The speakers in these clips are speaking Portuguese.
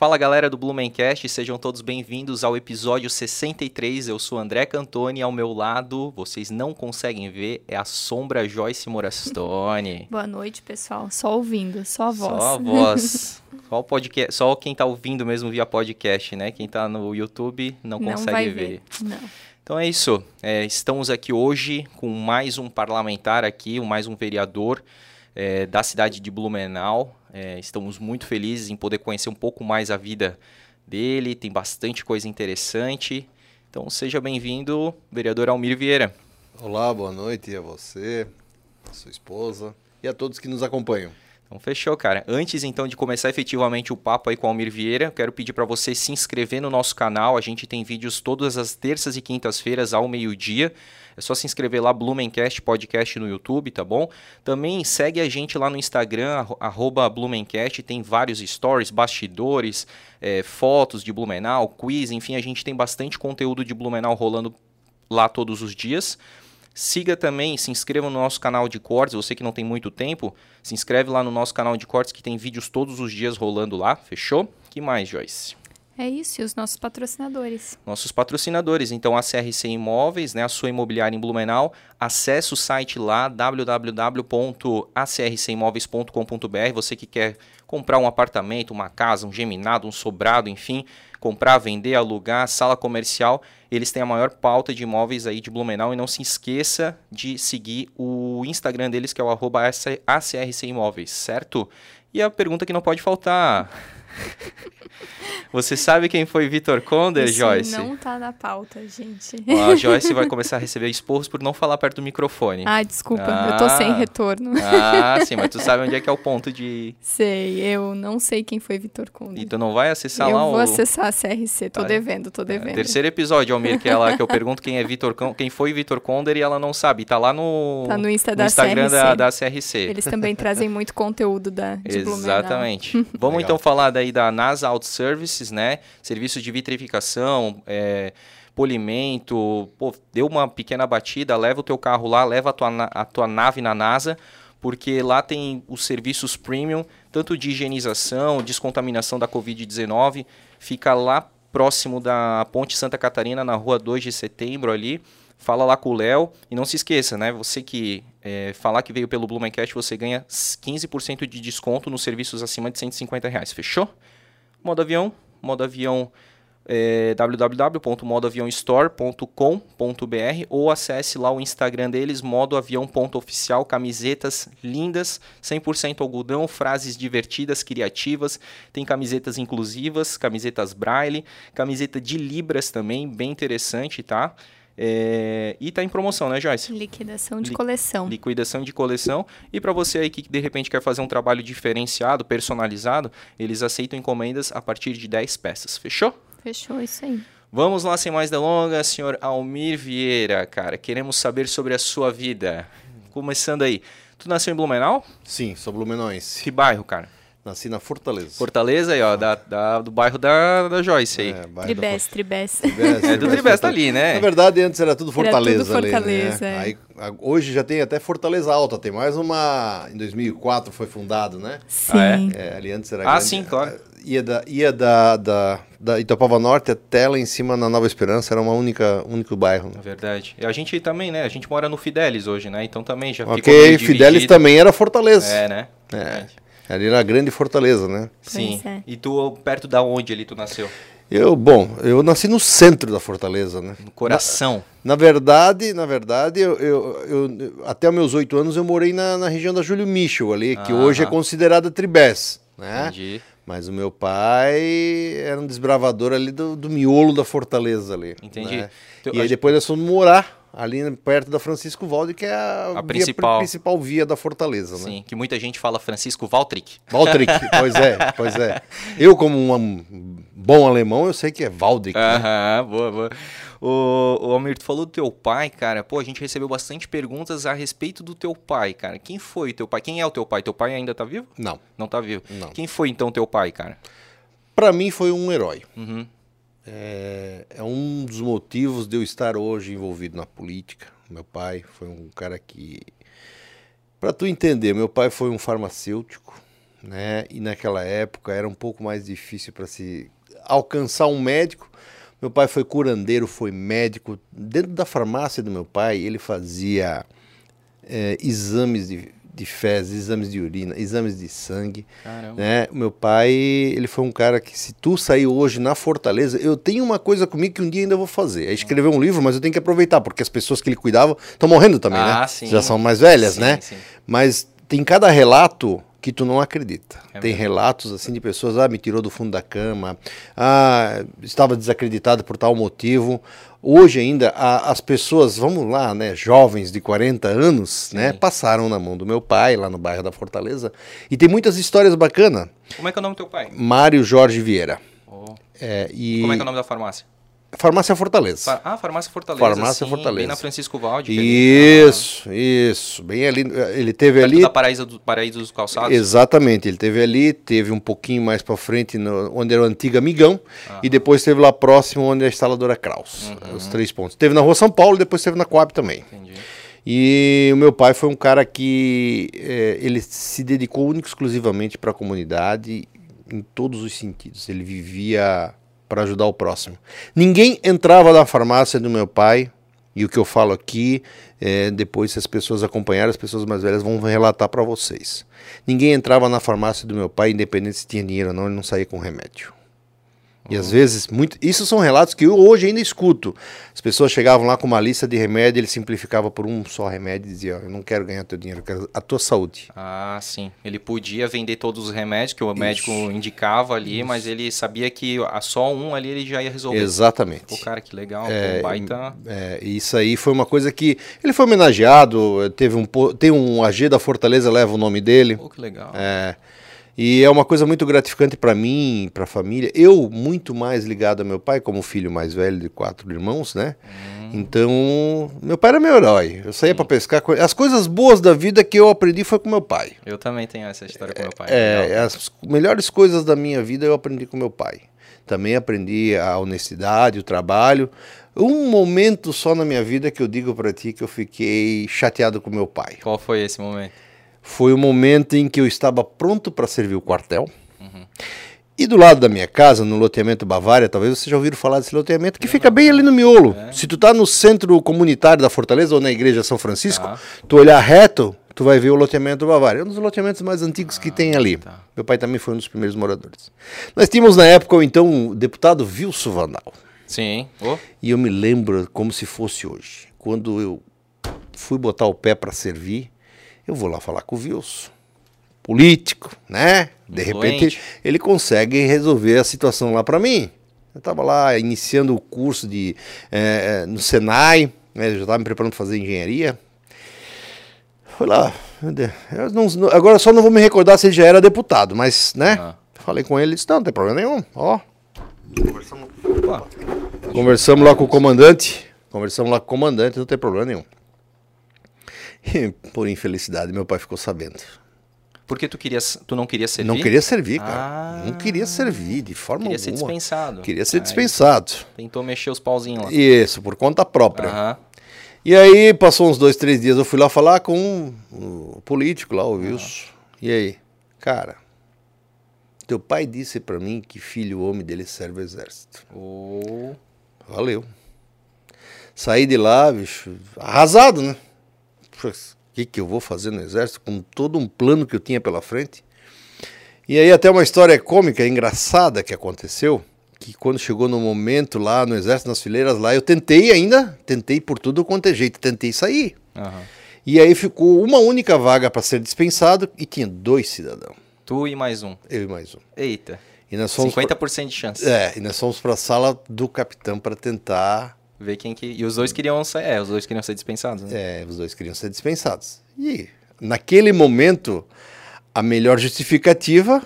Fala galera do Blumencast, sejam todos bem-vindos ao episódio 63. Eu sou André Cantoni ao meu lado, vocês não conseguem ver, é a sombra Joyce Morastone. Boa noite, pessoal. Só ouvindo, só a voz. Só a voz. só, o podcast, só quem tá ouvindo mesmo via podcast, né? Quem tá no YouTube não, não consegue vai ver. ver. Não. Então é isso. É, estamos aqui hoje com mais um parlamentar aqui, mais um vereador é, da cidade de Blumenau. É, estamos muito felizes em poder conhecer um pouco mais a vida dele, tem bastante coisa interessante. Então seja bem-vindo, vereador Almir Vieira. Olá, boa noite a você, a sua esposa e a todos que nos acompanham. Então fechou, cara. Antes então de começar efetivamente o papo aí com o Almir Vieira, quero pedir para você se inscrever no nosso canal. A gente tem vídeos todas as terças e quintas-feiras ao meio-dia. É só se inscrever lá, Blumencast Podcast no YouTube, tá bom? Também segue a gente lá no Instagram, arroba Blumencast, tem vários stories, bastidores, é, fotos de Blumenau, quiz, enfim, a gente tem bastante conteúdo de Blumenau rolando lá todos os dias. Siga também, se inscreva no nosso canal de cortes. Você que não tem muito tempo, se inscreve lá no nosso canal de cortes que tem vídeos todos os dias rolando lá. Fechou? que mais, Joyce? É isso, e os nossos patrocinadores. Nossos patrocinadores, então a CRC Imóveis, né, a sua imobiliária em Blumenau. Acesse o site lá, www.acrcimóveis.com.br. Você que quer comprar um apartamento, uma casa, um geminado, um sobrado, enfim, comprar, vender, alugar, sala comercial, eles têm a maior pauta de imóveis aí de Blumenau e não se esqueça de seguir o Instagram deles que é o arroba ACRC Imóveis, certo? E a pergunta que não pode faltar... Você sabe quem foi Vitor Conder, Isso Joyce? não tá na pauta, gente. A Joyce vai começar a receber esporros por não falar perto do microfone. Ah, desculpa, ah, eu tô sem retorno. Ah, sim, mas tu sabe onde é que é o ponto de... Sei, eu não sei quem foi Vitor Conder. E tu não vai acessar eu lá o... Eu vou acessar a CRC, tô tá. devendo, tô devendo. É, terceiro episódio, Almir, que é lá que eu pergunto quem é Vitor quem foi Vitor Conder e ela não sabe. Tá lá no, tá no, Insta no da Instagram CRC. Da, da CRC. Eles também trazem muito conteúdo da, de Exatamente. Vamos então falar daí da NASA Auto Services, né? Serviço de vitrificação, é, polimento, pô, deu uma pequena batida, leva o teu carro lá, leva a tua, a tua nave na NASA, porque lá tem os serviços premium, tanto de higienização, descontaminação da Covid-19, fica lá próximo da Ponte Santa Catarina, na rua 2 de setembro ali, fala lá com o Léo, e não se esqueça, né, você que é, falar que veio pelo Blumencast, você ganha 15% de desconto nos serviços acima de 150 reais, fechou? Modo avião, modo avião é, ou acesse lá o Instagram deles, modoavião.oficial, camisetas lindas, 100% algodão, frases divertidas, criativas, tem camisetas inclusivas, camisetas braille, camiseta de libras também, bem interessante, tá? É, e tá em promoção, né, Joyce? Liquidação de Li coleção. Liquidação de coleção. E para você aí que de repente quer fazer um trabalho diferenciado, personalizado, eles aceitam encomendas a partir de 10 peças. Fechou? Fechou, isso aí. Vamos lá, sem mais delongas, senhor Almir Vieira, cara. Queremos saber sobre a sua vida. Começando aí. Tu nasceu em Blumenau? Sim, sou blumenauense. Que bairro, cara? Nasci na Fortaleza. Fortaleza aí, ó, da, da, do bairro da, da Joyce aí. É, Tribes, da... Tribes. É, do Tribes tá ali, né? Na verdade, antes era tudo Fortaleza. Era tudo Fortaleza, ali, né? é. Aí, hoje já tem até Fortaleza Alta, tem mais uma... Em 2004 foi fundado, né? Sim. Ah, é? ali antes era Ah, grande, sim, claro. Ia da, ia da, da, da Itapava Norte até lá em cima na Nova Esperança, era uma única, único bairro. Né? É verdade. E a gente também, né? A gente mora no Fidelis hoje, né? Então também já okay, ficou meio Fidelis dividido. também era Fortaleza. É, né? É. Verdade. Ali era a grande Fortaleza, né? Sim. é. E tu, perto da onde ali tu nasceu? Eu, bom, eu nasci no centro da Fortaleza, né? No coração. Na, na verdade, na verdade, eu, eu, eu, até os meus oito anos eu morei na, na região da Júlio Michel ali, que Ah. hoje é considerada Tribés, né? Entendi. Mas o meu pai era um desbravador ali do, do miolo da Fortaleza ali. Entendi. né? Então, E aí a- depois nós fomos morar ali perto da Francisco Valde, que é a, via- principal. principal via da Fortaleza, né? Sim, que muita gente fala Francisco Valtric. Valtric, pois é, pois é. Eu, como um bom alemão, eu sei que é Valdic. né? Aham, boa, boa. O, o Almir, tu falou do teu pai, cara. Pô, a gente recebeu bastante perguntas a respeito do teu pai, cara. Quem foi teu pai? Quem é o teu pai? Teu pai ainda tá vivo? Não, Não tá vivo. Não. Quem foi então teu pai, cara? Pra mim foi um herói. Uhum. É, é um dos motivos de eu estar hoje envolvido na política. Meu pai foi um cara que. Pra tu entender, meu pai foi um farmacêutico, né? E naquela época era um pouco mais difícil para se alcançar um médico. Meu pai foi curandeiro, foi médico. Dentro da farmácia do meu pai, ele fazia é, exames de, de fezes, exames de urina, exames de sangue. Caramba. Né? O meu pai, ele foi um cara que, se tu sair hoje na Fortaleza, eu tenho uma coisa comigo que um dia ainda vou fazer. É escrever um livro, mas eu tenho que aproveitar, porque as pessoas que ele cuidava estão morrendo também, Ah, né? sim. Já são mais velhas, Sim, né? sim. Mas tem cada relato que tu não acredita. É tem relatos assim de pessoas, ah, me tirou do fundo da cama, ah, estava desacreditado por tal motivo. Hoje ainda a- as pessoas, vamos lá, né, jovens de 40 anos, né, passaram na mão do meu pai lá no bairro da Fortaleza e tem muitas histórias bacanas. Como é que é o nome do teu pai? Mário Jorge Vieira. Oh. É, e Como é que é o nome da farmácia? Farmácia Fortaleza. Ah, Farmácia Fortaleza. Farmácia sim, Fortaleza. Bem na Francisco Valde. é ali. Isso, isso, bem ali, ele teve ali da Paraíso, do, Paraíso dos Calçados. Exatamente, ele teve ali, teve um pouquinho mais para frente, no- onde era o antigo Amigão, e depois teve lá próximo, onde é a instaladora Kraus. Uhum. Os três pontos. Teve na Rua São Paulo e depois teve na Coab também. Entendi. E o meu pai foi um cara que eh, ele se dedicou único exclusivamente para a comunidade em todos os sentidos. Ele vivia para ajudar o próximo. Ninguém entrava na farmácia do meu pai, e o que eu falo aqui, eh, depois se as pessoas acompanharem, as pessoas mais velhas vão relatar para vocês. Ninguém entrava na farmácia do meu pai, independente se tinha dinheiro ou não, ele não saía com remédio. E às vezes, muito, isso são relatos que eu hoje ainda escuto. As pessoas chegavam lá com uma lista de remédio, ele simplificava por um só remédio e dizia: "Ó, Eu não quero ganhar teu dinheiro, eu quero a tua saúde. Ah, sim. Ele podia vender todos os remédios que o médico indicava ali, mas ele sabia que só um ali ele já ia resolver. Exatamente. Pô, cara, que legal. É, pô, baita. É, isso aí foi uma coisa que. Ele foi homenageado, teve um, tem um AG da Fortaleza, leva o nome dele. Pô, que legal. É, e é uma coisa muito gratificante para mim, para a família. Eu, muito mais ligado ao meu pai, como filho mais velho de quatro irmãos, né? Então, meu pai era meu herói. Eu saía para pescar. As coisas boas da vida que eu aprendi foi com meu pai. Eu também tenho essa história com meu pai. É, Legal. as melhores coisas da minha vida eu aprendi com meu pai. Também aprendi a honestidade, o trabalho. Um momento só na minha vida que eu digo para ti que eu fiquei chateado com meu pai. Qual foi esse momento? Foi o momento em que eu estava pronto para servir o quartel. Uhum. E do lado da minha casa, no loteamento Bavária, talvez vocês já ouviram falar desse loteamento, que fica bem ali no miolo. É. Se tu tá no centro comunitário da Fortaleza ou na igreja São Francisco, Tá. tu olhar reto, tu vai ver o loteamento Bavária. É um dos loteamentos mais antigos que tem ali. tá. Meu pai também foi um dos primeiros moradores. Nós tínhamos na época o então deputado Wilson Vandal. Sim. Ô, E eu me lembro como se fosse hoje. Quando eu fui botar o pé para servir, eu vou lá falar com o Wilson. Político, né? De Influente. repente ele consegue resolver a situação lá para mim. Eu estava lá iniciando o curso de, eh, no Senai, né? eu já estava me preparando para fazer engenharia. Fui lá. não- agora só não vou me recordar se ele já era deputado, mas, né? Ah. Falei com ele, disse, não, não tem problema nenhum. Ó, opa. Conversamos lá com o comandante. Conversamos lá com o comandante, não tem problema nenhum. E, por infelicidade, meu pai ficou sabendo. Porque tu, querias, tu não queria servir? Não queria servir, cara. Ah. não queria servir de forma Queria ser alguma. dispensado. Queria ser Aí dispensado. Tentou mexer os pauzinhos lá. Isso, por conta própria. Aham. E aí, passou uns dois, três dias, eu fui lá falar com o político lá, o Wilson. E aí, cara, teu pai disse pra mim que filho homem dele serve o exército. Ô, Valeu. Saí de lá, bicho, arrasado, né? O que, que eu vou fazer no exército com todo um plano que eu tinha pela frente? E aí até uma história cômica, engraçada que aconteceu, que quando chegou no momento lá no exército, nas fileiras lá, eu tentei ainda, tentei por tudo quanto é jeito, tentei sair. aham. E aí ficou uma única vaga para ser dispensado e tinha dois cidadãos, Tu e mais um. eu e mais um. Eita. E nós fomos pra- 50% de chance. É, e nós fomos para a sala do capitão para tentar Ver quem que. E os dois queriam ser. É, os dois queriam ser dispensados, né? É, os dois queriam ser dispensados. E naquele momento, a melhor justificativa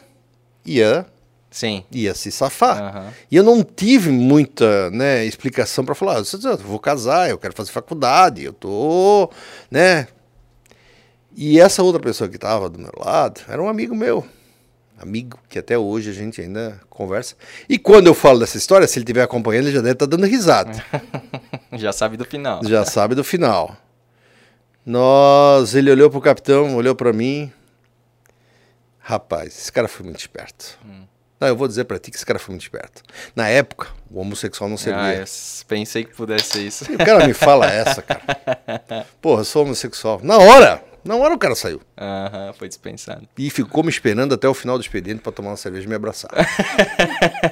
ia, Sim. ia se safar. Aham. E eu não tive muita né, explicação para falar, "Eu eu vou casar, eu quero fazer faculdade, eu tô, né? E essa outra pessoa que estava do meu lado era um amigo meu. Amigo que até hoje a gente ainda conversa. E quando eu falo dessa história, se ele estiver acompanhando, ele já deve estar dando risada. Já sabe do final. Já sabe do final. Nós, ele olhou pro capitão, olhou para mim. Rapaz, esse cara foi muito esperto. Hum. Não, eu vou dizer pra ti que esse cara foi muito esperto. Na época, o homossexual não servia. Ah, eu pensei que pudesse ser isso. O cara me fala essa, cara. Porra, eu sou homossexual. Na hora! Na hora o cara saiu. Aham, foi dispensado. E ficou me esperando até o final do expediente para tomar uma cerveja e me abraçar.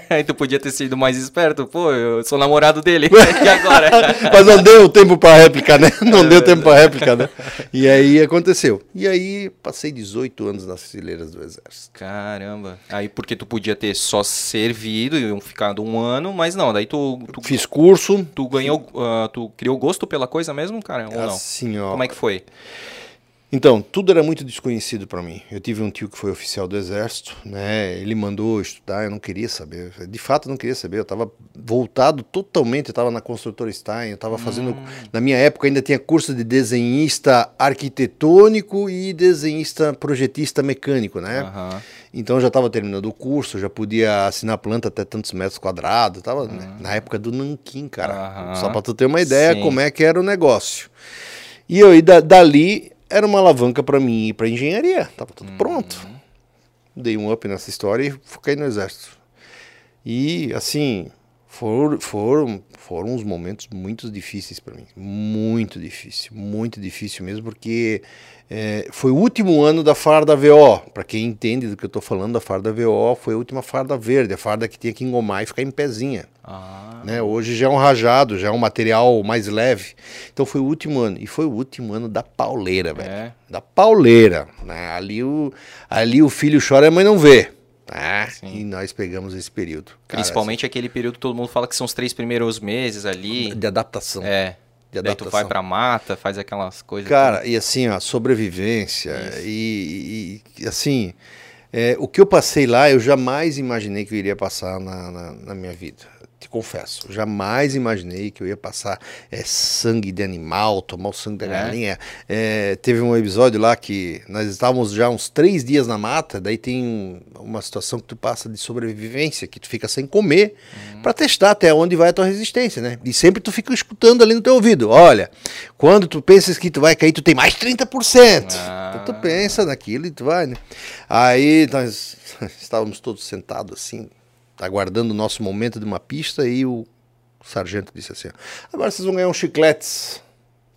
Aí tu podia ter sido mais esperto. Pô, eu sou namorado dele. e agora? Mas não deu tempo para réplica, né? Não é deu tempo para réplica, né? E aí aconteceu. E aí passei 18 anos nas fileiras do exército. Caramba. Aí porque tu podia ter só servido e ficado um ano, mas não, daí tu... tu Fiz curso. Tu ganhou, uh, tu criou gosto pela coisa mesmo, cara? Ou não? Assim, ó. Como é que foi? Então, tudo era muito desconhecido para mim. Eu tive um tio que foi oficial do exército, né? Ele mandou estudar, eu não queria saber. De fato, eu não queria saber. Eu estava voltado totalmente, eu estava na construtora Stein, eu estava fazendo. Hum. Na minha época ainda tinha curso de desenhista arquitetônico e desenhista projetista mecânico, né? Uhum. Então eu já estava terminando o curso, já podia assinar planta até tantos metros quadrados. Tava uhum. na época do Nanquim, cara. Uhum. Só para tu ter uma ideia Sim. como é que era o negócio. E eu, e da, dali era uma alavanca para mim ir para engenharia. Tava tudo uhum. pronto. Dei um up nessa história e fiquei no exército. E assim, foram, foram, foram uns momentos muito difíceis para mim. Muito difícil, muito difícil mesmo, porque é, foi o último ano da farda VO. Para quem entende do que eu estou falando, a farda VO foi a última farda verde, a farda que tinha que engomar e ficar em pezinha. Ah. Né? Hoje já é um rajado, já é um material mais leve. Então foi o último ano. E foi o último ano da pauleira, velho. É. Da pauleira. Né? Ali, o, ali o filho chora e a mãe não vê. Né? E nós pegamos esse período. Cara, Principalmente assim, aquele período que todo mundo fala que são os três primeiros meses ali. De adaptação. É de adaptação. Daí tu vai pra mata, faz aquelas coisas. Cara, e assim, a sobrevivência e, e, assim, é, o que eu passei lá, eu jamais imaginei que eu iria passar na, na, na minha vida te confesso, jamais imaginei que eu ia passar é, sangue de animal, tomar o sangue da é. galinha. É, teve um episódio lá que nós estávamos já uns três dias na mata, daí tem uma situação que tu passa de sobrevivência, que tu fica sem comer, uhum. para testar até onde vai a tua resistência, né? E sempre tu fica escutando ali no teu ouvido, olha, quando tu pensas que tu vai cair, tu tem mais 30%. Ah. Então tu pensa naquilo e tu vai, né? Aí nós estávamos todos sentados assim, aguardando o nosso momento de uma pista e o sargento disse assim: agora vocês vão ganhar uns chicletes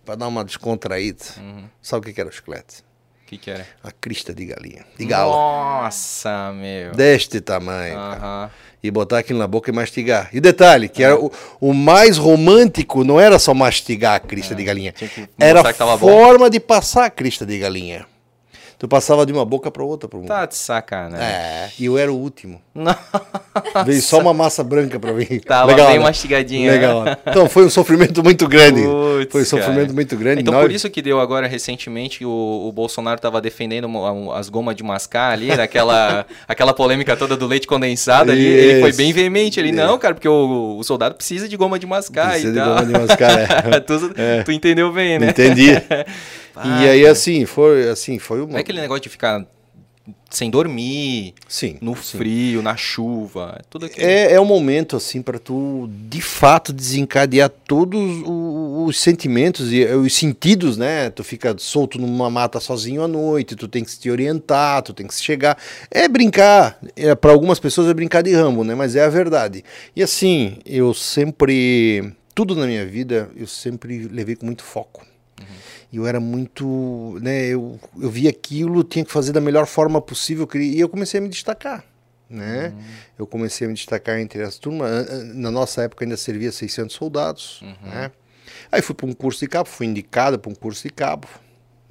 para dar uma descontraída. Uhum. Sabe o que, era o chiclete? O que, que era? A crista de galinha. De galo. Nossa, meu. Deste tamanho. Uhum. E botar aquilo na boca e mastigar. E detalhe, que era o, o mais romântico não era só mastigar a crista é, de galinha. Era a forma bom. de passar a crista de galinha. Tu passava de uma boca para outra. Um... Tá de sacanagem. É, e eu era o último. Nossa. Veio só uma massa branca para mim. Tava Legal, bem né? mastigadinha. Legal. Né? Então foi um sofrimento muito grande. Puts, foi um sofrimento cara. muito grande. Então Nós... por isso que deu agora recentemente o, o Bolsonaro tava defendendo as gomas de mascar ali, aquela, aquela polêmica toda do leite condensado ali. Ele foi bem veemente ali. Não, cara, porque o, o, soldado precisa de goma de mascar precisa e tal. de goma de mascar, é. tu, é. tu entendeu bem, né? Entendi. Ah, e aí, assim, foi assim, foi uma... É aquele negócio de ficar sem dormir, sim, no sim. frio, na chuva, tudo aquilo. É, é um momento assim para tu de fato desencadear todos os, sentimentos e os sentidos, né? Tu fica solto numa mata sozinho à noite, tu tem que se orientar, tu tem que se chegar. É brincar, é, para algumas pessoas é brincar de ramo, né? Mas é a verdade. E assim, eu sempre tudo na minha vida eu sempre levei com muito foco eu era muito, né, eu, eu vi aquilo, tinha que fazer da melhor forma possível, e eu comecei a me destacar, né? Uhum. Eu comecei a me destacar entre as turmas, na nossa época ainda servia 600 soldados, uhum. né? Aí fui para um curso de cabo, fui indicado para um curso de cabo,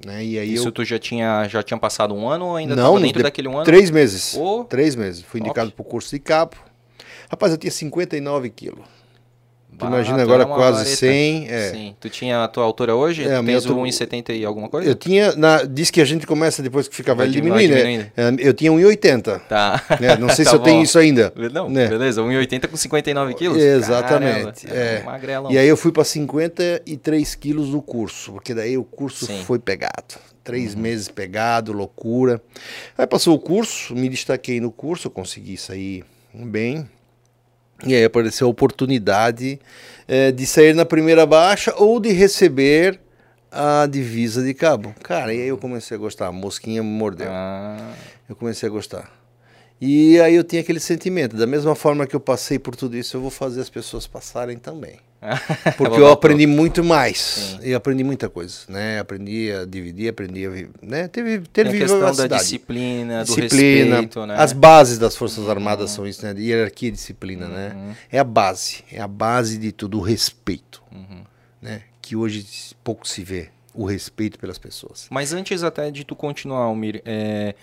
né? E aí Isso eu... tu já tinha, já tinha passado um ano ou ainda estava dentro de... daquele um ano? Três meses, oh. três meses, fui indicado para o curso de cabo. Rapaz, eu tinha 59 quilos. Tu imagina agora quase vareta. 100. É. Sim. Tu tinha a tua altura hoje? É, tu tens tu... 1,70 e alguma coisa? Eu tinha. Na, diz que a gente começa depois que fica velho diminuir, né? É, eu tinha 1,80. Tá. É, não sei tá se eu tenho isso ainda. Não, né? beleza. 1,80 com 59 quilos? Exatamente. Caramba, é. Magrelão. E aí eu fui para 53 quilos no curso, porque daí o curso Sim. foi pegado. Três uhum. meses pegado, loucura. Aí passou o curso, me destaquei no curso, consegui sair bem. E aí apareceu a oportunidade é, de sair na primeira baixa ou de receber a divisa de cabo. Cara, e aí eu comecei a gostar. A mosquinha me mordeu. Ah, Eu comecei a gostar. E aí eu tinha aquele sentimento, da mesma forma que eu passei por tudo isso, eu vou fazer as pessoas passarem também. Porque eu aprendi muito mais. Sim. Eu aprendi muita coisa, né? Aprendi a dividir, aprendi a né? Teve Tem ter a questão da vivacidade. disciplina, do disciplina. respeito, né? As bases das Forças Armadas são isso, né? Hierarquia e disciplina, né? É a base, é a base de tudo, o respeito, Uhum. né? Que hoje pouco se vê, o respeito pelas pessoas. Mas antes até de tu continuar, Almir, é,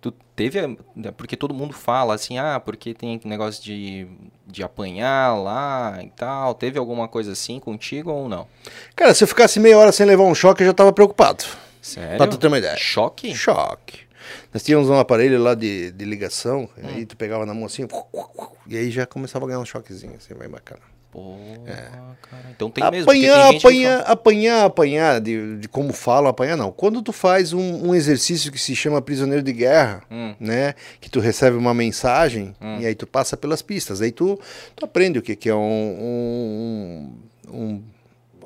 tu teve, né, porque todo mundo fala assim, ah, porque tem negócio de, de apanhar lá e tal, teve alguma coisa assim contigo ou não? Cara, se eu ficasse meia hora sem levar um choque, eu já tava preocupado. Sério? Pra tu ter uma ideia. Choque? Choque. Nós tínhamos um aparelho lá de, de ligação, Hum. aí tu pegava na mão assim, e aí já começava a ganhar um choquezinho, assim, vai bacana. Pô, cara, então tem mesmo, apanhar, tem gente que apanhar, apanhar, apanhar, de, de como falam, apanhar não. Quando tu faz um, um exercício que se chama prisioneiro de guerra, Hum. né, que tu recebe uma mensagem Hum. e aí tu passa pelas pistas, aí tu, tu aprende o que, que é um, um- um-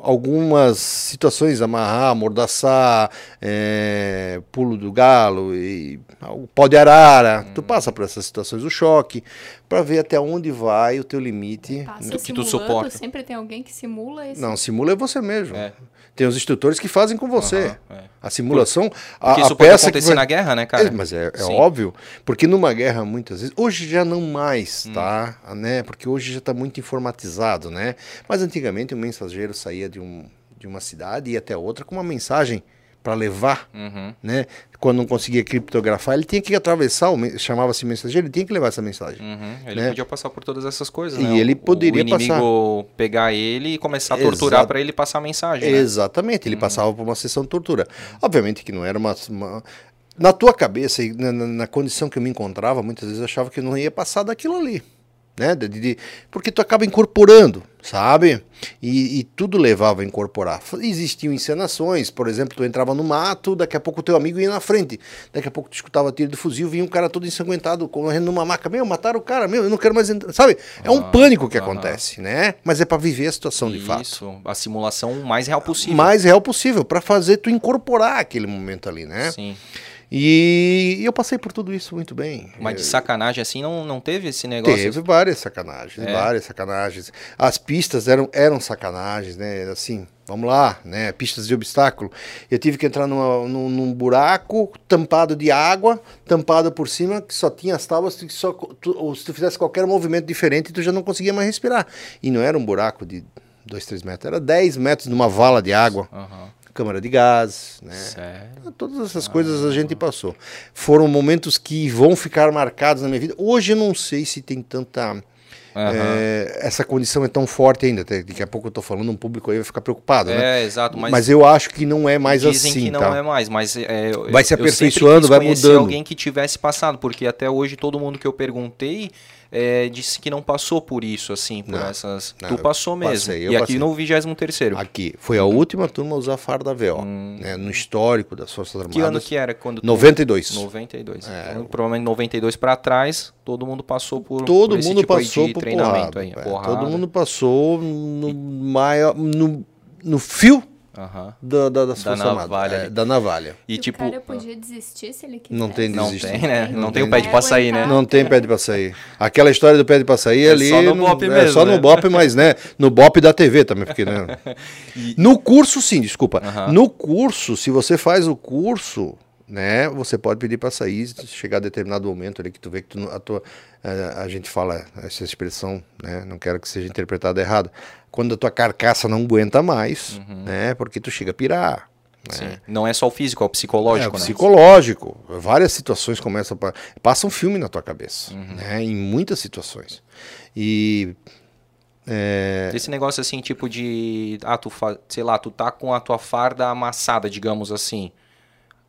algumas situações, amarrar, amordaçar, é, pulo do galo, e, o pau de arara, tu passa por essas situações, o choque, para ver até onde vai o teu limite. Passa que tu suporta. sempre tem alguém que simula esse. Não, simula é você mesmo. É. Tem os instrutores que fazem com você. Aham, é. A simulação, a, Porque a isso pode peça que acontecer vai- na guerra, né, cara? É, mas é, é óbvio, porque numa guerra muitas vezes, hoje já não mais, Hum. tá? Né? Porque hoje já está muito informatizado, né? Mas antigamente o mensageiro saía de, um, de uma cidade e ia até outra com uma mensagem para levar, Uhum. né? Quando não conseguia criptografar, ele tinha que atravessar, chamava-se mensageiro, ele tinha que levar essa mensagem. Uhum. Ele Né? podia passar por todas essas coisas, E né? ele poderia o inimigo passar. pegar ele e começar a torturar Exato. pra ele passar a mensagem, né? Exatamente, ele passava por uma sessão de tortura. Obviamente que não era uma. uma- Na tua cabeça e na, na- na condição que eu me encontrava, muitas vezes eu achava que eu não ia passar daquilo ali. Né? De- de- porque tu acaba incorporando, sabe? E, e tudo levava a incorporar. Existiam encenações, por exemplo, tu entrava no mato, daqui a pouco o teu amigo ia na frente. Daqui a pouco tu escutava tiro de fuzil, vinha um cara todo ensanguentado, correndo numa maca. Meu, mataram o cara, meu, eu não quero mais entrar. Sabe? É um Ah, pânico que aham. acontece, né? Mas é para viver a situação de fato Isso, a simulação mais real possível. mais real possível, para fazer tu incorporar aquele momento ali, né? Sim. E eu passei por tudo isso muito bem. Mas de Eh, sacanagem assim não, não teve esse negócio? Teve várias sacanagens, É. várias sacanagens. As pistas eram, eram sacanagens, né? Assim, vamos lá, né? Pistas de obstáculo. Eu tive que entrar numa- num, num buraco tampado de água, tampado por cima, que só tinha as tábuas, que só, tu, se tu fizesse qualquer movimento diferente, tu já não conseguia mais respirar. E não era um buraco de 2, 3 metros, era 10 metros numa vala de água, Aham. Câmara de gás, né? Sério? Todas essas coisas a gente passou. Foram momentos que vão ficar marcados na minha vida. Hoje eu não sei se tem tanta. Aham. é, essa condição é tão forte ainda. Daqui a pouco eu tô falando, um público aí vai ficar preocupado, né? É, exato, mas, Mas, eu acho que não é mais dizem assim, que não tá? é mais, mas é, eu- Vai se aperfeiçoando, vai mudando. alguém que tivesse passado, porque até hoje todo mundo que eu perguntei é, disse que não passou por isso, assim, por Não, essas... não, tu passou mesmo. passei, e aqui passei. no 23º. Aqui. Foi a última turma a usar farda VO, né? No histórico das Forças Armadas. Hum. Que ano que era? Quando tu- 92. 92. É, Então, provavelmente 92 pra trás, todo mundo passou por, Todo por mundo tipo passou de por treinamento porrada, aí. é. Todo mundo passou no maior, no, no fio Aham. da, da, das Da navalha É, da navalha. E E tipo, o cara podia desistir se ele quisesse. Não tem não desistir. tem, né? Não, Não tem o tem. pé de pra sair, né? Não tem pé de pra sair. Aquela história do pé de pra sair É ali. só no não- Bop é mesmo, só né? no Bop, mas né? No Bop da TV também, porque, né? No curso, sim, desculpa. Aham. No curso, se você faz o curso, né? Você pode pedir pra sair, chegar a determinado momento ali que tu vê que tu, a tua. A, a gente fala essa expressão, né? Não quero que seja interpretada errado. Quando a tua carcaça não aguenta mais, né? Porque tu chega a pirar. né? Sim. Não é só o físico, é o psicológico, é, o né? psicológico. Várias situações começam a passa um filme na tua cabeça, Uhum. né? Em muitas situações. E é, Esse negócio assim, tipo de. Ah, tu fa... sei lá, tu tá com a tua farda amassada, digamos assim.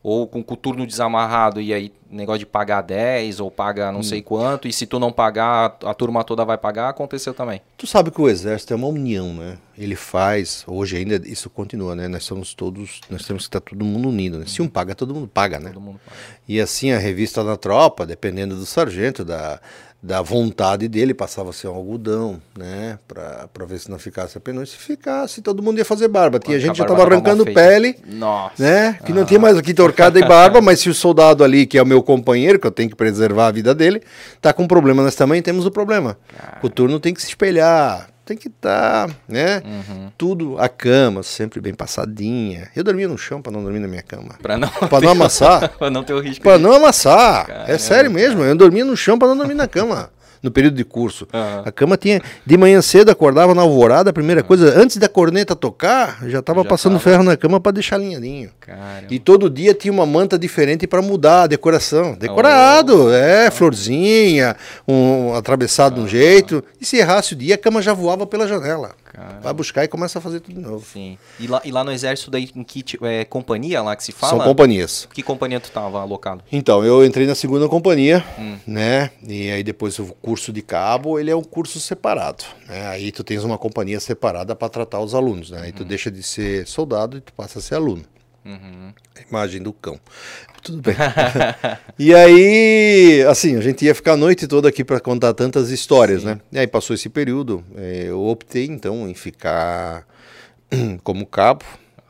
Ou com o coturno desamarrado, e aí negócio de pagar 10 ou paga não Hum. sei quanto, e se tu não pagar, a turma toda vai pagar, aconteceu também. tu sabe que o exército é uma união, né? Ele faz, hoje ainda isso continua, né? Nós somos todos, nós temos que estar todo mundo unido, né? Se um paga, todo mundo paga, né? Todo mundo paga. E assim a revista na tropa, dependendo do sargento, da, da vontade dele, passava a ser um algodão, né? Pra, pra ver se não ficasse apenas. Se ficasse, todo mundo ia fazer barba. Tinha gente que já tava arrancando pele, Nossa. né? Que ah. não tinha mais aqui torcada e barba, mas se o soldado ali, que é o meu companheiro, que eu tenho que preservar a vida dele, tá com problema, nós também temos o problema. O turno tem que se espelhar, tem que estar, tá, né? Uhum. Tudo, a cama sempre bem passadinha. Eu dormia no chão para não dormir na minha cama. Para não, pra não amassar. para não ter o risco. Para não amassar. Caramba, é sério mesmo. Eu dormia no chão para não dormir na cama no período de curso. Uhum. A cama tinha. De manhã cedo acordava na alvorada, a primeira uhum. coisa, antes da corneta tocar, já estava passando tava. ferro na cama para deixar alinhadinho. Caramba. E todo dia tinha uma manta diferente para mudar a decoração. Decorado, oh. é, florzinha, um atravessado de um jeito. E se errasse o dia, a cama já voava pela janela. Cara. Vai buscar e começa a fazer tudo de novo. Sim. E lá, e lá no exército, daí, em que é, companhia lá que se fala? São companhias. Que companhia tu estava alocado? Então, eu entrei na segunda companhia, hum. né? E aí depois o curso de cabo, ele é um curso separado. Né? Aí tu tens uma companhia separada para tratar os alunos, né? Aí tu uhum. deixa de ser soldado e tu passa a ser aluno. Uhum. Imagem do cão. Tudo bem. e aí, assim, a gente ia ficar a noite toda aqui para contar tantas histórias, Sim. né? E aí passou esse período, é, eu optei então em ficar como cabo,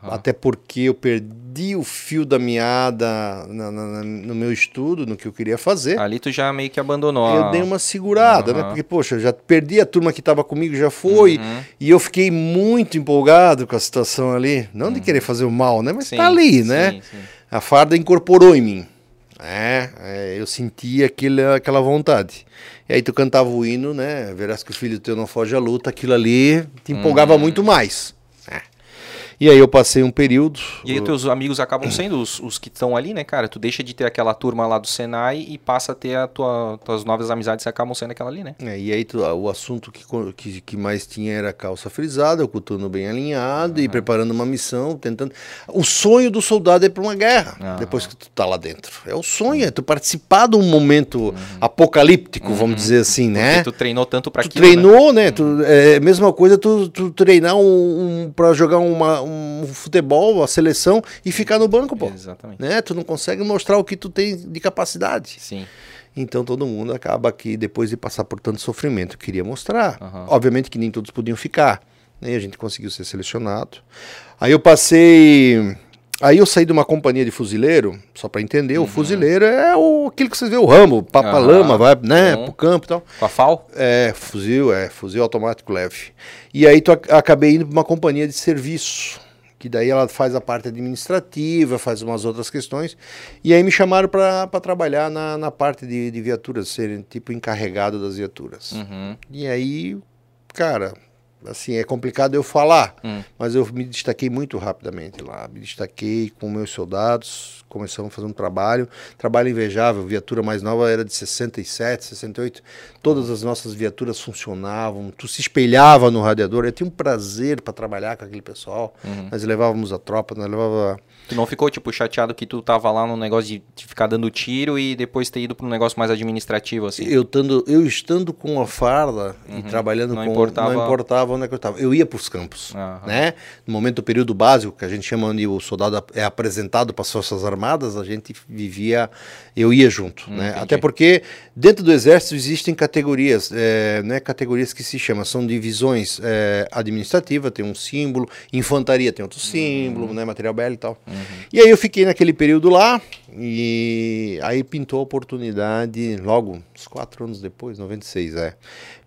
até porque eu perdi o fio da meada na, na, no meu estudo, no que eu queria fazer. Ali tu já meio que abandonou. Eu dei uma segurada, uhum. né? Porque, poxa, já perdi a turma que estava comigo, já foi. Uhum. E eu fiquei muito empolgado com a situação ali. Não uhum. de querer fazer o mal, né? Mas sim, tá ali, né? Sim, sim. A farda incorporou em mim. É, é, eu sentia aquele, aquela vontade. E aí tu cantava o hino, né? Verás que os filhos teu não fogem à luta, aquilo ali te empolgava uhum. muito mais. E aí eu passei um período. E aí teus amigos acabam sendo os, os que estão ali, né, cara? Tu deixa de ter aquela turma lá do Senai e passa a ter as tua, tuas novas amizades que acabam sendo aquela ali, né? É, e aí tu, o assunto que, que, que, mais tinha era calça frisada, o coturno bem alinhado uhum. e preparando uma missão, tentando. O sonho do soldado é para uma guerra, uhum. depois que tu tá lá dentro. É o sonho, é tu participar de um momento uhum. apocalíptico, vamos uhum. dizer assim, né? Porque tu treinou tanto para aquilo. Treinou, né? né? Tu, uhum. é mesma coisa tu, tu treinar um, um para jogar uma um futebol, a seleção e ficar no banco, pô. Exatamente. Né? Tu não consegue mostrar o que tu tem de capacidade. Sim. Então todo mundo acaba aqui, depois de passar por tanto sofrimento, queria mostrar. Uhum. Obviamente que nem todos podiam ficar. Né? A gente conseguiu ser selecionado. Aí eu passei. Aí eu saí de uma companhia de fuzileiro, só para entender, uhum. o fuzileiro é o, aquilo que vocês vê, o Rambo, papalama, vai, né, uhum. pro campo e tal. Com a FAL? É, fuzil, é, fuzil automático leve. E aí tu, acabei indo para uma companhia de serviço que daí ela faz a parte administrativa, faz umas outras questões. E aí me chamaram para trabalhar na, na parte de, de viaturas, serem tipo encarregado das viaturas. Uhum. E aí, cara, assim, é complicado eu falar, hum. mas eu me destaquei muito rapidamente lá. Me destaquei com meus soldados, começamos a fazer um trabalho, trabalho invejável. Viatura mais nova era de 67, 68. Todas as nossas viaturas funcionavam, tu se espelhava no radiador. Eu tinha um prazer para trabalhar com aquele pessoal. Uhum. Nós levávamos a tropa, nós levava Tu não ficou, tipo, chateado que tu tava lá no negócio de, ficar dando tiro e depois ter ido para um negócio mais administrativo, assim? Eu, tando, eu estando com a farda uhum. e trabalhando não com... Importava... Não importava onde é que eu estava. Eu ia para os campos, uhum. né? No momento do período básico, que a gente chama onde o soldado é apresentado para as Forças Armadas, a gente vivia... Eu ia junto, hum, né? Entendi. Até porque dentro do Exército existem categorias, é, né? Categorias que se chamam, são divisões é, administrativas, tem um símbolo, infantaria tem outro símbolo, uhum. né? Material bélico e tal. Uhum. E aí eu fiquei naquele período lá e aí pintou a oportunidade, logo, uns quatro anos depois, 96, é,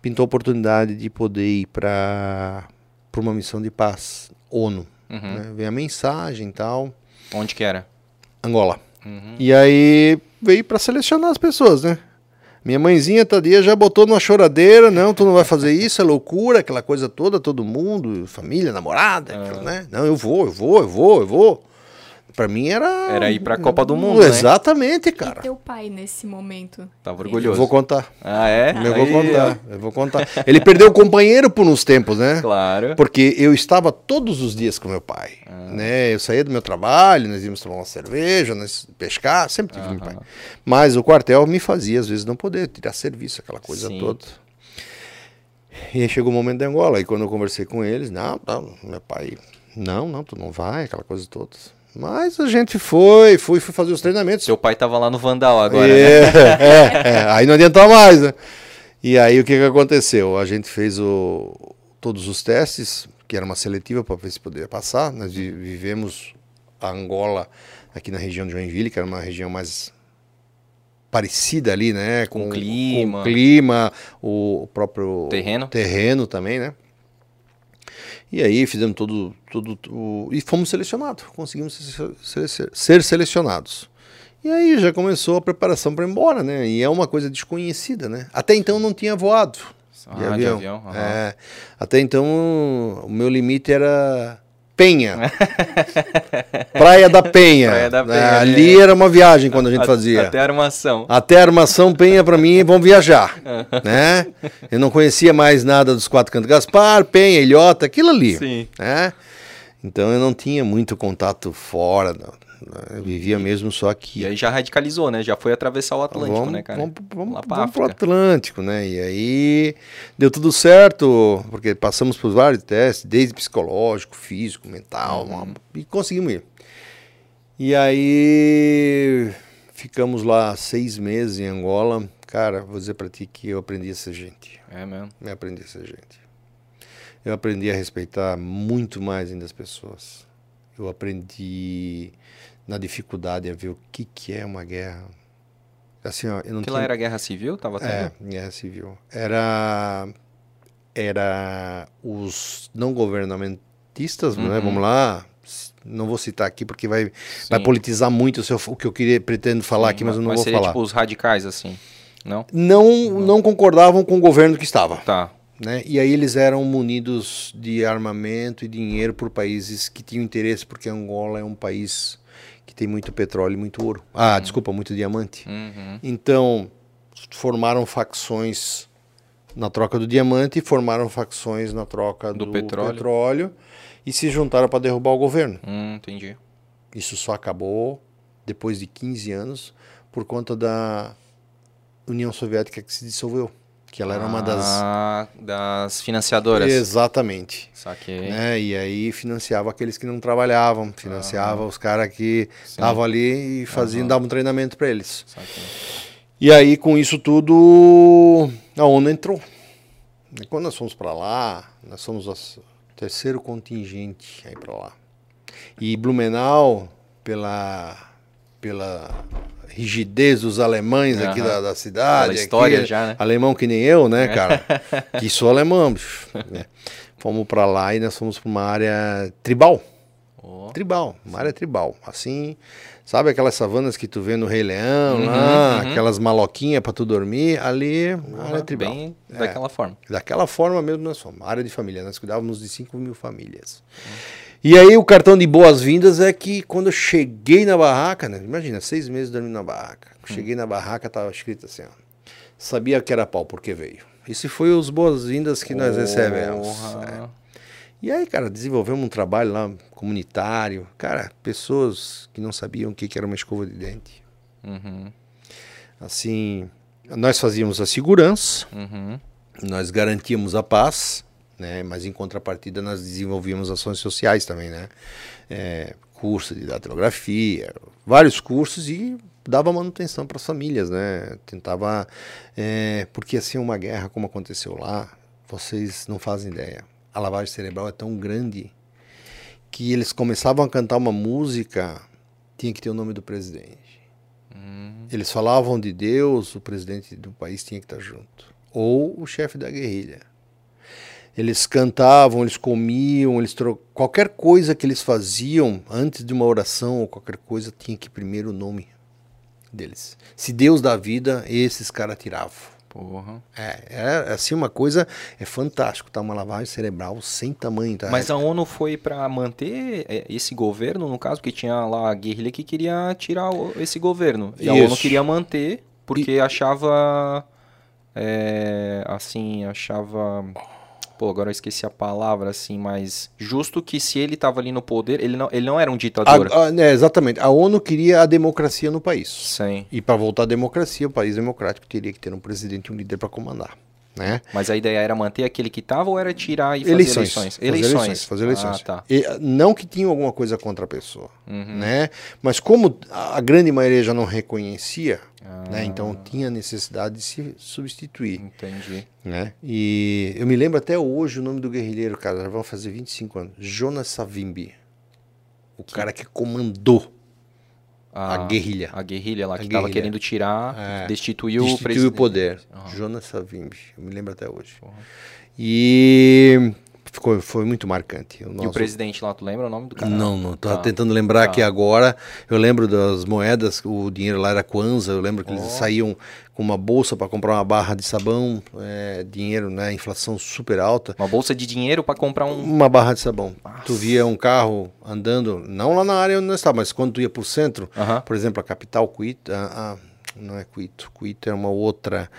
pintou a oportunidade de poder ir para uma missão de paz, ONU. Uhum. Né? Veio a mensagem e tal. Onde que era? Angola. Uhum. E aí veio para selecionar as pessoas, né? Minha mãezinha Tadia já botou numa choradeira, não, tu não vai fazer isso, é loucura, aquela coisa toda, todo mundo, família, namorada, uhum. aquilo, né? Não, eu vou, eu vou, eu vou, eu vou. Pra mim era. Era ir pra Copa do Mundo. Exatamente, né? cara. E teu pai nesse momento? Tava orgulhoso. Eu vou contar. Ah, é? Eu vou contar. Eu vou contar. Ele perdeu o companheiro por uns tempos, né? Claro. Porque eu estava todos os dias com meu pai. Ah. Né? Eu saía do meu trabalho, nós íamos tomar uma cerveja, nós pescar, sempre tive meu pai. Mas o quartel me fazia, às vezes, não poder tirar serviço, aquela coisa Sim. toda. E aí chegou o momento da Angola. E quando eu conversei com eles, não, não, meu pai, não, não, tu não vai, aquela coisa toda. Mas a gente foi, fui, fui fazer os treinamentos. Seu pai tava lá no Vandal agora, é, né? É, é, aí não adianta mais, né? E aí o que, que aconteceu? A gente fez o, todos os testes, que era uma seletiva para ver se poderia passar. Nós vi- vivemos a Angola aqui na região de Joinville, que era uma região mais parecida ali, né? Com clima. com o clima, o, o próprio Terreno. terreno também, né? E aí fizemos todo, todo o, e fomos selecionados, conseguimos ser, ser- ser selecionados. E aí já começou a preparação para ir embora, né? E é uma coisa desconhecida, né? Até então não tinha voado Ah, de avião. aham. é, até então o meu limite era Penha. Praia da Penha. Praia da Penha, né? ali era uma viagem quando a gente A- fazia. Até a armação. Até a armação Penha para mim, vamos viajar, né? Eu não conhecia mais nada dos quatro cantos. Gaspar, Penha, Ilhota, aquilo ali, Sim. né? Então eu não tinha muito contato fora, não. Eu vivia mesmo só aqui. E aí já radicalizou, né? Já foi atravessar o Atlântico, vamos, né, cara? Vamos, vamos, Lá vamos pro. Atlântico, né? E aí deu tudo certo, porque passamos por vários testes, desde psicológico, físico, mental, Uhum. e conseguimos ir. E aí ficamos lá seis meses em Angola. Cara, vou dizer pra ti que eu aprendi a ser gente. É mesmo. Eu aprendi a ser gente. Eu aprendi a respeitar muito mais ainda as pessoas. Eu aprendi na dificuldade a ver o que, que é uma guerra. Assim, ó, eu não Porque tinha... lá era guerra civil, tava tendo? É, guerra civil. Era, era os não governamentistas, né? Uhum. Vamos lá. Não vou citar aqui porque vai, vai Sim. politizar muito o, seu- o que eu queria, pretendo falar Sim, aqui, mas eu não mas vou seria falar. tipo os radicais, assim, não? Não, não concordavam com o governo que estava. Tá. né? E aí eles eram munidos de armamento e dinheiro por países que tinham interesse, porque Angola é um país que tem muito petróleo e muito ouro. Ah, desculpa, muito diamante. Uhum. Então, formaram facções na troca do diamante e formaram facções na troca do, Do petróleo. petróleo e se juntaram para derrubar o governo. Hum, entendi. Isso só acabou depois de 15 anos por conta da União Soviética que se dissolveu, que ela era uma das Ah, das financiadoras. Exatamente. Saquei. Né? E aí financiava aqueles que não trabalhavam, financiava os caras que estavam ali e faziam, Aham. davam treinamento para eles. Saquei. E aí com isso tudo a ONU entrou. E quando nós fomos para lá, nós somos o terceiro contingente aí para lá. E Blumenau, pela pela rigidez dos alemães aqui Aham. da, da cidade, Pela história aqui, já, né? alemão que nem eu, né, cara? que sou alemão, bicho. né? Fomos para lá e nós fomos para uma área tribal. Ó. Tribal, uma área tribal. Assim, sabe aquelas savanas que tu vê no Rei Leão, Uhum, lá, uhum. aquelas maloquinhas para tu dormir? Ali, uma área tribal. Bem É. daquela forma. Daquela forma mesmo nós fomos, área de família. Nós cuidávamos de 5 mil famílias. E aí o cartão de boas-vindas é que quando eu cheguei na barraca, né? Imagina, seis meses dormindo na barraca. Cheguei na barraca, tava escrito assim, ó. Sabia que era pau porque veio. Esse foi os boas-vindas que nós recebemos. É. E aí, cara, desenvolvemos um trabalho lá comunitário. Cara, pessoas que não sabiam o que que era uma escova de dente. Uhum. Assim, nós fazíamos a segurança, Uhum. nós garantíamos a paz, né? Mas em contrapartida nós desenvolvíamos ações sociais também, né? É, curso de datilografia, vários cursos e dava manutenção para as famílias, né? Tentava, é, porque assim uma guerra como aconteceu lá, vocês não fazem ideia. A lavagem cerebral é tão grande que eles começavam a cantar uma música, tinha que ter o nome do presidente. Hum. Eles falavam de Deus, o presidente do país tinha que estar junto. Ou o chefe da guerrilha. Eles cantavam, eles comiam, eles tro... qualquer coisa que eles faziam antes de uma oração ou qualquer coisa tinha que ir primeiro o nome deles. Se Deus dá vida, esses caras tiravam. Porra. É, é assim uma coisa é fantástico, tá uma lavagem cerebral sem tamanho, tá? Mas a ONU foi pra manter é, esse governo, no caso, que tinha lá a guerrilha que queria tirar esse governo. E a ONU Isso. queria manter, porque achava. é, assim, achava. Pô, agora eu esqueci a palavra, assim, mas justo que se ele tava ali no poder, ele não, ele não era um ditador. A- a- né, exatamente. A ONU queria a democracia no país. Sim. E para voltar à democracia, o país democrático teria que ter um presidente e um líder para comandar. Né? Mas a ideia era manter aquele que estava ou era tirar e fazer Eleições. eleições? Fazer eleições. Fazer eleições. Ah, tá. E, não que tinha alguma coisa contra a pessoa, Uhum. né? Mas como a grande maioria já não reconhecia, Ah. né? Então tinha necessidade de se substituir, Entendi. né? E eu me lembro até hoje o nome do guerrilheiro, cara, já vão fazer 25 anos. Jonas Savimbi. O cara que comandou a guerrilha. A guerrilha lá, A que estava querendo tirar, É. destituiu, o presidente. o poder. Aham. Jonas Savimbi. Eu me lembro até hoje. Porra. E ficou, foi muito marcante. O E o nosso- presidente lá, tu lembra o nome do cara? Não, não. Tava Tá. tentando lembrar Tá. aqui agora. Eu lembro das moedas, o dinheiro lá era Kwanza. Eu lembro que eles Ó. saíam com uma bolsa para comprar uma barra de sabão. é, dinheiro, né? Inflação super alta. Uma bolsa de dinheiro para comprar um. Uma barra de sabão. Nossa. Tu via um carro andando, não lá na área onde nós estávamos, mas quando tu ia pro centro, Aham. por exemplo, a capital, Quito, a, a- não é Quito, Quito é uma outra,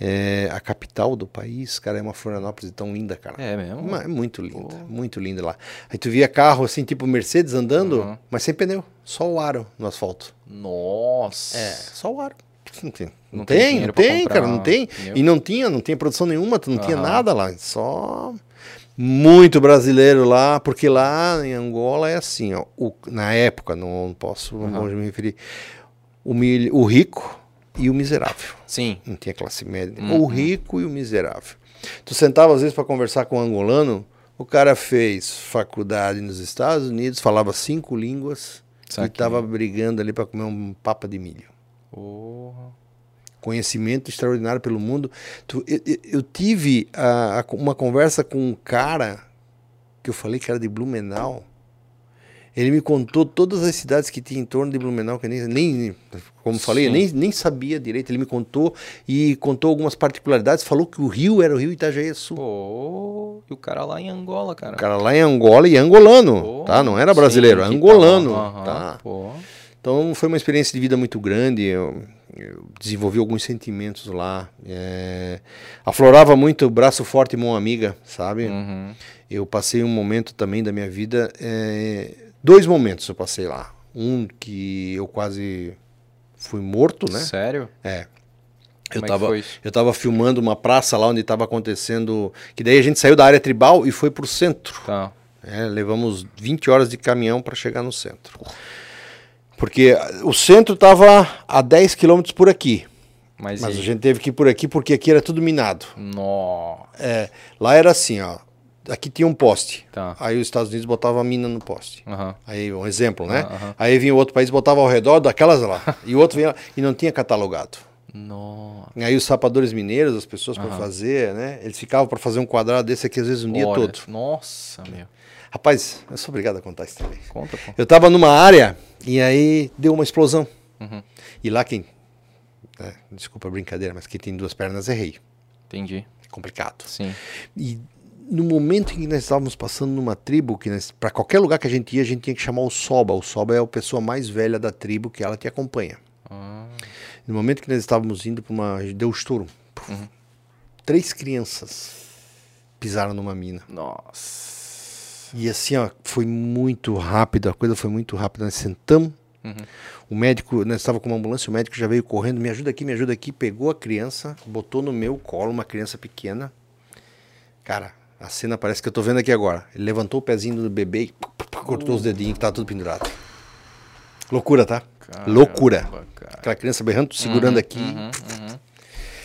é, a capital do país, cara, é uma Florianópolis tão linda, cara. É mesmo? Uma- É muito linda, Pô. muito linda lá. Aí tu via carro assim, tipo Mercedes andando, Uhum. mas sem pneu, só o aro no asfalto. Nossa. É, só o aro. Não tem, não, Não tem não tem, cara, não tem. pneu. E não tinha, não tinha produção nenhuma, tu não tinha Aham. nada lá, só muito brasileiro lá, porque lá em Angola é assim, ó, o- na época, não posso não vou me referir, o, mil- o rico e o miserável. Sim. Não tinha classe média. Uhum. O rico e o miserável. Tu sentava às vezes para conversar com um angolano, o cara fez faculdade nos Estados Unidos, falava cinco línguas Saquei. e estava brigando ali para comer um papa de milho. Porra. Conhecimento extraordinário pelo mundo. Tu- eu, eu- tive ah, a- uma conversa com um cara que eu falei que era de Blumenau. Ele me contou todas as cidades que tinha em torno de Blumenau, que eu nem, nem como falei, nem, nem sabia direito. Ele me contou e contou algumas particularidades. Falou que o rio era o rio Itajaí-Sul. Pô, e o cara lá em Angola, cara. O cara lá em Angola e angolano, Pô, tá? Não era brasileiro, sim, é angolano, aham, tá? Pô. Então foi uma experiência de vida muito grande. Eu, eu desenvolvi alguns sentimentos lá. é, aflorava muito o braço forte e mão amiga, sabe? Uhum. Eu passei um momento também da minha vida. é, dois momentos eu passei lá. Um que eu quase fui morto, né? Sério? É. Eu é tava, eu tava filmando uma praça lá onde estava acontecendo. Que daí a gente saiu da área tribal e foi pro centro. Tá. É, levamos 20 horas de caminhão para chegar no centro. Porque o centro estava a 10 quilômetros por aqui. Mas, Mas a gente teve que ir por aqui porque aqui era tudo minado. Nó. É, lá era assim, ó. Aqui tinha um poste. Tá. Aí os Estados Unidos botavam a mina no poste. Aham. Aí, um exemplo, né? Aham. Aí vinha outro país e botava ao redor daquelas lá. e o outro vinha lá, e não tinha catalogado. Nó. Aí os sapadores mineiros, as pessoas para Aham. fazer, né? Eles ficavam para fazer um quadrado desse aqui às vezes um dia todo. Nossa, meu. Rapaz, eu sou obrigado a contar isso também. Conta, pô. Eu tava numa área e aí deu uma explosão. Uhum. E lá quem. é, desculpa a brincadeira, mas quem tem duas pernas é rei. Entendi. É complicado. Sim. E no momento em que nós estávamos passando numa tribo, que para qualquer lugar que a gente ia, a gente tinha que chamar o Soba. O Soba é a pessoa mais velha da tribo que ela te acompanha. Ah, No momento que nós estávamos indo para uma. Deu um estouro. Uhum. Três crianças pisaram numa mina. nossa. E assim, ó, foi muito rápido, a coisa foi muito rápida. Nós sentamos, Uhum. o médico, nós estava com uma ambulância, o médico já veio correndo, me ajuda aqui, me ajuda aqui, pegou a criança, botou no meu colo, uma criança pequena. Cara, a cena parece que eu tô vendo aqui agora. Ele levantou o pezinho do bebê e cortou os dedinhos que tava tudo pendurado. Loucura, tá? Loucura. Caramba, cara. Aquela criança berrando, segurando aqui. Uhum, uhum.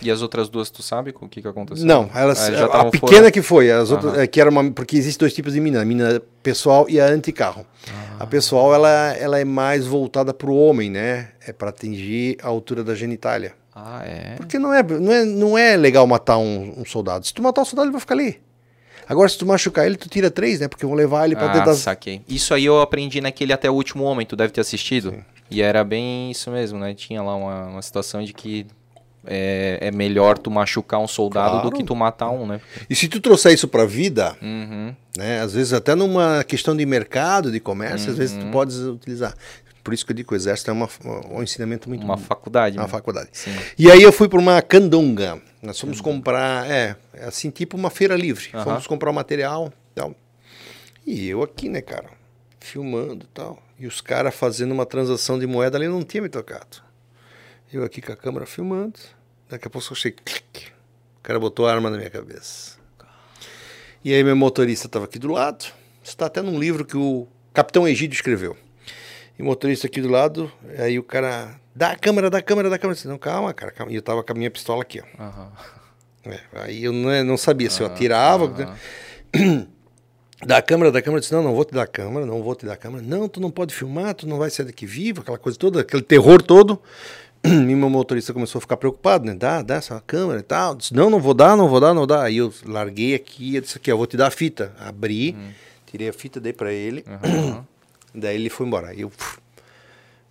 E as outras duas, tu sabe o que, que aconteceu? Não, elas, Ah, já a pequena fora? que foi, as outras, é, que era uma, porque existe dois tipos de mina, a mina pessoal e a anticarro. Ah. A pessoal ela, ela é mais voltada para o homem, né? É para atingir a altura da genitália. Ah, é? Porque não é, não é, não é legal matar um, um soldado. Se tu matar o soldado, ele vai ficar ali. Agora, se tu machucar ele, tu tira três, né? Porque vão levar ele para Ah, dentro das. saquei. Isso aí eu aprendi naquele Até o Último Homem, tu deve ter assistido. E era bem isso mesmo, né? Tinha lá uma, uma situação de que é, é melhor tu machucar um soldado Claro. do que tu matar um, né? E se tu trouxer isso para a vida, Uhum. né? Às vezes até numa questão de mercado, de comércio, às vezes Uhum. tu podes utilizar. Por isso que eu digo que o exército é uma, um ensinamento muito Uma faculdade. É uma né? faculdade. Sim. E aí eu fui para uma candonga. Nós fomos comprar, é, é assim, tipo uma feira livre. Aham. Fomos comprar o material e tal. E eu aqui, né, cara, filmando e tal. E os caras fazendo uma transação de moeda ali não tinha me tocado. Eu aqui com a câmera filmando. Daqui a pouco eu achei clique. cara botou a arma na minha cabeça. E aí meu motorista estava aqui do lado. Está até num livro que o Capitão Egídio escreveu. E o motorista aqui do lado, aí o cara, dá a câmera, dá a câmera, dá a câmera. Eu disse, não, calma, cara, calma. E eu tava com a minha pistola aqui, ó. Aham. É, aí eu não, não sabia se eu atirava. Da câmera, da câmera, eu disse, não, não vou te dar a câmera, não vou te dar a câmera. Não, tu não pode filmar, tu não vai sair daqui vivo, aquela coisa toda, aquele terror todo. E meu motorista começou a ficar preocupado, né? Dá, dá essa câmera e tal. Eu disse, não, não vou dar, não vou dar, não vou dar. Aí eu larguei aqui, eu disse aqui, eu vou te dar a fita. Abri, tirei a fita, dei pra ele. Aham. Daí ele foi embora. Eu...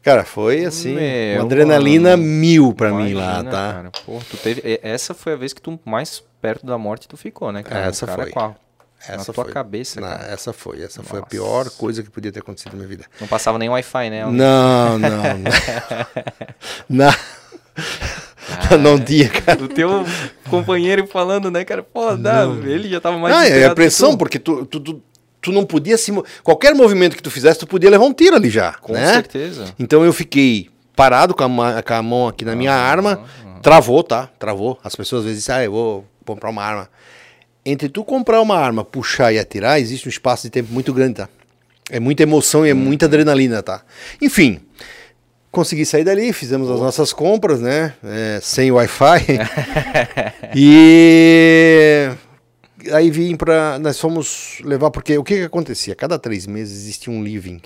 Cara, foi assim, Meu, uma adrenalina mano. mil pra mim lá, Imagina, tá? Cara. Pô, tu teve... Essa foi a vez que tu mais perto da morte tu ficou, né, cara? Essa cara foi. A... Essa na tua foi. cabeça, Na- cara. essa foi, essa foi a Nossa. pior coisa que podia ter acontecido na minha vida. Não passava nem Wi-Fi, né? Não, não, não. não. não tinha, cara. O teu companheiro falando, né, cara? Pô, dá, ele já tava mais Ah, é a pressão, porque tu, tu, tu, tu não podia se. Qualquer movimento que tu fizesse, tu podia levar um tiro ali já. Com né? certeza. Então eu fiquei parado com a, com a mão aqui na minha Aham, arma. aham. Travou, tá? Travou. As pessoas às vezes dizem, ah, eu vou comprar uma arma. Entre tu comprar uma arma, puxar e atirar, existe um espaço de tempo muito grande, tá? É muita emoção e é muita adrenalina, tá? Enfim, consegui sair dali, fizemos as nossas compras, né? É, sem Wi-Fi. e aí vim pra. Nós fomos levar, porque o que, que acontecia? Cada três meses existia um living.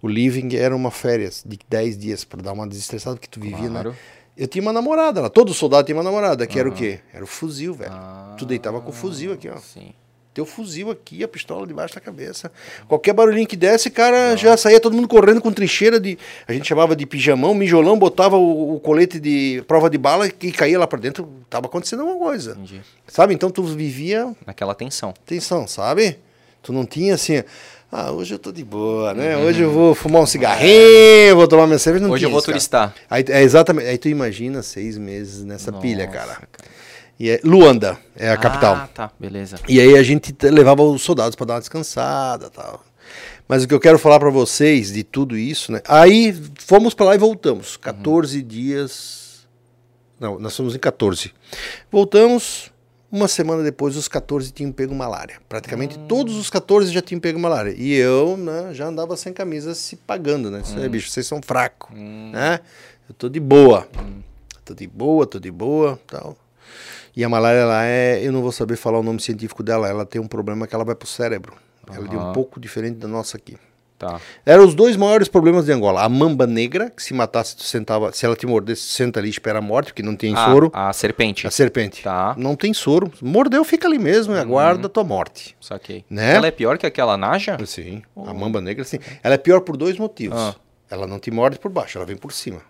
O living era uma férias de 10 dias para dar uma desestressada, porque tu vivia, né? Claro. Eu tinha uma namorada lá, todo soldado tinha uma namorada, que era o quê? Era o fuzil, velho. Ah, tu deitava com o fuzil aqui, ó. Sim. Teu fuzil aqui, a pistola debaixo da cabeça. Qualquer barulhinho que desse, cara, já saía todo mundo correndo com trincheira de. A gente chamava de pijamão, mijolão, botava o, o colete de prova de bala e caía lá pra dentro. Tava acontecendo alguma coisa. Entendi. Sabe? Então tu vivia Naquela tensão. tensão, sabe? Tu não tinha assim. Ah, hoje eu tô de boa, né? Hoje eu vou fumar um cigarrinho, vou tomar minha cerveja. Não Hoje eu vou isso, cara. turistar. Aí, é exatamente. Aí tu imagina seis meses nessa pilha, Nossa, cara. E é Luanda é a capital. Ah, tá, beleza. E aí a gente te- levava os soldados para dar uma descansada, tal. Mas o que eu quero falar para vocês de tudo isso, né? Aí fomos para lá e voltamos. 14 dias. Não, nós fomos em 14. Voltamos. Uma semana depois, os 14 tinham pego malária. Praticamente todos os 14 já tinham pego malária. E eu, né, já andava sem camisa se pagando, né? Isso aí, bicho, vocês são fracos, né? Eu tô de boa. Tô de boa, tô de boa, tal. E a malária, ela é, eu não vou saber falar o nome científico dela, ela tem um problema que ela vai pro cérebro. Ela é um pouco diferente da nossa aqui. Tá. Eram os dois maiores problemas de Angola. A mamba negra, que se matasse, tu sentava, se ela te mordesse, senta ali e espera a morte, porque não tem Ah, soro. A serpente. A serpente. Tá. Não tem soro. Mordeu, fica ali mesmo e aguarda a tua morte. Saquei. Né? Ela é pior que aquela Naja? Sim, a mamba negra, sim. Ela é pior por dois motivos. Ah. Ela não te morde por baixo, ela vem por cima.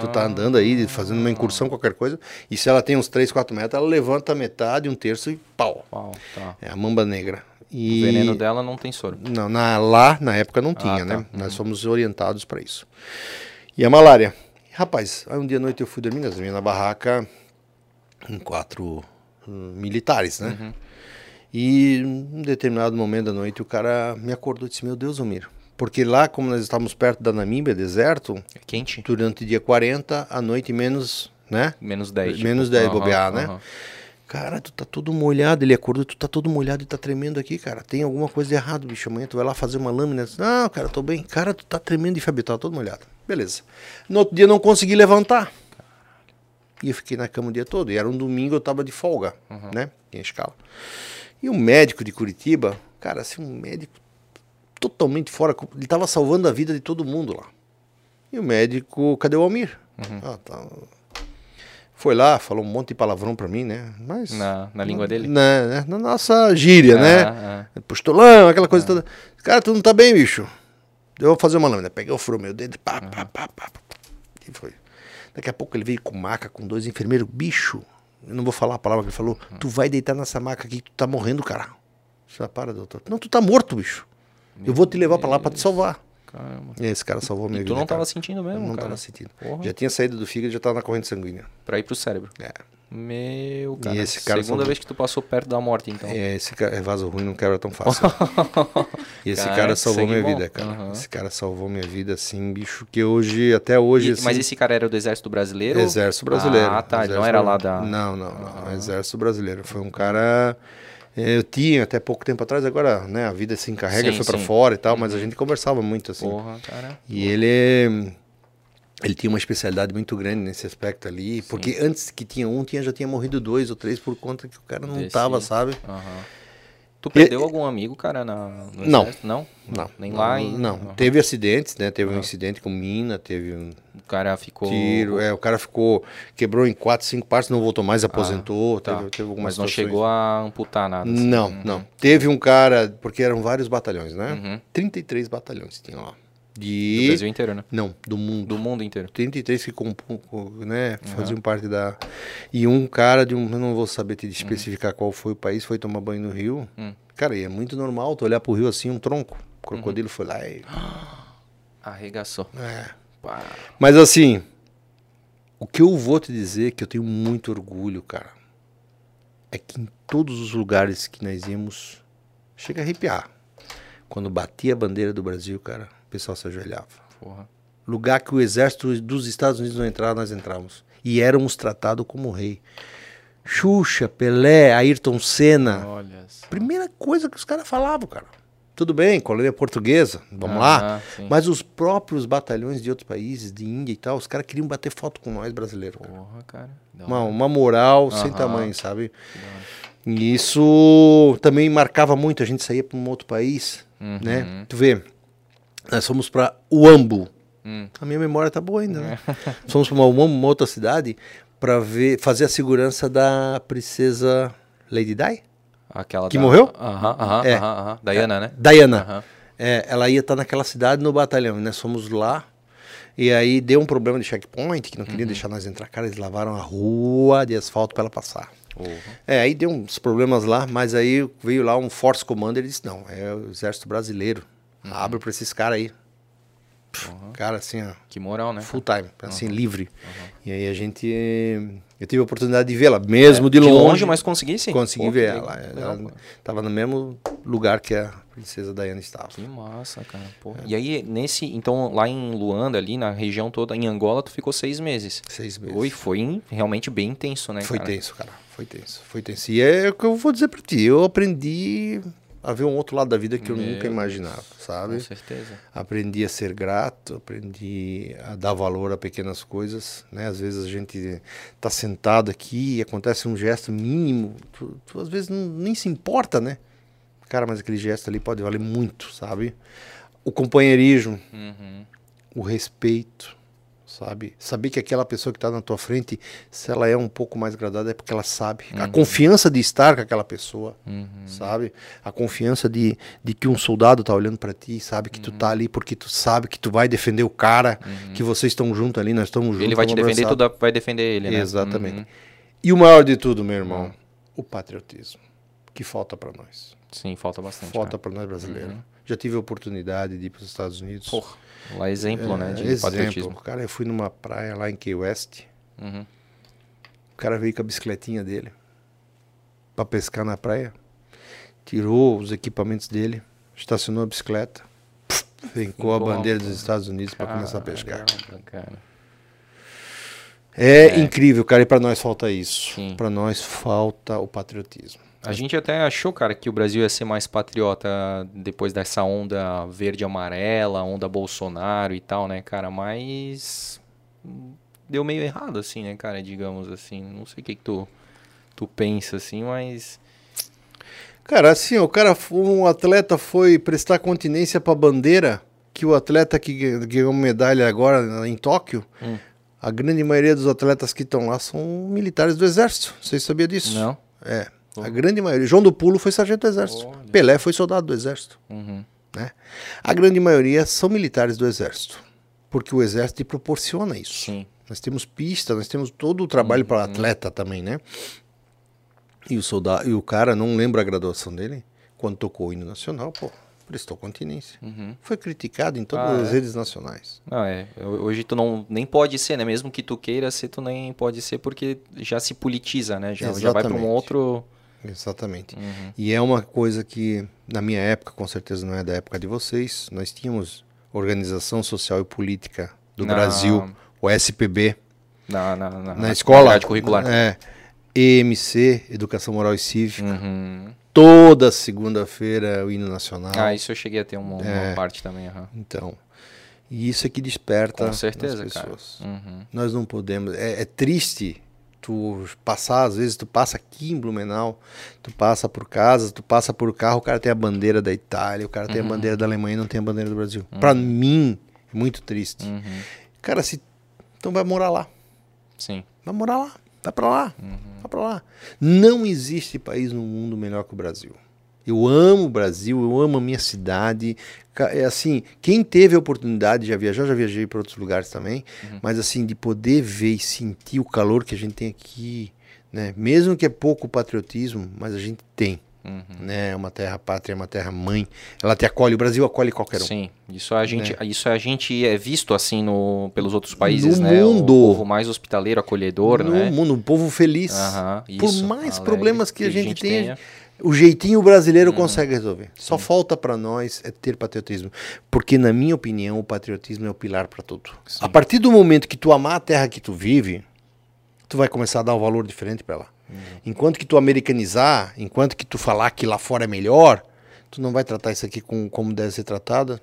Tu tá andando aí, fazendo uma incursão, qualquer coisa, e se ela tem uns 3, 4 metros, ela levanta metade, um terço e pau. Uau, tá. É a mamba negra. O E... veneno dela não tem soro. Não, na, lá, na época, não tinha, tá. né? Nós fomos orientados para isso. E a malária? Rapaz, aí um dia à noite eu fui dormir, nós dormimos na barraca com quatro hum, militares, né? Uhum. E em um determinado momento da noite o cara me acordou e disse, meu Deus, Almir. Porque lá, como nós estávamos perto da Namíbia, deserto, É quente? durante o dia 40, à noite menos, né? Menos 10. Menos 10 bobear, né? Cara, tu tá todo molhado. Ele acordou, tu tá todo molhado e tá tremendo aqui, cara. Tem alguma coisa de errado, bicho. Amanhã tu vai lá fazer uma lâmina. Não, cara, tô bem. Cara, tu tá tremendo de febre, tá todo molhado. Beleza. No outro dia eu não consegui levantar. E eu fiquei na cama o dia todo. E era um domingo, eu tava de folga, né? Em escala. E o médico de Curitiba, cara, assim, um médico totalmente fora. Ele tava salvando a vida de todo mundo lá. E o médico, cadê o Almir? Ah, tá. Foi lá, falou um monte de palavrão pra mim, né? Mas. Na, na língua dele? Na, né? na nossa gíria, né? Ah, ah. Postulão, aquela coisa toda. Cara, tu não tá bem, bicho. Eu vou fazer uma lâmina. Peguei o furo meu dedo, pá, pá, pá, pá, pá. E foi. Daqui a pouco ele veio com maca, com dois enfermeiros. Bicho, eu não vou falar a palavra que ele falou. Tu vai deitar nessa maca aqui que tu tá morrendo, cara. Já para, doutor. Não, tu tá morto, bicho. Eu vou te levar pra lá pra te salvar. Caramba. E esse cara salvou E vida. tu não tava cara. sentindo Eu mesmo, não cara? tava sentindo. Porra. Já tinha saído do fígado, já tava na corrente sanguínea. Pra ir pro cérebro. É. Meu, cara. E esse cara Segunda são- vez que tu passou perto da morte, então. É, esse cara, é vaso ruim não quebra tão fácil. e esse Cara, cara salvou minha bom. vida, cara. Aham. Esse cara salvou minha vida, assim, bicho, que hoje, até hoje, E- assim, mas esse cara era do Exército Brasileiro? Exército Brasileiro. Ah, tá. Ele não Exército era lá da. Não, não, não. Exército Brasileiro. Foi um cara. Eh, Eu tinha até pouco tempo atrás, agora, né, a vida se encarrega, Sim, foi pra sim. fora e tal, mas a gente conversava muito, assim. Porra, cara. E ele. Ele tinha uma especialidade muito grande nesse aspecto ali, porque antes que tinha um, tinha, já tinha morrido dois ou três por conta que o cara não Desse- tava, sabe? Aham. Tu perdeu algum amigo, cara, na, no Não. exército? Não? Não. Nem não, lá em... Não. Teve acidentes, né? Teve um incidente com mina, teve um O cara ficou... tiro. É, o cara ficou. Quebrou em quatro, cinco partes, não voltou mais, aposentou. Tá. Teve, teve algumas Mas não situações. chegou a amputar nada. assim. Não, não. Teve um cara, porque eram vários batalhões, né? Uhum. 33 batalhões tinha lá. Do De. Brasil inteiro, né? Não, do mundo. Do mundo inteiro. 33 que compõem, né, faziam parte da. E um cara de um. Eu não vou saber te especificar qual foi o país, foi tomar banho no rio. Hum. Cara, e é muito normal tu olhar pro rio assim, um tronco. O crocodilo foi lá e. Arregaçou. É. Pá. Mas assim, o que eu vou te dizer que eu tenho muito orgulho, cara, é que em todos os lugares que nós íamos, chega a arrepiar. Quando batia a bandeira do Brasil, cara, o pessoal se ajoelhava. Porra. Lugar que o exército dos Estados Unidos não entrava, nós entrávamos. E éramos tratados como rei. Xuxa, Pelé, Ayrton Senna. Olha só. Primeira coisa que os caras falavam, cara. Tudo bem, colônia portuguesa, vamos lá. Ah, sim. Mas os próprios batalhões de outros países, de Índia e tal, os caras queriam bater foto com nós brasileiros. cara. Porra, cara. Uma, uma moral sem tamanho, sabe? E isso também marcava muito. A gente saía para um outro país, Uhum. né? Tu vê, nós fomos para Uambo. Hum. A minha memória tá boa ainda, né? Fomos para uma, uma outra cidade, para ver, fazer a segurança da princesa Lady Di? Aquela Que da- morreu? Aham, aham, É. aham, aham. Diana, né? Diana. É, ela ia estar naquela cidade no batalhão, e nós fomos lá. E aí deu um problema de checkpoint, que não Uhum. queria deixar nós entrar. Cara, eles lavaram a rua de asfalto para ela passar. Porra. É, aí deu uns problemas lá, mas aí veio lá um Force Commander e disse: não, é o exército brasileiro. Uhum. Abre pra esses caras aí. Cara, assim, ó, Que moral, né? full time, assim, livre. E aí a gente. Eu tive a oportunidade de vê-la, mesmo de É, De longe. longe, mas? Consegui Pô, que ver ela. legal, Ela pô. tava no mesmo lugar que a princesa Diana estava. Que massa, cara. Pô. É. E aí, nesse. Então, lá em Luanda, ali na região toda, em Angola, tu ficou seis meses. Seis meses. Oi, foi realmente bem intenso, né? Foi cara? tenso, cara. Foi tenso. Foi tenso. E é o que eu vou dizer pra ti. Eu aprendi a ver um outro lado da vida que eu Meu nunca imaginava, Com sabe? certeza. Aprendi a ser grato, aprendi a dar valor a pequenas coisas, né? Às vezes a gente tá sentado aqui e acontece um gesto mínimo, tu, tu às vezes não- nem se importa, né? Cara, mas aquele gesto ali pode valer muito, sabe? O companheirismo, Uhum. o respeito, sabe? Saber que aquela pessoa que está na tua frente, se ela é um pouco mais agradada, é porque ela sabe. A confiança de estar com aquela pessoa, Uhum. sabe? A confiança de, de que um soldado tá olhando para ti, sabe que tu Uhum. tá ali porque tu sabe que tu vai defender o cara, que vocês estão juntos ali, nós estamos juntos. Ele vai te defender, abraçar. tu dá- vai defender ele, né? Exatamente. Uhum. E o maior de tudo, meu irmão, o patriotismo, que falta para nós. Sim, falta bastante. Falta para nós brasileiros. Já tive a oportunidade de ir para os Estados Unidos. Porra. Lá é exemplo, né? De É, patriotismo. Cara, eu fui numa praia lá em Key West. Uhum. O cara veio com a bicicletinha dele pra pescar na praia. Tirou os equipamentos dele, estacionou a bicicleta, fincou a bandeira dos Estados Unidos pra começar a pescar. Cara. É, incrível, cara, e pra nós falta isso. Pra nós falta o patriotismo. A gente até achou, cara, que o Brasil ia ser mais patriota depois dessa onda verde e amarela, onda Bolsonaro e tal, né, cara? Mas deu meio errado, assim, né, cara? Digamos assim. Não sei o que, que tu, tu pensa, assim, mas. Cara, assim, o cara, um atleta foi prestar continência pra bandeira, que o atleta que gan- ganhou medalha agora em Tóquio, Hum. a grande maioria dos atletas que estão lá são militares do exército. Vocês sabiam disso? Não? É. A grande maioria. João do Pulo foi sargento do exército. Olha. Pelé foi soldado do exército. Uhum. Né? A grande maioria são militares do exército. Porque o exército te proporciona isso. Sim. Nós temos pista, nós temos todo o trabalho para atleta também, né? E o soldado, e o cara, não lembra a graduação dele, quando tocou o hino nacional, pô. prestou continência. Uhum. Foi criticado em todas Ah, as é? redes nacionais. Não, é. Hoje tu não nem pode ser, né? Mesmo que tu queira ser, tu nem pode ser porque já se politiza, né? Já, já vai para um outro. Exatamente. Uhum. E é uma coisa que, na minha época, com certeza não é da época de vocês, nós tínhamos Organização Social e Política do Na- Brasil, o SPB, Na, na, na, na escola. curricular. É, EMC, Educação Moral e Cívica. Uhum. Toda segunda-feira o hino nacional. Ah, isso eu cheguei a ter uma, uma É. parte também. aham. Então, e isso é que desperta Com certeza, nas cara. pessoas. Uhum. Nós não podemos. É, é triste tu passar, às vezes tu passa aqui em Blumenau, tu passa por casa, tu passa por carro, o cara tem a bandeira da Itália, o cara tem Uhum. a bandeira da Alemanha e não tem a bandeira do Brasil. Pra mim, é muito triste. Uhum. Cara, se. Então vai morar lá. Sim. Vai morar lá. Vai pra lá. Uhum. Vai pra lá. Não existe país no mundo melhor que o Brasil. Eu amo o Brasil, eu amo a minha cidade. É assim, quem teve a oportunidade de já viajar, já viajei para outros lugares também, mas assim, de poder ver e sentir o calor que a gente tem aqui, né? Mesmo que é pouco patriotismo, mas a gente tem, Uhum. né? É uma terra pátria, é uma terra mãe. Ela te acolhe, o Brasil acolhe qualquer um. Sim, isso a gente, isso a gente é visto assim no, pelos outros países, No né? mundo. O povo mais hospitaleiro, acolhedor, no né? mundo, um povo feliz. Por isso, mais alegre, problemas que a a gente, gente tenha, tenha. O jeitinho brasileiro Uhum. consegue resolver. Só falta para nós é ter patriotismo, porque na minha opinião o patriotismo é o pilar para tudo. Sim. A partir do momento que tu amar a terra que tu vive, tu vai começar a dar um valor diferente para ela. Uhum. Enquanto que tu americanizar, enquanto que tu falar que lá fora é melhor, tu não vai tratar isso aqui com, como deve ser tratada.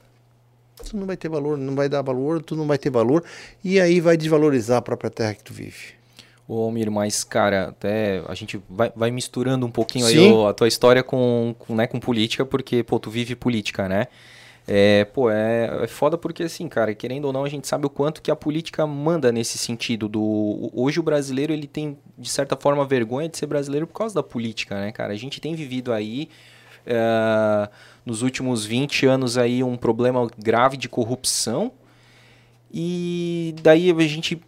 Tu não vai ter valor, não vai dar valor, tu não vai ter valor e aí vai desvalorizar a própria terra que tu vive. Ô, Almir, mas, cara, até a gente vai, vai misturando um pouquinho aí Sim. o- a tua história com, com, né, com política, porque, pô, tu vive política, né? É, pô, é, é foda porque, assim, cara, querendo ou não, a gente sabe o quanto que a política manda nesse sentido do... Hoje o brasileiro, ele tem, de certa forma, vergonha de ser brasileiro por causa da política, né, cara? A gente tem vivido aí, é, nos últimos 20 anos aí, um problema grave de corrupção, e daí a gente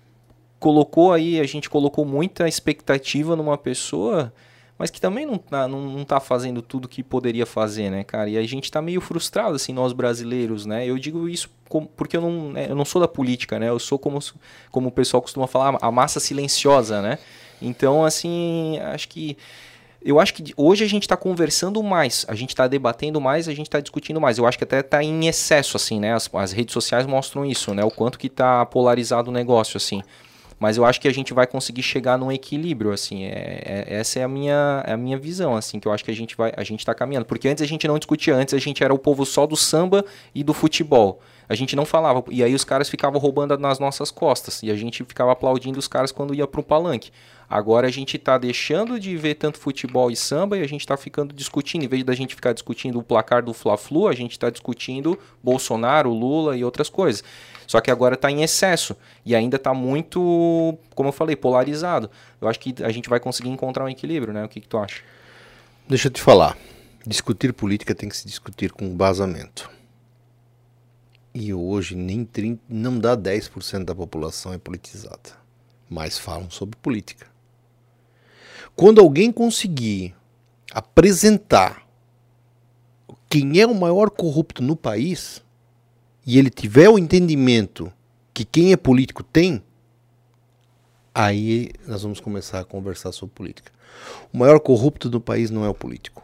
colocou aí, a gente colocou muita expectativa numa pessoa, mas que também não tá, não, não tá fazendo tudo que poderia fazer, né, cara? E a gente tá meio frustrado, assim, nós brasileiros, né? Eu digo isso como- porque eu não, né, eu não sou da política, né? Eu sou como, como o pessoal costuma falar, a massa silenciosa, né? Então, assim, acho que eu acho que hoje a gente está conversando mais, a gente está debatendo mais, a gente está discutindo mais. Eu acho que até está em excesso, assim, né? As, as redes sociais mostram isso, né? O quanto que está polarizado o negócio, assim. Mas eu acho que a gente vai conseguir chegar num equilíbrio, assim. É, é- essa é a minha, é a minha visão, assim, que eu acho que a gente vai, a gente está caminhando. Porque antes a gente não discutia, antes a gente era o povo só do samba e do futebol. A gente não falava, e aí os caras ficavam roubando nas nossas costas, e a gente ficava aplaudindo os caras quando ia para um palanque. Agora a gente tá deixando de ver tanto futebol e samba e a gente tá ficando discutindo, em vez da gente ficar discutindo o placar do Fla-Flu, a gente tá discutindo Bolsonaro, Lula e outras coisas. Só que agora tá em excesso e ainda tá muito, como eu falei, polarizado. Eu acho que a gente vai conseguir encontrar um equilíbrio, né? O que, que tu acha? Deixa eu te falar. Discutir política tem que se discutir com embasamento. E hoje nem 30, não dá 10% da população é politizada. Mas falam sobre política. Quando alguém conseguir apresentar quem é o maior corrupto no país e ele tiver o entendimento que quem é político tem, aí nós vamos começar a conversar sobre política. O maior corrupto do país não é o político.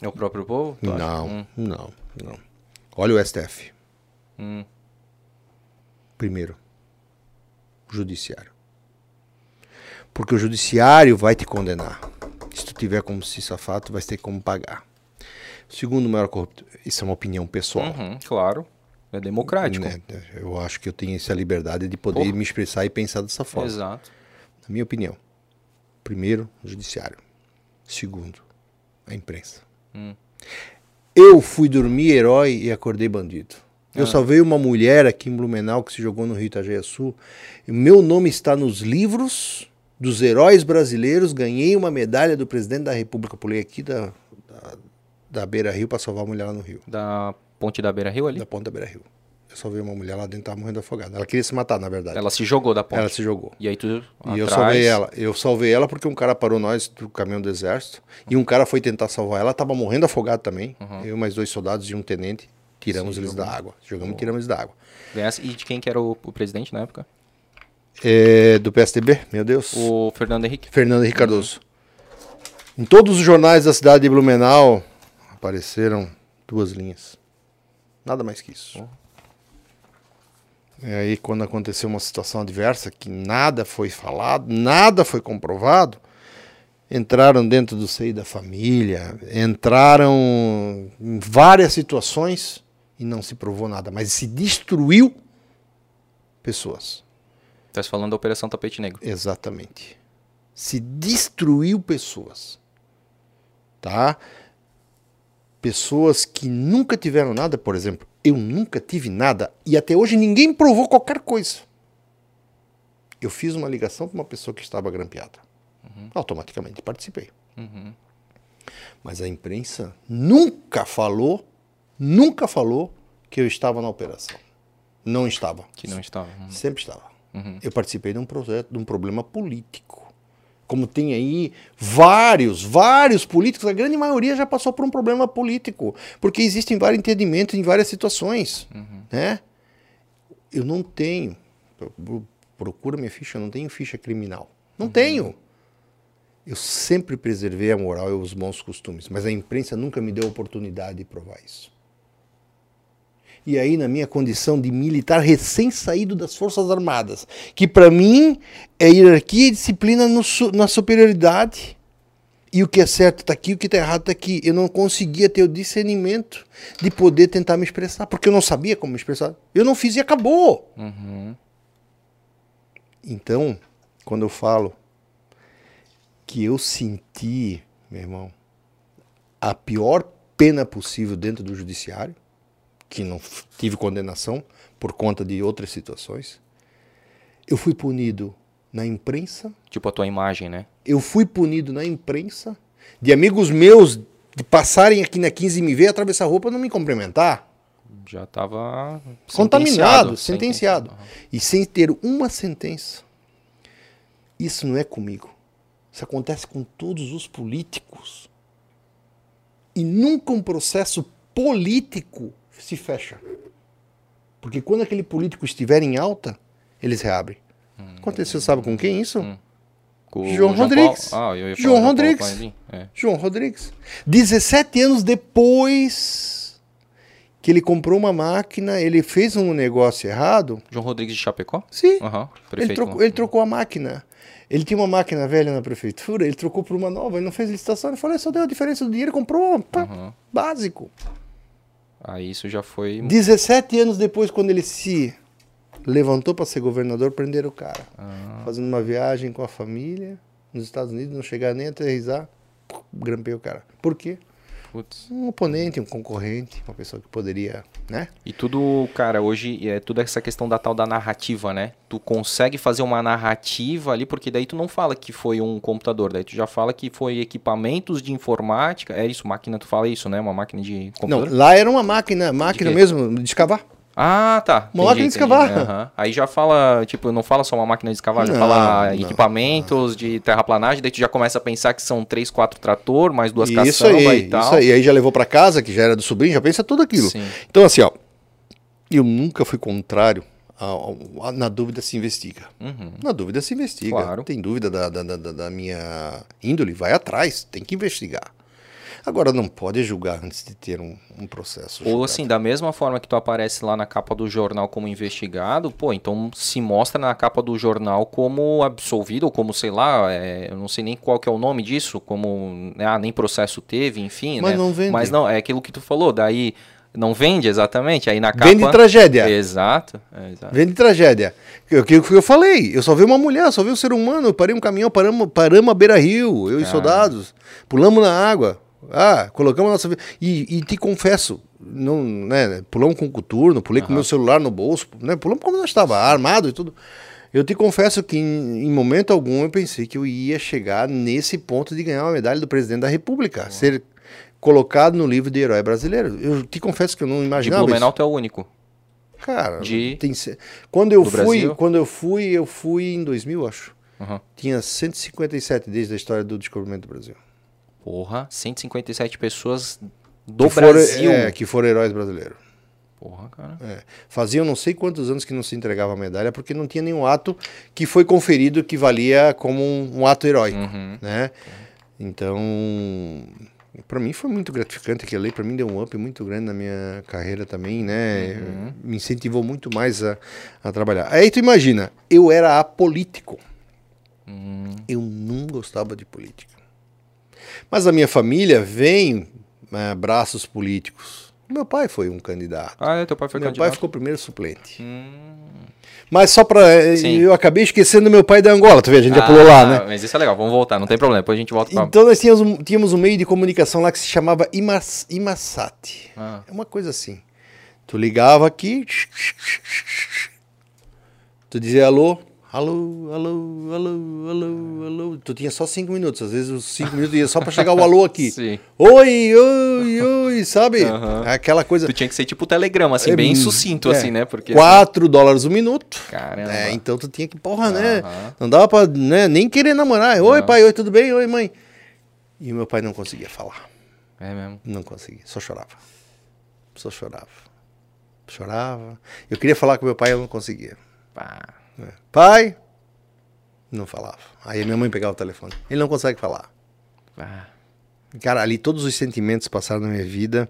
É o próprio povo? Não, Hum, não, não. Olha o STF. hum. Primeiro, o judiciário. Porque o judiciário vai te condenar. Se tu tiver como se safar, tu vai ter como pagar. Segundo maior corrupto, isso é uma opinião pessoal. Uhum, claro. É democrático. né? Eu acho que eu tenho essa liberdade de poder Porra. me expressar e pensar dessa forma. Exato. Na minha opinião. Primeiro, o judiciário. Segundo, a imprensa. Hum. Eu fui dormir herói e acordei bandido. Eu Ah. salvei uma mulher aqui em Blumenau que se jogou no Rio Itajaí-Sul. Meu nome está nos livros dos heróis brasileiros. Ganhei uma medalha do presidente da República. Pulei aqui da, da, da Beira Rio para salvar a mulher lá no Rio. Da Ponte da Beira Rio ali? Da ponta Beira Rio. Eu salvei uma mulher lá dentro, tava morrendo afogada. Ela queria se matar, na verdade. Ela se jogou da ponte. Ela se jogou. E aí tu E eu salvei ela. Eu salvei ela porque um cara parou nós do caminhão do exército. E um cara foi tentar salvar ela. Tava morrendo afogado também. Eu e mais dois soldados e um tenente. Tiramos Sim, eles jogou. da água. Jogamos e tiramos eles da água. E de quem que era o, o presidente na época? É, do PSDB, meu Deus. O Fernando Henrique. Fernando Henrique Cardoso. Em todos os jornais da cidade de Blumenau apareceram duas linhas. Nada mais que isso. E aí, quando aconteceu uma situação adversa, que nada foi falado, nada foi comprovado, entraram dentro do seio da família, entraram em várias situações e não se provou nada, mas se destruiu pessoas. Tá se falando da Operação Tapete Negro. Exatamente. Se destruiu pessoas. Tá? Pessoas que nunca tiveram nada, por exemplo, eu nunca tive nada e até hoje ninguém provou qualquer coisa. Eu fiz uma ligação com uma pessoa que estava grampeada. Automaticamente participei. Uhum. Mas a imprensa nunca falou, nunca falou que eu estava na operação. Não estava. Que não estava. Uhum. Sempre estava. Uhum. Eu participei de um projeto, de um problema político. Como tem aí vários, vários políticos, a grande maioria já passou por um problema político, porque existem vários entendimentos em várias situações, né? Eu não tenho, pro- procura minha ficha, eu não tenho ficha criminal. Não tenho. Eu sempre preservei a moral e os bons costumes, mas a imprensa nunca me deu oportunidade de provar isso. E aí, na minha condição de militar recém-saído das Forças Armadas, que para mim é hierarquia e disciplina no na superioridade. E o que é certo está aqui, o que está errado está aqui. Eu não conseguia ter o discernimento de poder tentar me expressar, porque eu não sabia como me expressar. Eu não fiz e acabou. Uhum. Então, quando eu falo que eu senti, meu irmão, a pior pena possível dentro do judiciário, que não tive condenação por conta de outras situações, eu fui punido na imprensa, Tipo a tua imagem, né? eu fui punido na imprensa, de amigos meus de passarem aqui na 15 e me ver atravessar a roupa não me cumprimentar. Já tava Contaminado, sentenciado. sentenciado. E sem ter uma sentença. Isso não é comigo. Isso acontece com todos os políticos. E nunca um processo político se fecha. Porque quando aquele político estiver em alta, eles reabrem. Aconteceu, sabe com quem isso? Hum. Com o João Rodrigues. Ah, João Rodrigues. É. João Rodrigues. 17 anos depois que ele comprou uma máquina, ele fez um negócio errado. João Rodrigues de Chapecó? Sim. Aham. Ele trocou, ele trocou a máquina. Ele tinha uma máquina velha na prefeitura, ele trocou por uma nova, ele não fez licitação, ele falou, só deu a diferença do dinheiro, comprou, pá, Aham. básico. Aí isso já foi. 17 anos depois, quando ele se levantou para ser governador, prenderam o cara. Ah, Fazendo uma viagem com a família nos Estados Unidos, não chegar nem a aterrissar, grampei o cara. Por quê? Putz. Um oponente, um concorrente, uma pessoa que poderia, né? E tudo, cara, hoje é tudo essa questão da tal da narrativa, né? Tu consegue fazer uma narrativa ali, porque daí tu não fala que foi um computador, daí tu já fala que foi equipamentos de informática. É isso, máquina, tu fala isso, né? Uma máquina de Não, computador. lá era uma máquina, máquina mesmo, de escavar. Ah, tá. Uma máquina de escavar. Aham. Aí já fala, tipo, não fala só uma máquina de escavar, já Não, fala não, equipamentos de terraplanagem, daí tu já começa a pensar que são três, quatro trator, mais duas isso caçamba aí, e tal. isso aí. Aí já levou para casa, que já era do sobrinho, já pensa tudo aquilo. Sim. Então, assim, ó, eu nunca fui contrário. na dúvida se investiga. Uhum. Na dúvida se investiga. Claro. Tem dúvida da, da, da, da minha índole? Vai atrás, tem que investigar. Agora, não pode julgar antes de ter um, um processo. Ou julgado. assim, da mesma forma que tu aparece lá na capa do jornal como investigado, pô, então se mostra na capa do jornal como absolvido, ou como, sei lá, é, eu não sei nem qual que é o nome disso, como, ah, nem processo teve, enfim, Mas né? não vende. Mas não, é aquilo que tu falou, daí não vende exatamente, aí na capa... Vende tragédia. Exato, é, exato. Vem de tragédia. O que, que eu falei? Eu só vi uma mulher, só vi um ser humano. Eu parei um caminhão, paramos, paramos a beira-rio, eu e Cara. soldados. Pulamos na água. Ah, colocamos a nossa vida. E, e te confesso, não, né, pulamos com coturno, pulei com Aham. meu celular no bolso, né, pulamos como nós estava, armado e tudo. Eu te confesso que em, em momento algum eu pensei que eu ia chegar nesse ponto de ganhar uma medalha do presidente da República, ser colocado no livro de herói brasileiro. Eu te confesso que eu não De imaginava Blumenau isso. tu é o único. Cara, De- tem quando eu do fui, Brasil? quando eu fui, eu fui em 2000, acho. Aham. Tinha 157 desde a história do descobrimento do Brasil. Porra, 157 pessoas do que foram- Brasil. é, que foram heróis brasileiros. Porra, cara. É. Faziam não sei quantos anos que não se entregava a medalha porque não tinha nenhum ato que foi conferido que valia como um, um ato heróico, Uhum. né? Então, para mim foi muito gratificante aquilo ali, para mim deu um up muito grande na minha carreira também, né? Uhum. Me incentivou muito mais a, a trabalhar. Aí tu imagina, eu era apolítico. Hum, Eu não gostava de política. Mas a minha família vem né, braços políticos. Meu pai foi um candidato. Ah, é, teu pai foi meu candidato? pai ficou primeiro suplente. Hum. Mas só pra. eh. Eu acabei esquecendo meu pai da Angola, tu vê, a gente já pulou lá, Ah, né? Mas isso é legal, vamos voltar, não tem problema, depois a gente volta pra... Então nós tínhamos um, tínhamos um meio de comunicação lá que se chamava Imas. Ah, É uma coisa assim. Tu ligava aqui. Tu dizia alô, alô, alô, alô, alô, alô. Tu tinha só cinco minutos. Às vezes os cinco minutos ia só pra chegar o alô aqui. Sim. Oi, oi, oi, sabe? É Aquela coisa. Tu tinha que ser tipo telegrama, assim, bem É, sucinto, é, assim, né? Porque... 4 dólares o minuto. Caramba. É, então tu tinha que, porra, né? Não dava pra né, nem querer namorar. Oi, Não. pai, oi, tudo bem? Oi, mãe. E o meu pai não conseguia falar. É mesmo. Não conseguia, só chorava. Só chorava. Chorava. Eu queria falar com meu pai, eu não conseguia. Pá. Né? Pai, não falava. Aí minha mãe pegava o telefone. Ele não consegue falar. Pá. Cara, ali todos os sentimentos passaram na minha vida.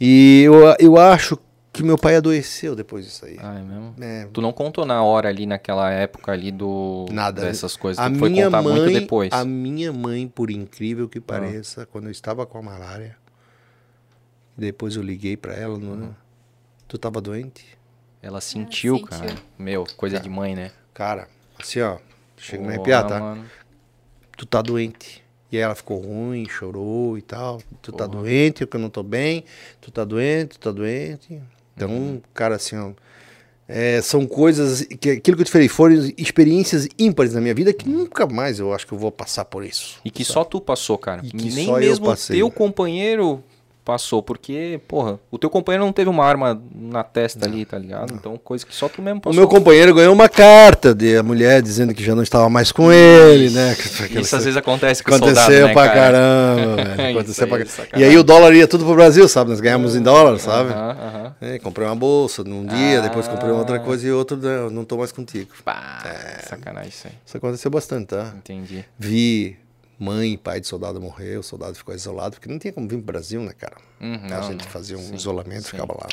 E eu, eu acho que meu pai adoeceu depois disso aí. Ah, é mesmo? É, Tu não contou na hora ali, naquela época ali do... Nada. Dessas coisas, a tu foi minha contar mãe, muito depois. A minha mãe, por incrível Ah. que pareça, quando eu estava com a malária, depois eu liguei pra ela, não, tu tava doente? Ela sentiu, sentiu. cara. Meu, coisa de mãe, né? Cara, assim ó, chega a me Porra, arrepiar, tá? mano. Tu tá doente. E aí ela ficou ruim, chorou e tal. Tu tá Porra. doente, eu que eu não tô bem. Tu tá doente, tu tá doente. Então, Uhum. cara, assim, ó. é, são coisas que aquilo que eu te falei foram experiências ímpares na minha vida que nunca mais eu acho que eu vou passar por isso. E que só tu passou, cara. E que Nem só eu mesmo o passei. teu companheiro passou, porque, porra, o teu companheiro não teve uma arma na testa ali, tá ligado? Então, coisa que só tu mesmo O passou. meu companheiro ganhou uma carta de a mulher dizendo que já não estava mais com ele, né? Isso às vezes acontece com o Aconteceu soldado, né, pra cara? caramba, velho. Aconteceu pra E aí o dólar ia tudo pro Brasil, sabe? Nós ganhamos em dólar, sabe? Aham, aham. É, comprei uma bolsa num dia, depois comprei outra Ah. coisa e outro não, não tô mais contigo. Pá, É. sacanagem isso aí. Isso aconteceu bastante, tá? Entendi. Vi mãe, pai de soldado morrer, o soldado ficou isolado, porque não tinha como vir pro Brasil, né, cara? Uhum, a não, gente fazia um Sim, isolamento, sim. ficava lá.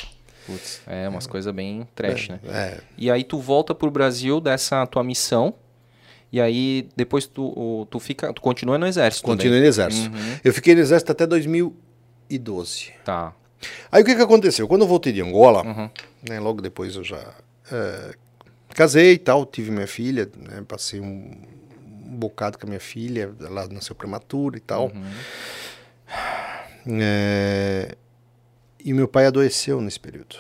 Putz, é umas coisas bem trash, né? É, E aí tu volta pro Brasil dessa tua missão. E aí depois tu, tu fica, tu continua no exército. continuei no exército. Uhum. Eu fiquei no exército até 2012. Tá. Aí o que que aconteceu? Quando eu voltei de Angola, Uhum. né, logo depois eu já é, casei e tal, tive minha filha, né, passei um bocado com a minha filha, ela nasceu prematura e tal. Uhum. É, e meu pai adoeceu nesse período.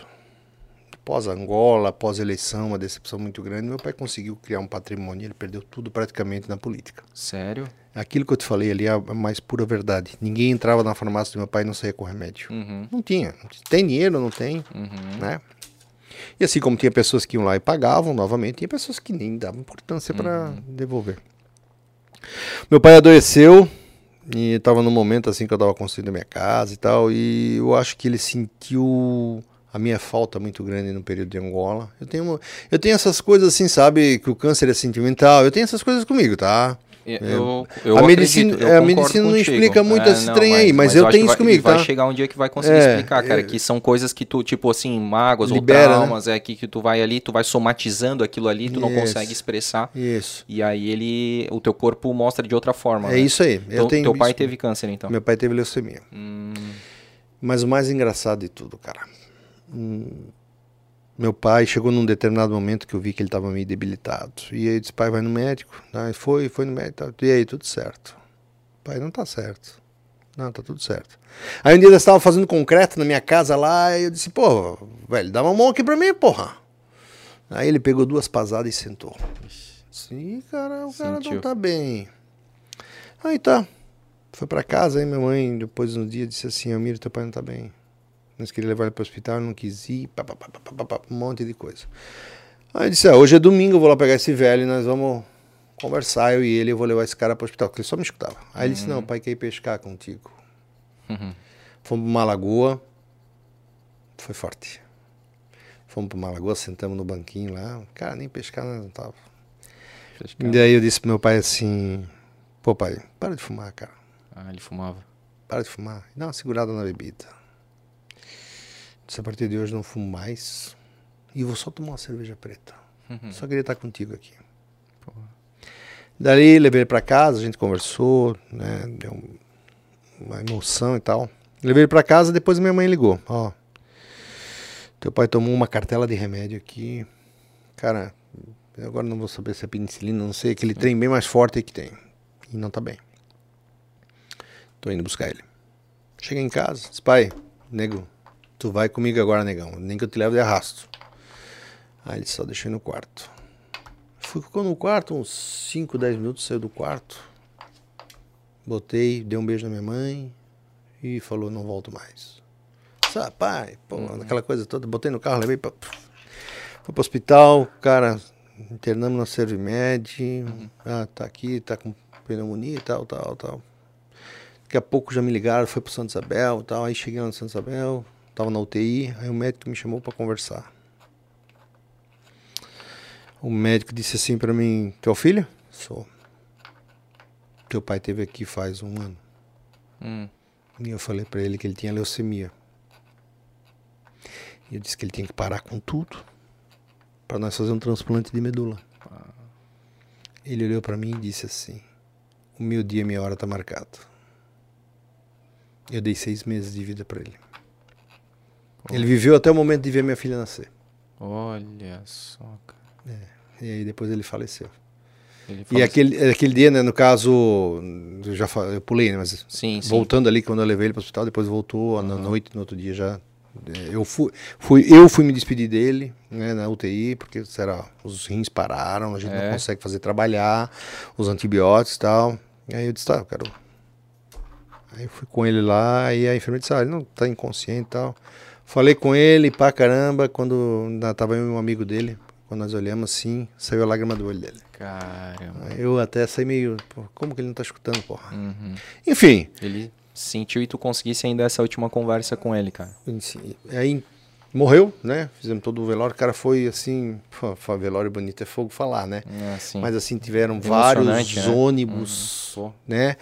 Pós Angola, pós eleição, uma decepção muito grande, meu pai conseguiu criar um patrimônio, ele perdeu tudo praticamente na política. Sério? Aquilo que eu te falei ali é a mais pura verdade. Ninguém entrava na farmácia do meu pai e não saía com remédio. Uhum. Não tinha. Tem dinheiro, não tem, Uhum. né? E assim como tinha pessoas que iam lá e pagavam novamente, tinha pessoas que nem davam importância para devolver. Meu pai adoeceu e estava num momento assim que eu estava construindo minha casa e tal, e eu acho que ele sentiu a minha falta muito grande no período de Angola. Eu tenho, uma- eu tenho essas coisas assim, sabe, que o câncer é sentimental. Eu tenho essas coisas comigo, tá? Eu, eu A acredito, medicina- eu é, a medicina não contigo. explica muito É, esse não, trem aí, mas eu acho tenho isso vai- comigo, Vai tá? chegar um dia que vai conseguir É, explicar, cara, é. que são coisas que tu, tipo assim, mágoas Libera, né? ou traumas, é que, que tu vai ali, tu vai somatizando aquilo ali, tu não Isso. consegue expressar. Isso. E aí ele, o teu corpo mostra de outra forma. É né? isso aí. Eu Então, tenho teu pai isso. teve câncer, então. Meu pai teve leucemia. Hum, Mas o mais engraçado de tudo, cara. hum, meu pai chegou num determinado momento que eu vi que ele estava meio debilitado. E aí eu disse, pai, vai no médico. Aí foi, foi no médico. E aí, tudo certo. Pai, não tá certo. Não, tá tudo certo. Aí um dia eu estava fazendo concreto na minha casa lá e eu disse, pô, velho, dá uma mão aqui pra mim, porra. Aí ele pegou duas pasadas e sentou. Sim, cara, o cara Sentiu. não tá bem. Aí tá. Foi pra casa, aí minha mãe, depois de um dia, disse assim, Amir, teu pai não tá bem. Nós queríamos levar ele para o hospital, não quis ir, pá, pá, pá, um monte de coisa. Aí eu disse, ah, hoje é domingo, eu vou lá pegar esse velho e nós vamos conversar, eu e ele, eu vou levar esse cara para o hospital, porque ele só me escutava. Aí ele disse, não, o pai quer ir pescar contigo. Uhum. Fomos para uma lagoa, foi forte. Fomos para uma lagoa, sentamos no banquinho lá, cara, nem pescar nós não tava. E daí eu disse pro meu pai assim, pô pai, para de fumar, cara, Ah, ele fumava. para de fumar, dá uma segurada na bebida. Disse, a partir de hoje não fumo mais e vou só tomar uma cerveja preta. Uhum. Só queria estar contigo aqui. Dali levei ele pra casa, a gente conversou, né? Deu um- uma emoção e tal. Levei ele pra casa, depois minha mãe ligou. Ó, teu pai tomou uma cartela de remédio aqui. Cara, agora não vou saber se é penicilina, não sei, aquele trem bem mais forte que tem. E não tá bem. Tô indo buscar ele. Cheguei em casa, disse, pai, nego, tu vai comigo agora, negão. Nem que eu te leve de arrasto. Aí ele só deixei no quarto. Fui ficou no quarto uns 5, 10 minutos, saiu do quarto. Botei, dei um beijo na minha mãe e falou, não volto mais. Sabe, pai, pô, aquela coisa toda, botei no carro, levei pra. Fui pro hospital, cara, internamos na Servimed. Ah, tá aqui, tá com pneumonia e tal, tal, tal. Daqui a pouco já me ligaram, foi pro Santa Isabel e tal. Aí cheguei lá no Santa Isabel, tava na UTI, aí o médico me chamou pra conversar. O médico disse assim pra mim: Teu filho? Sou. Teu pai teve aqui faz um ano. Hum. E eu falei pra ele que ele tinha leucemia. E eu disse que ele tinha que parar com tudo pra nós fazer um transplante de medula. Ele olhou pra mim e disse assim: O meu dia, minha hora tá marcado. Eu dei seis meses de vida pra ele. Ele viveu até o momento de ver minha filha nascer. Olha só, cara. E aí depois ele faleceu. Ele E aquele, aquele dia, né, no caso, eu já eu pulei, né, mas Sim, sim. voltando ali quando eu levei ele para o hospital, depois voltou na noite, no outro dia já. é, Eu fui, fui, eu fui me despedir dele, né, na UTI, porque será, os rins pararam, a gente É. não consegue fazer trabalhar, os antibióticos e tal. E aí eu disse, tá, eu quero. Aí eu fui com ele lá e a enfermeira disse, ah, ele não tá inconsciente e tal. Falei com ele pra caramba, quando ainda tava eu um amigo dele, quando nós olhamos assim, saiu a lágrima do olho dele. Caramba. Eu até saí meio, como que ele não tá escutando, porra? Uhum. Enfim, Ele sentiu e tu conseguisse ainda essa última conversa com ele, cara. Aí morreu, né? Fizemos todo o velório. O cara foi assim. Pô, velório bonito é fogo falar, né? É, assim. Mas assim, tiveram vários né? ônibus, Pô, né?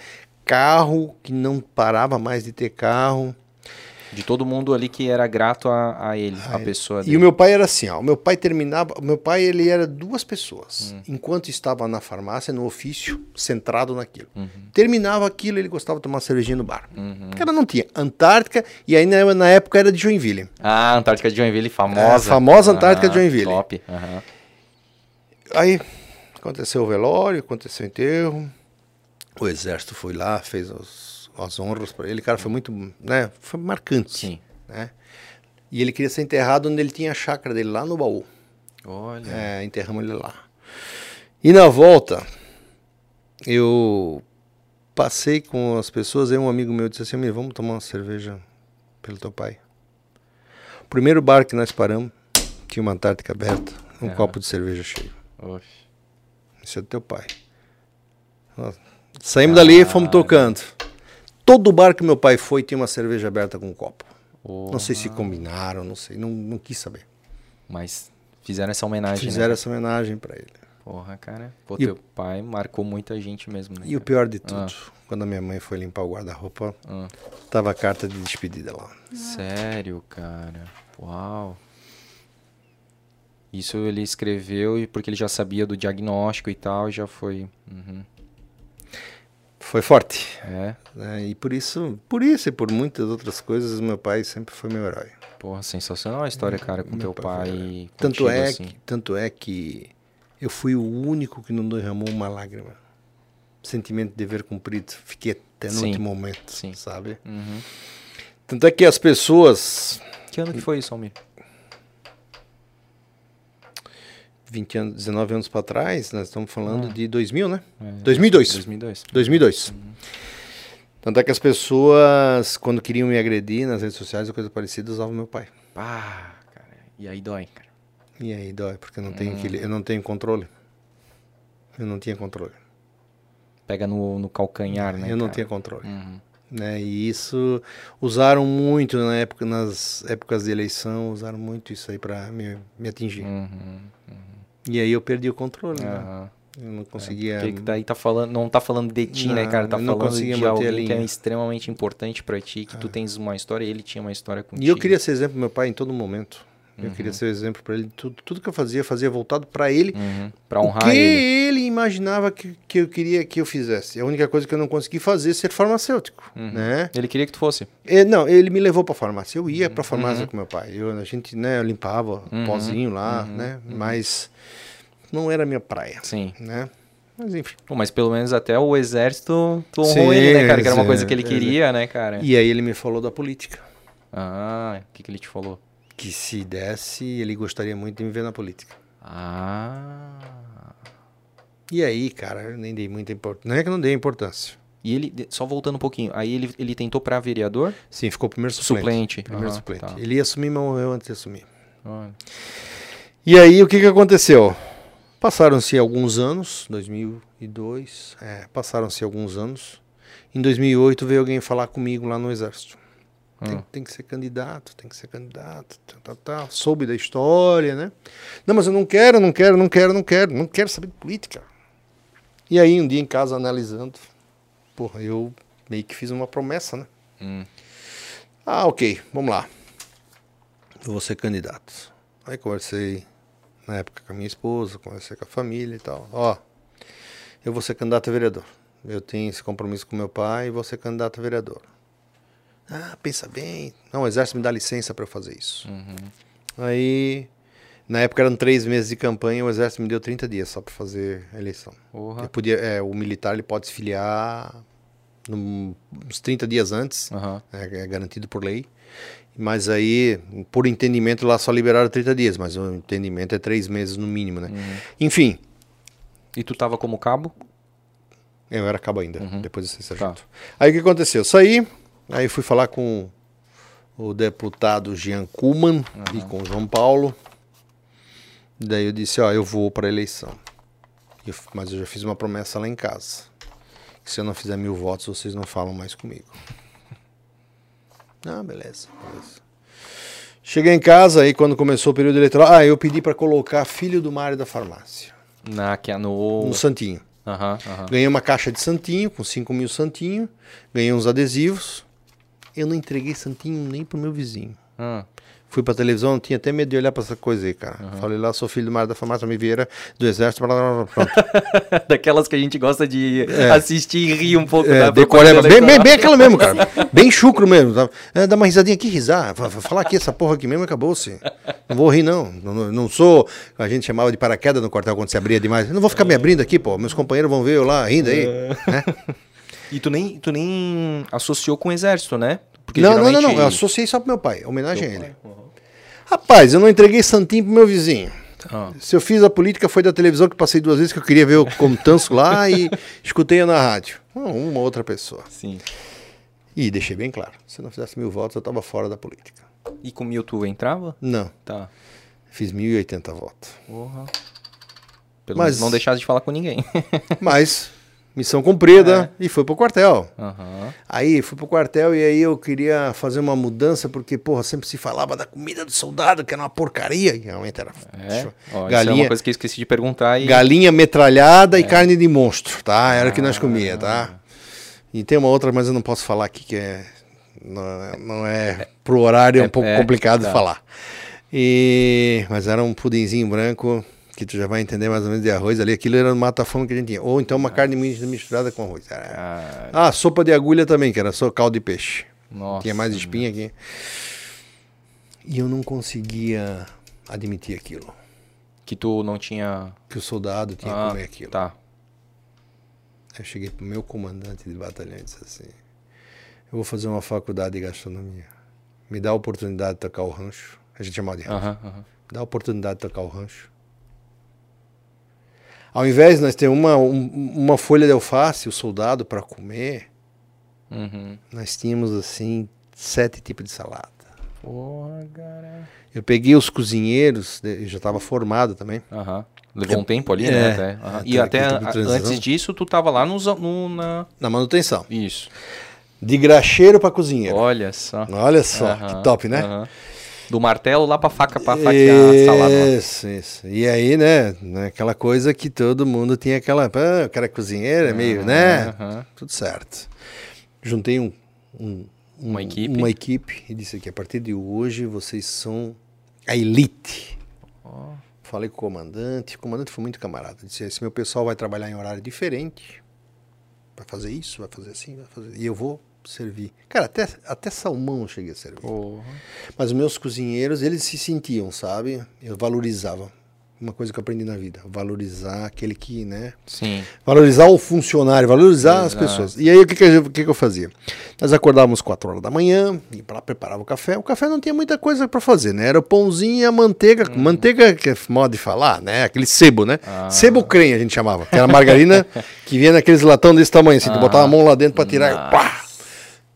Carro que não parava mais de ter carro. De todo mundo ali que era grato a, a ele, a pessoa E dele. o meu pai era assim, ó. O meu pai terminava. O meu pai, ele era duas pessoas. Enquanto estava na farmácia, no ofício, centrado naquilo. Terminava aquilo, ele gostava de tomar cervejinha no bar. Uhum. Cara não tinha. Antártica, e aí na, na época era de Joinville. Ah, Antártica de Joinville, famosa. É, a famosa Antártica de Aham, Joinville. Top. Aí aconteceu o velório, aconteceu o enterro. O exército foi lá, fez as, as honras para ele. Cara, foi muito, né? Foi marcante. Sim. Né? E ele queria ser enterrado onde ele tinha a chácara dele, lá no baú. Olha. É, enterramos ele lá. E na volta, eu passei com as pessoas, aí um amigo meu disse assim, "Amigo, vamos tomar uma cerveja pelo teu pai. O primeiro bar que nós paramos, tinha uma Antártica aberta, um Aham. copo de cerveja cheio. Oxe. Isso é do teu pai. Ó, Saímos dali e fomos tocando. Todo bar que meu pai foi tinha uma cerveja aberta com um copo. Não sei se combinaram, não sei, não, não quis saber. Mas fizeram essa homenagem, Fizeram né? essa homenagem pra ele. Porra, cara. Pô, E o- teu pai marcou muita gente mesmo, né? E o cara? pior de tudo, quando a minha mãe foi limpar o guarda-roupa, Ah, tava a carta de despedida lá. sério, cara. Uau. Isso ele escreveu e porque ele já sabia do diagnóstico e tal, já foi. Uhum. Foi forte. É, né? E por isso, por isso e por muitas outras coisas, meu pai sempre foi meu herói. porra, sensacional a história, cara, com Meu teu pai pai. Tanto contigo, é, assim. que, tanto é que eu fui o único que não derramou uma lágrima. Sentimento de dever cumprido. Fiquei até no Sim, último momento, sim. sabe? Uhum. Tanto é que as pessoas, Que ano que foi isso, Almir? 20 anos, 19 anos para trás, nós estamos falando Ah. de 2000, né? É, 2002. 2002. 2002. Tanto é que as pessoas, quando queriam me agredir nas redes sociais ou coisa parecida, usavam meu pai. Pá, cara. E aí dói, cara. E aí dói, porque eu não tenho, aquele, eu não tenho controle. Eu não tinha controle. Pega no, no calcanhar, né? eu não cara? tinha controle. Uhum. Né? E isso usaram muito na época, nas épocas de eleição, usaram muito isso aí para me, me atingir. Uhum. E aí eu perdi o controle, né? Aham. Eu não conseguia. Porque daí tá falando, não tá falando de ti, né, Não, cara? Tá falando de alguém que é extremamente importante pra ti, que tu tens uma história e ele tinha uma história contigo. E eu queria ser exemplo meu pai em todo momento. Eu Uhum. queria ser exemplo para ele. Tudo, tudo que eu fazia, fazia voltado para ele. Uhum. Pra o honrar que ele. ele imaginava que, que eu queria que eu fizesse. A única coisa que eu não consegui fazer é ser farmacêutico, Uhum. né? Ele queria que tu fosse. É, não, ele me levou para farmácia. Eu ia para Uhum. farmácia com meu pai. Eu, a gente, né, eu limpava Uhum. pozinho lá, Uhum. né? Mas não era a minha praia, Sim. né? Mas enfim. Mas pelo menos até o exército tu honrou ele, né, cara? Que era uma coisa que ele é, queria, né, cara? E aí ele me falou da política. Ah, o que, que ele te falou? Que se desse, ele gostaria muito de me ver na política. Ah. E aí, cara, eu nem dei muita importância. Não é que não dei importância. E ele, só voltando um pouquinho, aí ele, ele tentou pra vereador? Sim, ficou primeiro suplente. Suplente. Primeiro Aham, suplente. tá. Ele ia assumir, mas morreu antes de assumir. Olha. E aí, o que, que aconteceu? Passaram-se alguns anos, 2002, é, passaram-se alguns anos. Em 2008 veio alguém falar comigo lá no Exército. Tem, Ah. tem que ser candidato, tem que ser candidato, tal, tal, tal. Soube da história, né? Não, mas eu não quero, não quero, não quero, não quero, não quero saber de política. E aí, um dia em casa, analisando, porra, eu meio que fiz uma promessa, né? Hum. Ah, ok, vamos lá. Eu vou ser candidato. Aí conversei na época com a minha esposa, conversei com a família e tal. Ó, eu vou ser candidato a vereador. Eu tenho esse compromisso com meu pai e vou ser candidato a vereador. Ah, pensa bem. Não, o exército me dá licença para eu fazer isso. Uhum. Aí, na época eram três meses de campanha, o exército me deu 30 dias só para fazer a eleição. Eu podia, é, o militar ele pode se filiar num- uns 30 dias antes Aham. é, é garantido por lei. Mas aí, por entendimento, lá só liberaram 30 dias, mas o entendimento é três meses no mínimo, né? Uhum. Enfim, E tu tava como cabo? eu era cabo ainda, Uhum. depois de ser Tá. sargento. Aí o que aconteceu? Saí, aí fui falar com o deputado Jean Kuhlmann e com o João Paulo. Daí eu disse, ó, eu vou para eleição. Eu mas eu já fiz uma promessa lá em casa. Que se eu não fizer mil votos, vocês não falam mais comigo. Ah, beleza, beleza. Cheguei em casa, aí quando começou o período eleitoral, ah, eu pedi para colocar filho do Mário da farmácia, Na, que é no... no Santinho. Aham, aham. Ganhei uma caixa de santinho, com 5 mil santinho. Ganhei uns adesivos. Eu não entreguei santinho nem pro meu vizinho. Ah, Fui pra televisão, tinha até medo de olhar pra essa coisa aí, cara. Falei lá, sou filho do Mário da Farmácia, me Vieira, do Exército, blá, blá, blá, pronto. Daquelas que a gente gosta de assistir e rir um pouco É, da decoreba, propaganda bem, bem, bem aquela mesmo, cara. Bem chucro mesmo. tá? É, dá uma risadinha aqui, risar. Fa- fa- Falar aqui essa porra aqui mesmo acabou-se. Não vou rir, não. não. não- Não sou. A gente chamava de paraquedas no quartel quando se abria demais. Não vou ficar me abrindo aqui, pô. Meus companheiros vão ver eu lá rindo aí. né? E tu nem, tu nem associou com o exército, né? Porque Não, não, não, geralmente- não. Eu associei só pro meu pai. Homenagem a ele. Rapaz, eu não entreguei santinho pro meu vizinho. Ah, Se eu fiz a política foi da televisão que passei duas vezes que eu queria ver o Comtanço lá e escutei na rádio. Não, Uma outra pessoa. sim. E deixei bem claro. Se eu não fizesse mil votos, eu tava fora da política. E com mil tu entrava? Não. Tá. Fiz 1.080 votos. Porra. Pelo Mas- menos não deixasse de falar com ninguém. Mas, missão cumprida e fui pro quartel. Aham. Aí fui pro quartel e aí eu queria fazer uma mudança, porque, porra, sempre se falava da comida do soldado, que era uma porcaria. E realmente era. É. Ó, isso é uma galinha, coisa que eu esqueci de perguntar. E... galinha metralhada e carne de monstro, tá? Era o que nós comia, tá? E tem uma outra, mas eu não posso falar aqui, que é. Não é, não é pro horário, é um É- pouco é, complicado tá. de falar. E, mas era um pudinzinho branco, que tu já vai entender mais ou menos de arroz ali. Aquilo era o mata-fome que a gente tinha. Ou então uma carne mi- misturada com arroz. Era- Ah, sopa de agulha também, que era só caldo de peixe. nossa. Tinha mais espinha aqui. E eu não conseguia admitir aquilo. Que tu não tinha. Que o soldado tinha que Ah, comer aquilo. Tá. Eu cheguei pro meu comandante de batalhão e disse assim: Eu vou fazer uma faculdade de gastronomia. Me dá a oportunidade de tocar o rancho. A gente chamava de rancho. Aham, aham. Dá a oportunidade de tocar o rancho. Ao invés de nós ter uma, um- uma folha de alface, o soldado, para comer, Uhum. Nós tínhamos assim sete tipos de salada. Porra, cara. Eu peguei os cozinheiros, né, eu já estava formado também. Aham. Levou um tempo ali, É, né? Até. Aham. E até antes disso, tu tava lá nos, no, na. Na manutenção. Isso. De graxeiro para cozinheiro. Olha só. Olha só, Aham, que top, né? aham. Do martelo lá pra faca pra faquear a salada. Isso, isso. E aí, né, né, aquela coisa que todo mundo tinha aquela, ah, o cara é cozinheiro, é meio, né? Aham. Tudo certo. Juntei um, um- Uma um- equipe. Uma equipe e disse que a partir de hoje vocês são a elite. Ó. Falei com o comandante, o comandante foi muito camarada. Disse: esse meu pessoal vai trabalhar em horário diferente, vai fazer isso, vai fazer assim, vai fazer. E eu vou servir. Cara, até, até salmão eu cheguei a servir. Porra. Mas os meus cozinheiros, eles se sentiam, sabe? Eu valorizava. Uma coisa que eu aprendi na vida, valorizar aquele que, né? Sim. Valorizar o funcionário, valorizar as Exato. pessoas. E aí o que, que, eu, o que, que eu fazia? Nós acordávamos 4 horas da manhã, pra lá, preparava o café. O café não tinha muita coisa para fazer, né? Era o pãozinho e a manteiga. Manteiga, que é modo de falar, né? Aquele sebo, né? Ah. Sebo creme a gente chamava. Que era margarina que vinha naqueles latão desse tamanho, assim. Tu botava a mão lá dentro para tirar. e pá!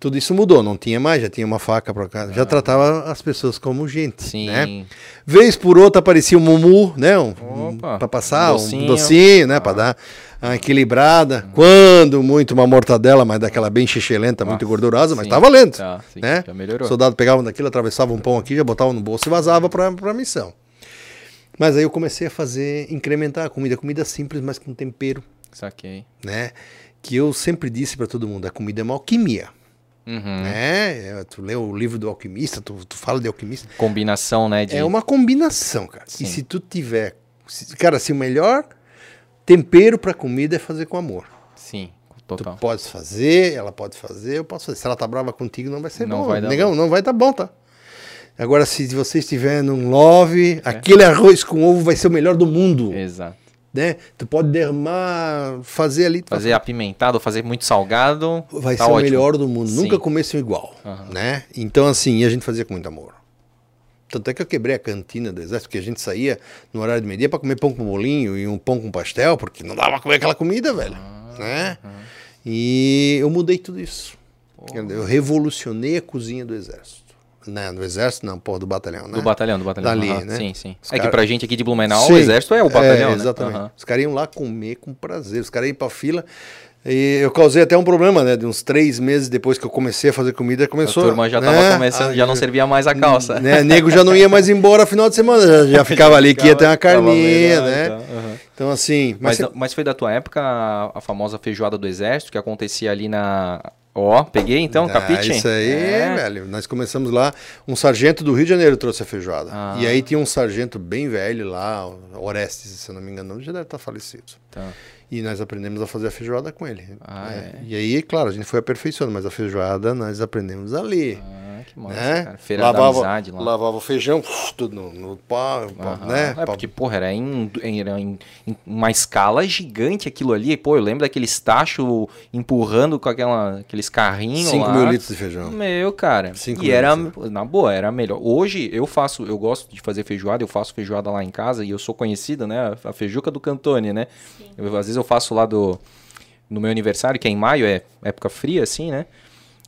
Tudo isso mudou, não tinha mais, já tinha uma faca para cá. Já tratava as pessoas como gente, Sim. né? Vez por outra aparecia um mumu, né? Um, para passar, um um docinho. docinho, né? Para dar uma equilibrada. Quando muito uma mortadela, mas daquela bem xixelenta, muito Nossa, gordurosa, mas sim. tá valendo. Tá, sim, né? já melhorou. O soldado pegava daquilo, atravessava um pão aqui, já botava no bolso e vazava para a missão. Mas aí eu comecei a fazer, incrementar a comida, comida simples, mas com tempero, Saquei. né? Que eu sempre disse para todo mundo, a comida é uma alquimia, Uhum. né? É, Tu lê o livro do alquimista, tu, tu fala de alquimista, Combinação, né? De... é uma combinação, cara. Sim. E se tu tiver, se- cara, se o melhor tempero para comida é fazer com amor. Sim, Tu total. pode fazer, ela pode fazer, eu posso fazer. Se ela tá brava contigo, não vai ser Não bom. vai Negão, não vai dar bom, tá? Agora, se você estiver num love, aquele arroz com ovo vai ser o melhor do mundo, Exato. Né? Tu pode derramar, fazer ali, vai Fazer apimentado, fazer muito salgado. vai tá ser o ótimo. melhor do mundo. Sim. Nunca comessem igual, Aham. né? Então, assim, a gente fazia com muito amor. Tanto é que eu quebrei a cantina do exército, porque a gente saía no horário de meio-dia para comer pão com bolinho e um pão com pastel, porque não dava pra comer aquela comida, velho, Ah, né? E eu mudei tudo isso. Eu revolucionei a cozinha do exército. Não, do exército não, porra, do batalhão, né? Do batalhão, do batalhão. Dali, Aham, né? Sim, sim. Os É que cara- pra gente aqui de Blumenau, Sim. o exército é o batalhão, É, né? exatamente. Aham. Os caras iam lá comer com prazer. Os caras iam pra fila. E eu causei até um problema, né? De uns três meses depois que eu comecei a fazer comida, começou. a turma já né? tava começando, Ah, já não servia mais a calça. Né? Nego já não ia mais embora final de semana, já, já ficava ali que ia ter uma carninha, melhor, né? então. Então, assim. Mas, Mas, você- mas foi da tua época a, a famosa feijoada do exército que acontecia ali na. Ó, peguei então, Ah, capite? Isso aí, É. velho. Nós começamos lá. Um sargento do Rio de Janeiro trouxe a feijoada. Ah. E aí tinha um sargento bem velho lá, Orestes, se eu não me engano, já deve estar falecido. Tá. E nós aprendemos a fazer a feijoada com ele. Ah, né? é? E aí, claro, a gente foi aperfeiçoando, mas a feijoada nós aprendemos ali. Ah, que massa, né? cara. Feira lavava, da amizade lá. lavava o feijão, uf, tudo no, no pau, pau, Aham. né? É porque, porra, era, em, em- era em, em uma escala gigante aquilo ali. Pô, eu lembro daqueles tachos empurrando com aquela, aqueles carrinhos 5 lá. mil litros de feijão. Meu, cara. Cinco e mil era, litros. na boa, era melhor. Hoje eu faço, eu gosto de fazer feijoada, eu faço feijoada lá em casa e eu sou conhecido, né? A feijuca do Cantone, né? Eu, às vezes eu faço lá do no meu aniversário, que é em maio, é época fria, assim, né?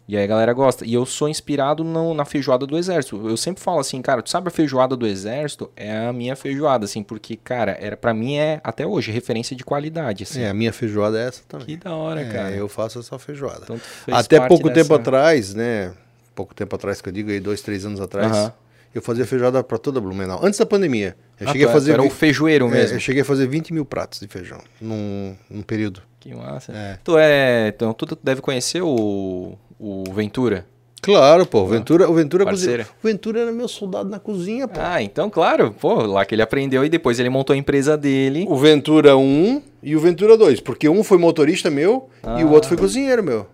E aí a galera gosta. E eu sou inspirado no- na feijoada do exército. Eu sempre falo assim, cara, tu sabe a feijoada do exército? É a minha feijoada, assim, porque, cara, era para mim é até hoje referência de qualidade, assim. É, a minha feijoada é essa também. Que da hora, É, cara. eu faço essa feijoada. Então, Até pouco tempo dessa- atrás, né? Pouco tempo atrás que eu digo, aí dois, três anos atrás, Aham. eu fazia feijoada para toda Blumenau. Antes da pandemia. Eu Ah, cheguei tu a é- fazer. era o feijoeiro é, mesmo. eu cheguei a fazer 20 mil pratos de feijão num, num período. Que massa. É. Tu é. Então, tu deve conhecer o, o Ventura. Claro, pô. O Ventura, o Ventura, cozinha- o Ventura era meu soldado na cozinha, pô. Ah, então, claro. Pô, lá que ele aprendeu e depois ele montou a empresa dele. O Ventura 1 e o Ventura 2. Porque um foi motorista meu e o outro foi cozinheiro meu.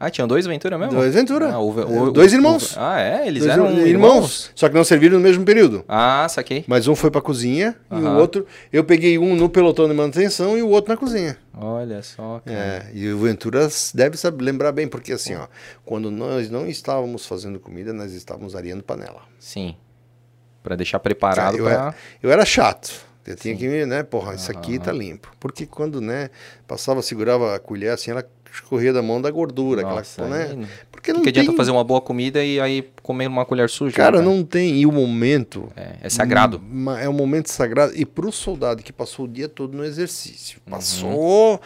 Ah, tinham dois Ventura mesmo? Dois Ventura. Ah, o- É, o- dois o- irmãos. o- ah, é? Eles Dois eram irmãos, irmãos? Só que não serviram no mesmo período. Ah, saquei. Mas um foi pra cozinha e o outro. Eu peguei um no pelotão de manutenção e o outro na cozinha. Olha só, cara. É, e o Ventura deve saber, lembrar bem, porque assim, ó, quando nós não estávamos fazendo comida, nós estávamos areando panela. Sim. Pra deixar preparado eu, pra... era, eu era chato. Eu tinha que, né, porra, isso aqui tá limpo. Porque quando, né, passava, segurava a colher assim, ela escorria da mão da gordura, Nossa, aquela, aí né? Porque não que adianta tem, fazer uma boa comida e aí comer uma colher suja. cara, né, não tem, e o momento É, é sagrado. É um momento sagrado. E para o soldado que passou o dia todo no exercício, Uhum. passou.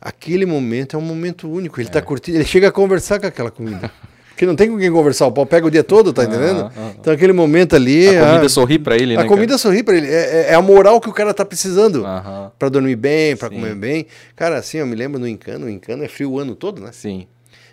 Aquele momento é um momento único. Ele É. tá curtindo, ele chega a conversar com aquela comida. Porque não tem com quem conversar. O pau pega o dia todo, tá entendendo? Aham, aham. Então aquele momento ali. A comida ah, sorri pra ele, né? a comida sorri pra ele. É, é- é a moral que o cara tá precisando. cara? Aham, Pra dormir bem, pra Sim. comer bem. Cara, assim, eu me lembro no Encano. O Encano é frio o ano todo, né? sim.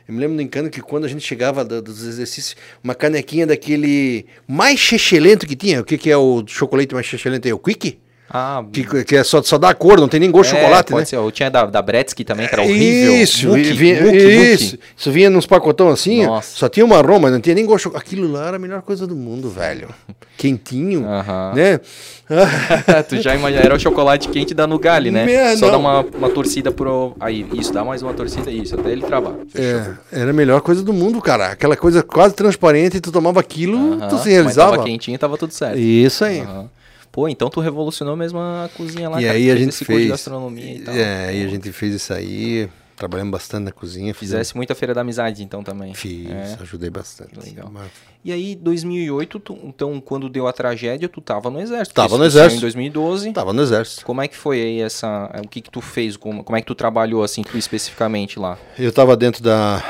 Eu me lembro no Encano que quando a gente chegava da- dos exercícios, uma canequinha daquele mais chechelento que tinha. O que, que é o chocolate mais chechelento? É o Quick? Ah, Que, que é só, só dá a cor, não tem nem gosto de é, chocolate, pode né? ser. Eu tinha da, da Bretsky também, que era horrível. Isso, Muki, vinha, Muki, isso. Muki. Isso vinha nos pacotão assim, Nossa. só tinha uma aroma, não tinha nem gosto de. Aquilo lá era a melhor coisa do mundo, velho. Quentinho, Aham. né? tu já imagina, era o chocolate quente da Nugali, né? Meu, Só não. dá uma, uma torcida pro. Aí, isso, dá mais uma torcida, isso, até ele travar. É, era a melhor coisa do mundo, cara. Aquela coisa quase transparente, tu tomava aquilo, Aham, tu se Mas realizava. tava quentinho tava tudo certo. Isso aí. Aham. Pô, então tu revolucionou mesmo a cozinha lá, E cara. aí a gente fez. gastronomia e tal. É, e a gente fez isso aí, trabalhamos bastante na cozinha. fizemos- Fizesse muita feira da amizade, então também. Fiz, É. ajudei bastante. Legal. Mas- E aí, 2008, tu- então, quando deu a tragédia, tu tava no exército. Tava no exército. Em 2012. Tava no exército. Como é que foi aí essa. O que que tu fez? Como, como é que tu trabalhou, assim, tu especificamente lá? Eu estava dentro da,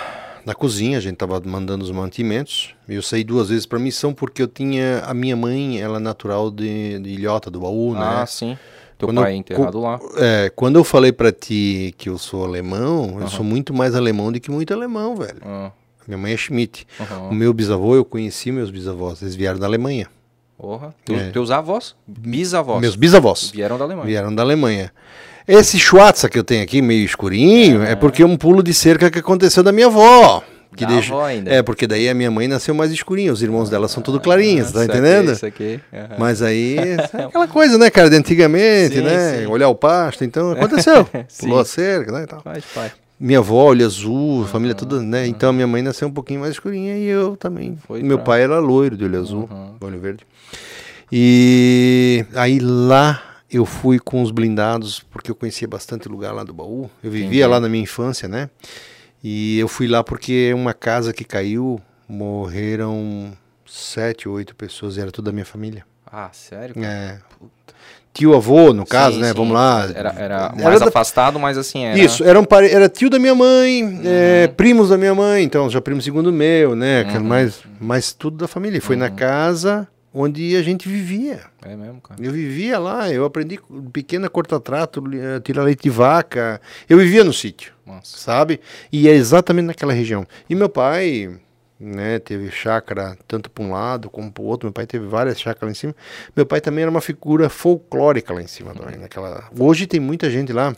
da cozinha, a gente estava mandando os mantimentos. Eu saí duas vezes para missão porque eu tinha a minha mãe, ela é natural de, de Ilhota, do Baú, ah, né? sim. Teu Quando pai é eu- enterrado lá. É, quando eu falei para ti que eu sou alemão, eu sou muito mais alemão do que muito alemão, velho. Ah, Minha mãe é Schmidt. aham. O meu bisavô, eu conheci meus bisavós, eles vieram da Alemanha. Porra. Teus, É. teus avós? Bisavós. Meus bisavós Vieram da Alemanha. vieram da Alemanha. Esse Schwarza que eu tenho aqui, meio escurinho, é, porque é um pulo de cerca que aconteceu da minha avó. Que Da deixa... avó ainda. É, porque daí a minha mãe nasceu mais escurinha, os irmãos dela são tudo Ah, clarinhos, tá saquei, entendendo? saquei. Aham. Mas aí, é aquela coisa, né, cara, de antigamente, Sim, né? sim. Olhar o pasto, então aconteceu. Pulou a cerca, né, e tal. Faz, pai. Minha avó, olho azul, família toda, né? Então a minha mãe nasceu um pouquinho mais escurinha e eu também. Foi Meu pra- pai era loiro, de olho azul, Uhum. olho verde. E aí lá eu fui com os blindados, porque eu conhecia bastante lugar lá do baú. Eu vivia Entendi. lá na minha infância, né? E eu fui lá porque uma casa que caiu, morreram sete, oito pessoas, e era tudo da minha família. Ah, sério? cara? É. Tio avô, no caso, Sim, né? sim. Vamos lá. Era, era Era mais da- afastado, mas assim, era... Isso, era, um pare... era tio da minha mãe, Uhum. é, primos da minha mãe, então já primo segundo meu, né? aquele Uhum. Mais, mais tudo da família. Foi na casa onde a gente vivia. É mesmo, cara. Eu vivia lá, eu aprendi pequena corta-trato, eh, tirar leite de vaca. Eu vivia no sítio, Nossa. sabe? E é exatamente naquela região. E meu pai, né, teve chácara tanto para um lado como para o outro. Meu pai teve várias chácaras lá em cima. Meu pai também era uma figura folclórica lá em cima. também, naquela... Hoje tem muita gente lá.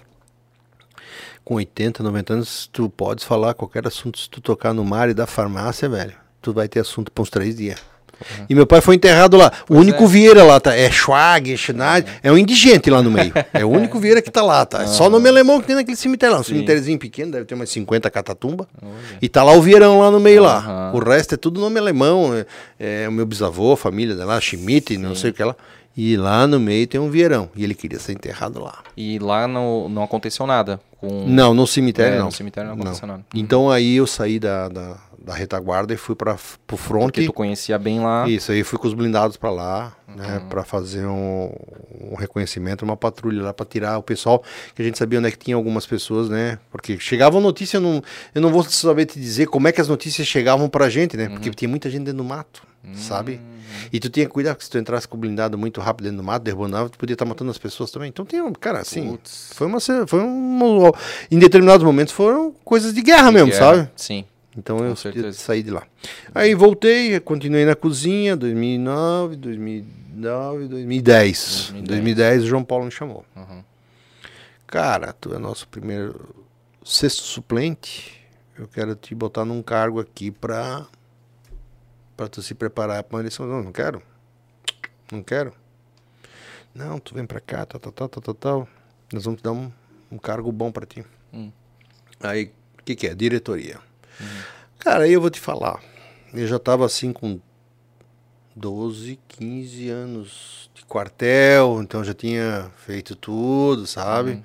Com 80, 90 anos, tu podes falar qualquer assunto. Se tu tocar no mar e da farmácia, velho, tu vai ter assunto para uns três dias. E meu pai foi enterrado lá. o único é. Vieira lá, tá? É Schwag, Schneider. É um indigente lá no meio. É o único Vieira que tá lá, tá? É só o nome alemão que tem naquele cemitério lá. Um Sim. cemitériozinho pequeno, deve ter umas 50 catatumba. E tá lá o Vieirão lá no meio lá. Aham. O resto é tudo nome alemão. É, é o meu bisavô, a família dela, Schmidt, não sei o que lá. E lá no meio tem um Vieirão. E ele queria ser enterrado lá. E lá não, não aconteceu nada? Com... Não, no cemitério É, não. no cemitério não aconteceu nada. Então aí eu saí da, da, da retaguarda e fui para pro front. Porque tu conhecia bem lá. Isso, aí fui com os blindados para lá, né, Uhum. para fazer um, um reconhecimento, uma patrulha lá para tirar o pessoal, que a gente sabia onde é que tinha algumas pessoas, né? Porque chegavam notícias, eu não, eu não vou saber te dizer como é que as notícias chegavam pra gente, né? Uhum. Porque tinha muita gente dentro do mato, sabe? E tu tinha que cuidar, porque se tu entrasse com o blindado muito rápido dentro do mato, derrubando, tu podia estar matando as pessoas também. Então tem um, cara, assim, Putz. foi uma, foi um, em determinados momentos foram coisas de guerra mesmo, Guerra. sabe? Sim. Então Com eu certeza. saí de lá. Aí voltei, continuei na cozinha, 2009, 2009, 2010. 2010. 2010 o João Paulo me chamou. Uhum. Cara, tu é nosso primeiro sexto suplente. Eu quero te botar num cargo aqui pra, pra tu se preparar pra uma eleição. Não, não quero. Não quero. Não, tu vem pra cá, tal, tal, tal, tal, tal, tal. Nós vamos te dar um, um cargo bom pra ti. Hum. Aí, o que que é? Diretoria. Cara, aí eu vou te falar. Eu já tava assim com 12, 15 anos de quartel, então já tinha feito tudo, sabe? Uhum.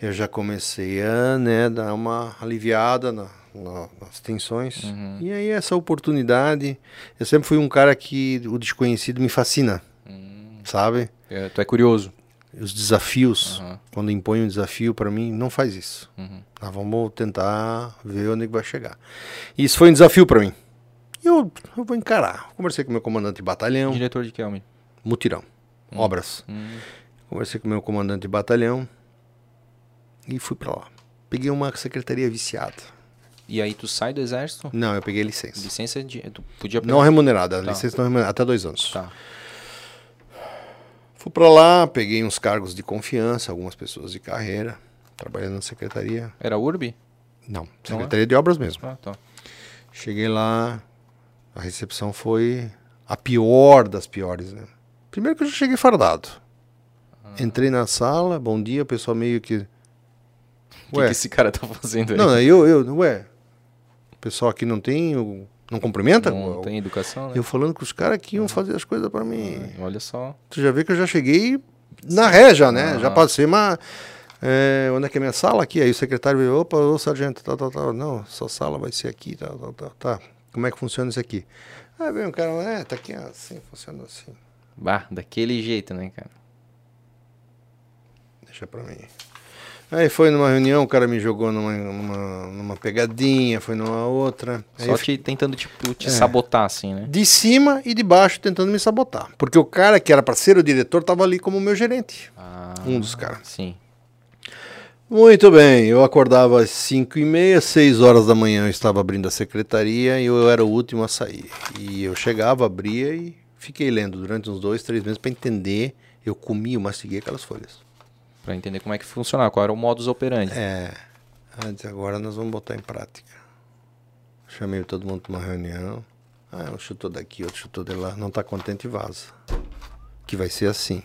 Eu já comecei a né, dar uma aliviada na, na, nas tensões. Uhum. E aí essa oportunidade, eu sempre fui um cara que o desconhecido me fascina, Hum. sabe? É, tu é curioso. Os desafios, Aham. quando impõe um desafio para mim, não faz isso. Uhum. Nós vamos tentar ver onde que vai chegar. E isso foi um desafio para mim. E eu, eu vou encarar. Conversei com meu comandante de batalhão, Diretor de que, Almir? mutirão, obras. Hum. Conversei com meu comandante de batalhão e fui para lá. Peguei uma secretaria viciada. E aí tu sai do exército? Não, eu peguei licença. Licença de. Tu podia pegar. Não remunerada, Tá. licença não remunerada, até dois anos. Tá. Fui para lá, peguei uns cargos de confiança, algumas pessoas de carreira, trabalhando na secretaria. Era URB? Não, Não é? secretaria de obras mesmo. Ah, tá. Cheguei lá, a recepção foi a pior das piores, né? Primeiro que eu já cheguei fardado. Entrei na sala, bom dia, o pessoal meio que. O que, que esse cara tá fazendo aí? Não, eu, eu, ué, pessoal aqui não tem, o- não cumprimenta? Não tem educação, né? Eu falando com os caras que iam fazer as coisas pra mim. Olha só. Tu já vê que eu já cheguei na ré já, né? Já passei uma... é, onde é que é minha sala aqui? Aí o secretário veio, opa, ô sargento, tal, tal, tal. Não, sua sala vai ser aqui, tal, tal, tal. Tá, como é que funciona isso aqui? Aí vem um cara, é, tá aqui assim, funciona assim. Bah, daquele jeito, né, cara? Deixa pra mim. Aí foi numa reunião, o cara me jogou numa, numa, numa pegadinha, foi numa outra. Só eu te tentando tipo, te É. sabotar, assim, né? De cima e de baixo tentando me sabotar. Porque o cara que era pra ser o diretor tava ali como meu gerente. Ah, Um dos caras. Sim. Muito bem, eu acordava às 5 e meia, 6 horas da manhã eu estava abrindo a secretaria e eu era o último a sair. E eu chegava, abria e fiquei lendo durante uns dois, três meses para entender. Eu comia, eu mastiguei aquelas folhas. Pra entender como é que funcionava, qual era o modus operandi. É, antes agora nós vamos botar em prática. Chamei todo mundo para uma reunião. Ah, um chutou daqui, outro chutou de lá. Não tá contente e vaza. Que vai ser assim.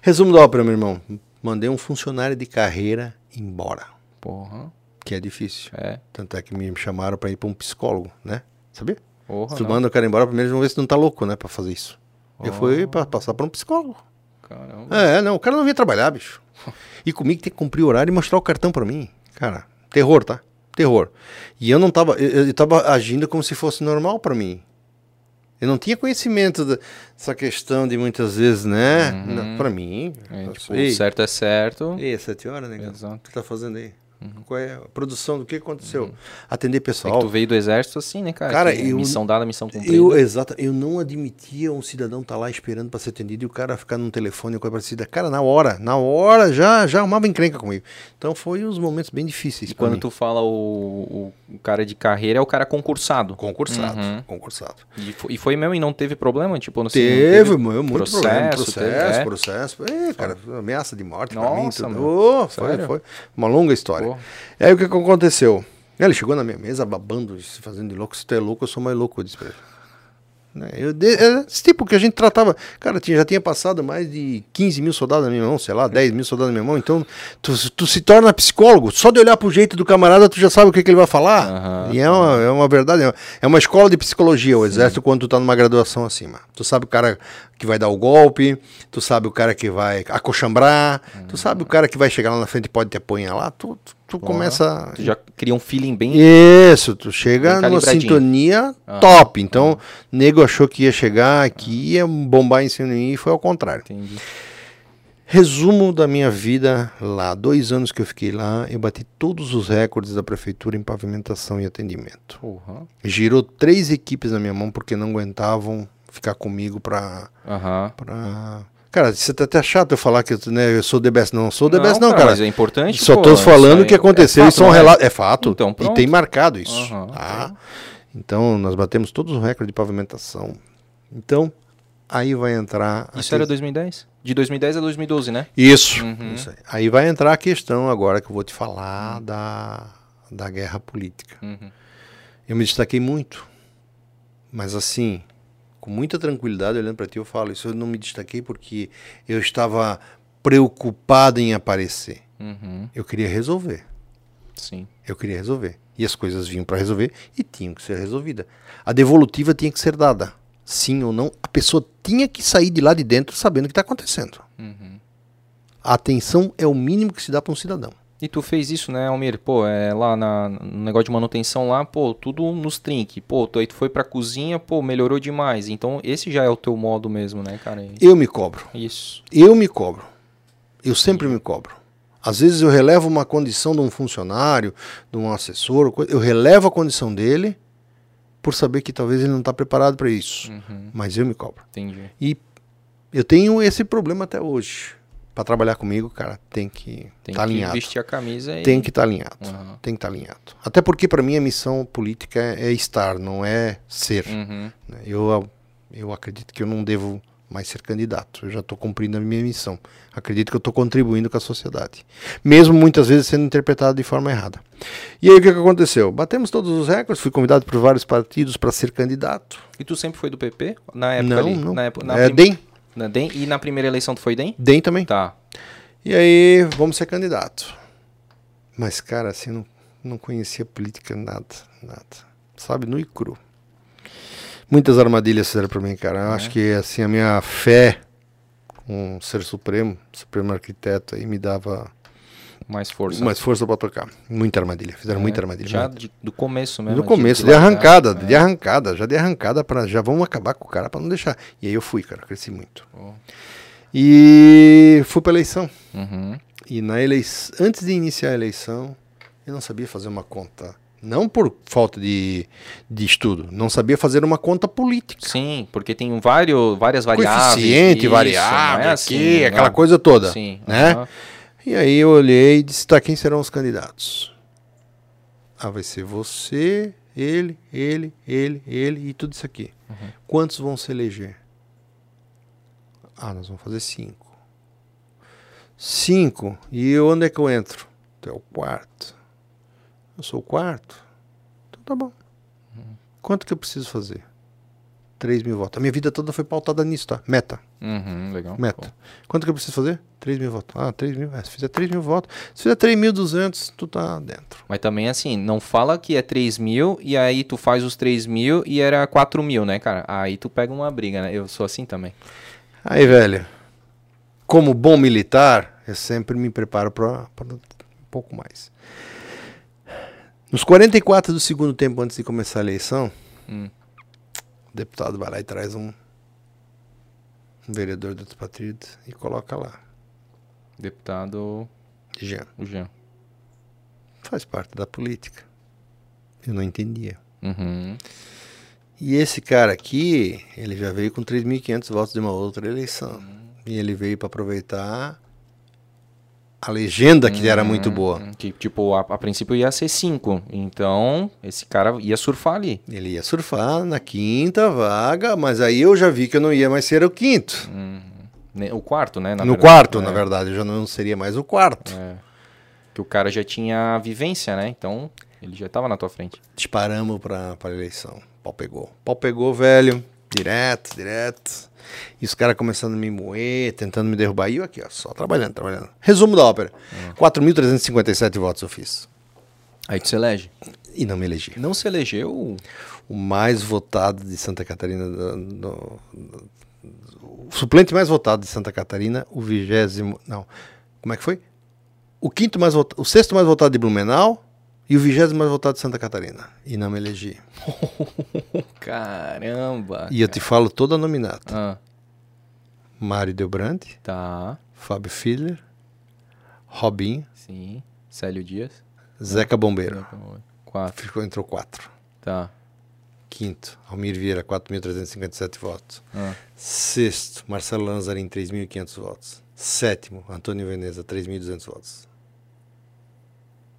Resumo da ópera, meu irmão. Mandei um funcionário de carreira embora. Porra. Que é difícil. É. Tanto é que me chamaram para ir para um psicólogo, né? Sabia? Porra. tu não. manda o cara embora, primeiro eles vão ver se não tá louco, né? Pra fazer isso. Eu Oh. fui para passar para um psicólogo. Caramba. É, não, o cara não vinha trabalhar, bicho. E comigo tem que cumprir o horário e mostrar o cartão para mim. Cara, terror, tá? Terror. E eu não tava, eu, eu tava agindo como se fosse normal para mim. Eu não tinha conhecimento dessa questão de muitas vezes, né? Uhum. Para mim. É, tipo, sei. certo é certo. É sete horas, né? Exato. O que tá fazendo aí? Qual é a produção do que aconteceu? Atender É que pessoal. tu veio do exército assim, né, cara? Cara, eu- Missão dada, missão cumprida. Eu, exato, eu não admitia um cidadão estar lá esperando para ser atendido e o cara ficar no telefone ou coisa parecida. Cara, na hora, na hora já já arrumava encrenca comigo. Então foi uns momentos bem difíceis E quando mim. tu fala o, o, cara de carreira, é o cara concursado. Concursado, Uhum. concursado. E foi, e foi mesmo e não teve problema? Tipo, assim, Teve, não meu, muito processo, problema. teve, Processo, é? processo. É, cara, ameaça de morte pra mim. Nossa, Tudo. Ô, foi, foi. Uma longa história. Pô. E aí o que, que aconteceu? Ele chegou na minha mesa babando, se fazendo de louco. Se tu é louco, eu sou mais louco, eu disse pra ele. Né, Eu, é esse tipo que a gente tratava. Cara, tinha, já tinha passado mais de 15 mil soldados na minha mão, sei lá, 10 mil soldados na minha mão. Então, tu, tu se torna psicólogo. Só de olhar pro jeito do camarada, tu já sabe o que, que ele vai falar. Aham. e é uma, é uma verdade. é uma- É escola de psicologia, o exército, quando tu tá numa graduação acima. Tu sabe o cara que vai dar o golpe, tu sabe o cara que vai acochambrar, tu sabe o cara que vai chegar lá na frente e pode te apunhalar. Tu, tu, tu começa. Tu já cria um feeling bem. Isso, tu chega numa sintonia Ah. top. Então, nego achou que ia chegar aqui, ia bombar em cima de mim e foi ao contrário. Entendi. Resumo da minha vida lá. Dois anos que eu fiquei lá, eu bati todos os recordes da prefeitura em pavimentação e atendimento. Porra. Girou três equipes na minha mão porque não aguentavam ficar comigo pra. Aham. pra... Cara, isso tá até chato eu falar que né, eu sou the best. Não sou the Não, best, não, cara, mas é importante, Só pô, tô falando o que aconteceu. é isso é fato, né? É fato. Então, e tem marcado isso. Aham, tá? Então, nós batemos todos os recordes de pavimentação. Então, aí vai entrar. Isso aquele- era 2010? De 2010 a 2012, né? Isso. Uhum. isso aí. aí vai entrar a questão agora que eu vou te falar da, da guerra política. Uhum. Eu me destaquei muito. Mas assim, com muita tranquilidade, olhando para ti, eu falo, isso eu não me destaquei porque eu estava preocupado em aparecer. Uhum. Eu queria resolver. Sim. Eu queria resolver. E as coisas vinham para resolver e tinham que ser resolvidas. A devolutiva tinha que ser dada. sim ou não, a pessoa tinha que sair de lá de dentro sabendo o que está acontecendo. Uhum. A atenção é o mínimo que se dá para um cidadão. E tu fez isso, né, Almir? Pô, é lá na, no negócio de manutenção lá, pô, tudo nos trinque. Pô, tu aí tu foi pra cozinha, pô, melhorou demais. Então, esse já é o teu modo mesmo, né, cara? Eu me cobro. Isso. Eu me cobro. Eu sempre me cobro. Às vezes eu relevo uma condição de um funcionário, de um assessor, eu relevo a condição dele por saber que talvez ele não está preparado para isso. Uhum, Mas eu me cobro. entendi. E eu tenho esse problema até hoje. Para trabalhar comigo, cara, tem que Tem estar que alinhado. vestir a camisa e... Tem que estar alinhado. Aham. Tem que estar alinhado. Até porque para mim a missão política é, é estar, não é ser. Uhum. né? Eu, eu acredito que eu não devo mais ser candidato. Eu já estou cumprindo a minha missão. Acredito que eu estou contribuindo com a sociedade. Mesmo muitas vezes sendo interpretado de forma errada. E aí o que, que aconteceu? Batemos todos os recordes, fui convidado por vários partidos para ser candidato. E tu sempre foi do PP? Na época não, ali? não. Na época, na é prim- DEM. Na DEM? E na primeira eleição tu foi DEM? DEM também. Tá. E aí, vamos ser candidato. Mas, cara, assim, não, não conhecia política, nada, nada. Sabe, nu e cru. Muitas armadilhas fizeram pra mim, cara. Eu É. acho que, assim, a minha fé com o Ser Supremo, Supremo Arquiteto, aí me dava Mais força. mais força pra tocar. Muita armadilha, fizeram É, muita armadilha. Já de- do começo mesmo. De- começo, de de arrancada, É. de arrancada, já de arrancada para já vamos acabar com o cara pra não deixar. E aí eu fui, cara, cresci muito. Oh. E fui pra eleição. Uhum. E na eleição, antes de iniciar a eleição, eu não sabia fazer uma conta. Não por falta de, de estudo, não sabia fazer uma conta política. Sim, porque tem vários, várias variáveis. Coeficiente, isso, variável, é aqui, assim, aquela coisa toda. Sim. né? aham. E aí eu olhei e disse, tá, quem serão os candidatos? Ah, vai ser você, ele, ele, ele, ele e tudo isso aqui. Uhum. Quantos vão se eleger? Ah, nós vamos fazer cinco. Cinco. E onde é que eu entro? Tu é o quarto. Eu sou o quarto? Então tá bom. Quanto que eu preciso fazer? 3 mil votos. A minha vida toda foi pautada nisso, tá? Meta. Uhum, legal. Meta. Pô. Quanto que eu preciso fazer? 3 mil votos. Ah, 3 mil. É, se fizer 3 mil votos. Se fizer 3.200, tu tá dentro. Mas também assim, não fala que é 3 mil e aí tu faz os 3 mil e era 4 mil, né, cara? Aí tu pega uma briga, né? Eu sou assim também. Aí, velho, como bom militar, eu sempre me preparo para um pouco mais. Nos 44 do segundo tempo antes de começar a eleição, Hum. O deputado vai lá e traz um, um vereador do outro partido e coloca lá. Deputado Jean, o Jean. faz parte da política. Eu não entendia. Uhum. E esse cara aqui, ele já veio com 3.500 votos de uma outra eleição. E ele veio para aproveitar a legenda que era muito boa. Uhum. Que, tipo, a, a princípio ia ser 5. Então, esse cara ia surfar ali. Ele ia surfar na quinta vaga, mas aí eu já vi que eu não ia mais ser o quinto. Ne- O quarto, né? no verdade. quarto, É, na verdade, eu já não seria mais o quarto. É. Que o cara já tinha vivência, né? Então, ele já tava na tua frente. Disparamos pra, pra eleição. Pau pegou. Pau pegou, velho. Direto, direto. E os caras começando a me moer, tentando me derrubar. E eu aqui, ó, só trabalhando, trabalhando. Resumo da ópera. 4.357 votos eu fiz. Aí tu se elege. E não me elegi. Não se elegeu. O mais votado de Santa Catarina. do- do- do- o suplente mais votado de Santa Catarina, o vigésimo. Não. Como é que foi? O quinto mais votado. O sexto mais votado de Blumenau e o vigésimo mais votado de Santa Catarina. E não me elegi. Caramba. E eu te falo toda a nominata. Ah, Mário Delbrante, tá. Fábio Fiedler, Robinho, Sim. Célio Dias. Zeca Bombeiro. Quatro. Ficou, entrou quatro. Tá. Quinto, Almir Vieira, 4.357 votos. Ah. Sexto, Marcelo Lanzarin, 3.500 votos. Sétimo, Antônio Veneza, 3.200 votos.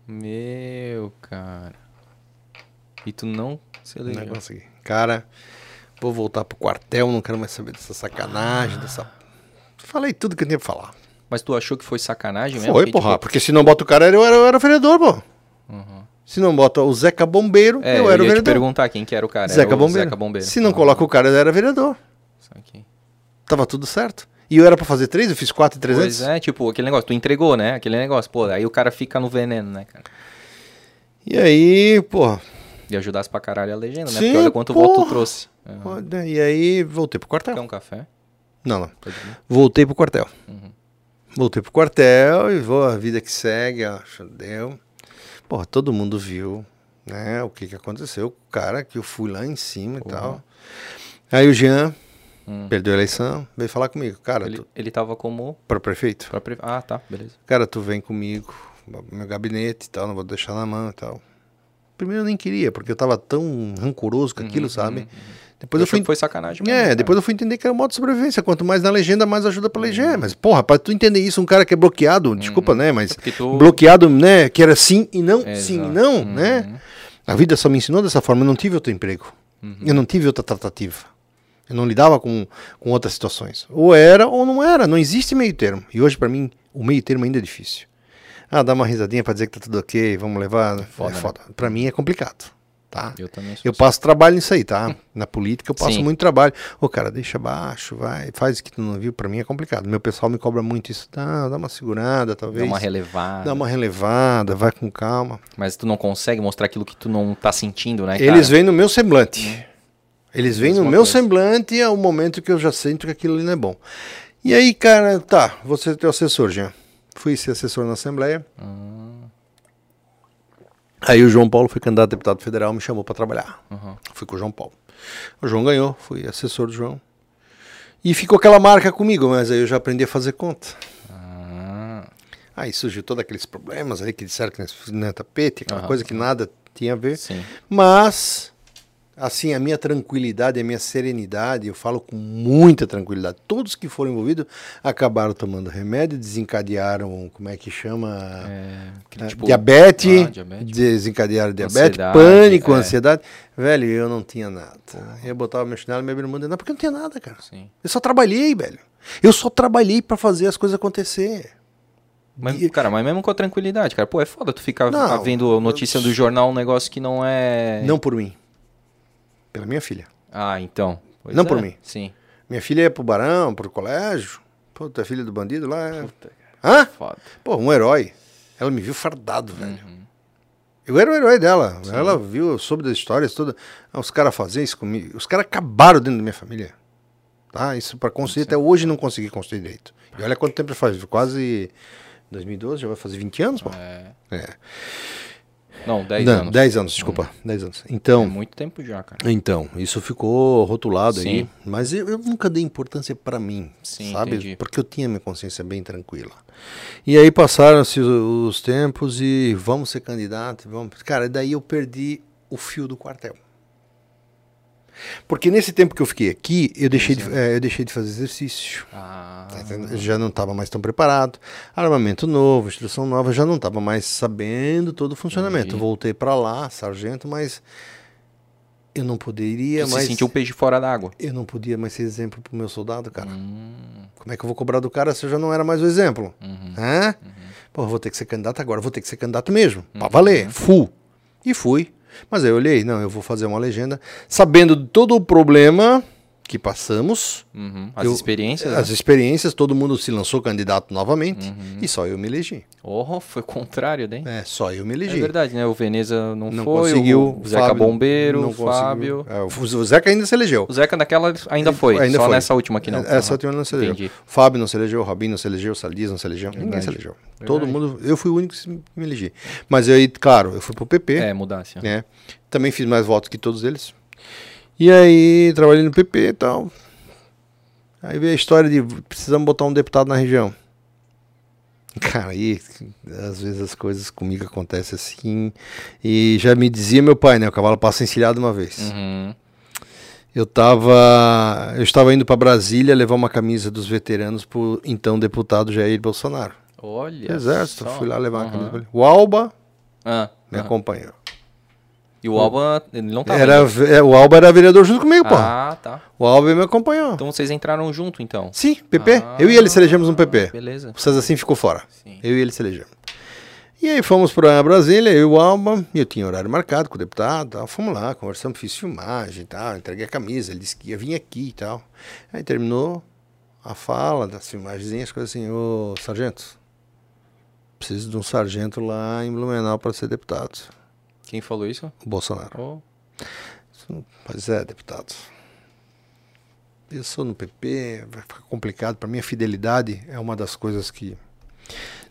Meu, cara. E tu não se elegeu. Não consegui. Cara, vou voltar pro quartel, não quero mais saber dessa sacanagem, dessa... Falei tudo que eu tinha pra falar. Mas tu achou que foi sacanagem mesmo? Foi, Que, porra, tipo, porque se não bota o cara, eu era, eu era vereador, pô. Uhum. Se não bota o Zeca Bombeiro, É, eu eu, era o ia te vereador. perguntar quem que era o cara. Era Zeca o Bombeiro. Zeca Bombeiro. Se não Ah, coloca o cara, eu era vereador. isso aqui. Tava tudo certo. E eu era pra fazer três, eu fiz quatro e Pois trezentos. é, tipo, aquele negócio, tu entregou, né? Aquele negócio, pô, aí o cara fica no veneno, né, cara? E aí, porra, E ajudasse pra caralho a legenda, né? Sim, Porque olha quanto porra. voto tu trouxe. É. Olha, E aí voltei pro quartel. Quer um café? Não, não. Voltei pro quartel. Uhum. Voltei pro quartel e vou, a vida que segue, ó, deu. Porra, todo mundo viu, né, o que que aconteceu com o cara que eu fui lá em cima e tal. Aí o Jean Hum. perdeu a eleição, veio falar comigo, cara, Ele, tu, ele tava como. para prefeito, pra pre- Ah, tá, beleza. cara, tu vem comigo, meu gabinete e tal, não vou deixar na mão e tal. Primeiro eu nem queria, porque eu tava tão rancoroso com aquilo, sabe? Depois eu Achou fui que foi sacanagem mesmo, É, cara. depois eu fui entender que era o modo de sobrevivência. Quanto mais na legenda, mais ajuda pra legenda. Mas, porra, pra tu entender isso, um cara que é bloqueado, desculpa, né? Mas Porque tu- bloqueado, né? Que era sim e não, sim e Exato. não, Uhum. né? A vida só me ensinou dessa forma. Eu não tive outro emprego. Uhum. Eu não tive outra tratativa. Eu não lidava com, com outras situações. Ou era ou não era. Não existe meio termo. E hoje, pra mim, o meio termo ainda é difícil. Ah, dá uma risadinha pra dizer que tá tudo ok, vamos levar. Foda, é né? foda. Pra mim é complicado. Tá? Eu também sou Eu assim. passo trabalho nisso aí, tá? Na política eu passo Sim. muito trabalho. Ô, cara, deixa baixo, vai, faz o que tu não viu. Pra mim é complicado. Meu pessoal me cobra muito isso. Dá, dá uma segurada, talvez. Dá uma relevada. Dá uma relevada, vai com calma. Mas tu não consegue mostrar aquilo que tu não tá sentindo, né, cara? Eles veem no meu semblante. Eles veem no meu coisa. semblante é o momento que eu já sinto que aquilo ali não é bom. E aí, cara, tá, você é teu assessor, Jean. Fui ser assessor na Assembleia. Ah, Aí o João Paulo foi candidato a deputado federal, me chamou pra trabalhar. aham. Fui com o João Paulo. O João ganhou, fui assessor do João. E ficou aquela marca comigo, mas aí eu já aprendi a fazer conta. Ah, Aí surgiu todos aqueles problemas ali que disseram que não é tapete, aquela coisa que nada tinha a ver. sim. Mas, assim, a minha tranquilidade, a minha serenidade, eu falo com muita tranquilidade. Todos que foram envolvidos acabaram tomando remédio, desencadearam, como é que chama? É, É, tipo- diabetes, Ah, diabetes. desencadearam diabetes, Ansiedade, pânico, é. ansiedade. Velho, eu não tinha nada. Eu botava meu chinelo e minha bermuda, não, porque eu não tinha nada, cara. Sim. Eu só trabalhei, velho. Eu só trabalhei pra fazer as coisas acontecer. Mas, E- cara, mas mesmo com a tranquilidade, cara, pô, é foda tu ficar Não, vendo notícia do jornal, um negócio que não é. Não por mim. Pela minha filha. Ah, então. Pois Não é, por mim. Sim. Minha filha ia pro Barão, pro colégio. É filha do bandido lá. É... Puta, Hã? foda. Pô, um herói. Ela me viu fardado, velho. Uhum. Eu era o herói dela. Ela viu, soube das histórias todas. Ah, Os caras faziam isso comigo. Os caras acabaram dentro da minha família. Tá? Isso pra construir, até hoje não consegui construir direito. E olha quanto tempo faz. Quase 2012, já vai fazer 20 anos, pô. É. É. Não, 10 Não, anos. 10 anos, desculpa. 10 anos. É Então, muito tempo já, cara. então, isso ficou rotulado aí. Sim. Mas eu, eu nunca dei importância pra mim, Sim, sabe? entendi. Porque eu tinha minha consciência bem tranquila. E aí passaram-se os, os tempos e vamos ser candidato, vamos. Cara, daí eu perdi o fio do quartel. Porque nesse tempo que eu fiquei aqui, eu deixei, de, é, eu deixei de fazer exercício. Ah, Tá já não estava mais tão preparado. Armamento novo, instrução nova, já não estava mais sabendo todo o funcionamento. Entendi. Voltei para lá, sargento, mas eu não poderia tu mais. se sentiu o peixe fora d'água. Eu não podia mais ser exemplo pro meu soldado, cara. Hum, Como é que eu vou cobrar do cara se eu já não era mais o exemplo? uhum. Hã? Pô, vou ter que ser candidato agora, vou ter que ser candidato mesmo. Pra valer, full. E fui. Mas aí eu olhei, não, eu vou fazer uma legenda, sabendo todo o problema que passamos, Uhum. As Eu- experiências. as né? experiências, todo mundo se lançou candidato novamente, Uhum. e só eu me elegi. Oh, foi contrário, né? É, só eu me É elegi. verdade, né? O Veneza não, Não foi, conseguiu. o Zeca Fábio Bombeiro, não o. Fábio. É, o Zeca ainda se elegeu. O Zeca naquela ainda foi, Ainda só foi. nessa última aqui não. Essa Aham. última não se elegeu. Entendi. O Fábio não se elegeu, o não se elegeu, o Saliz não se elegeu, ninguém Verdade. se elegeu. Todo mundo, eu fui o único que me elegi. Mas aí, claro, eu fui pro PP, É, aham. né? Também fiz mais votos que todos eles. E aí, trabalhei no PP e tal. Aí veio a história de precisamos botar um deputado na região. Cara, aí às vezes as coisas comigo acontecem assim. E já me dizia meu pai, né? O cavalo passa encilhado uma vez. Uhum. Eu tava. Eu estava indo para Brasília levar uma camisa dos veteranos pro então deputado Jair Bolsonaro. Olha. Exército, só. fui lá levar uma Aham. camisa. O Alba Ah, me aham. acompanhou. E o Alba, ele não tava. Era, é, o Alba era vereador junto comigo, pô. Ah, tá. O Alba me acompanhou. Então vocês entraram junto, então. Sim, PP. Ah, eu e ele se elegemos no PP. Beleza. O César assim ficou fora. Sim. Eu e ele se elegemos. E aí fomos para Brasília, eu e o Alba, e eu tinha horário marcado com o deputado, tal. fomos lá, conversamos, fiz filmagem e tal, entreguei a camisa, ele disse que ia vir aqui e tal. Aí terminou a fala das filmagens, coisas assim, ô sargento, preciso de um sargento lá em Blumenau para ser deputado. Quem falou isso? O Bolsonaro. Oh. Pois é, deputado. Eu sou no PP, vai ficar complicado. Para mim, a fidelidade é uma das coisas que.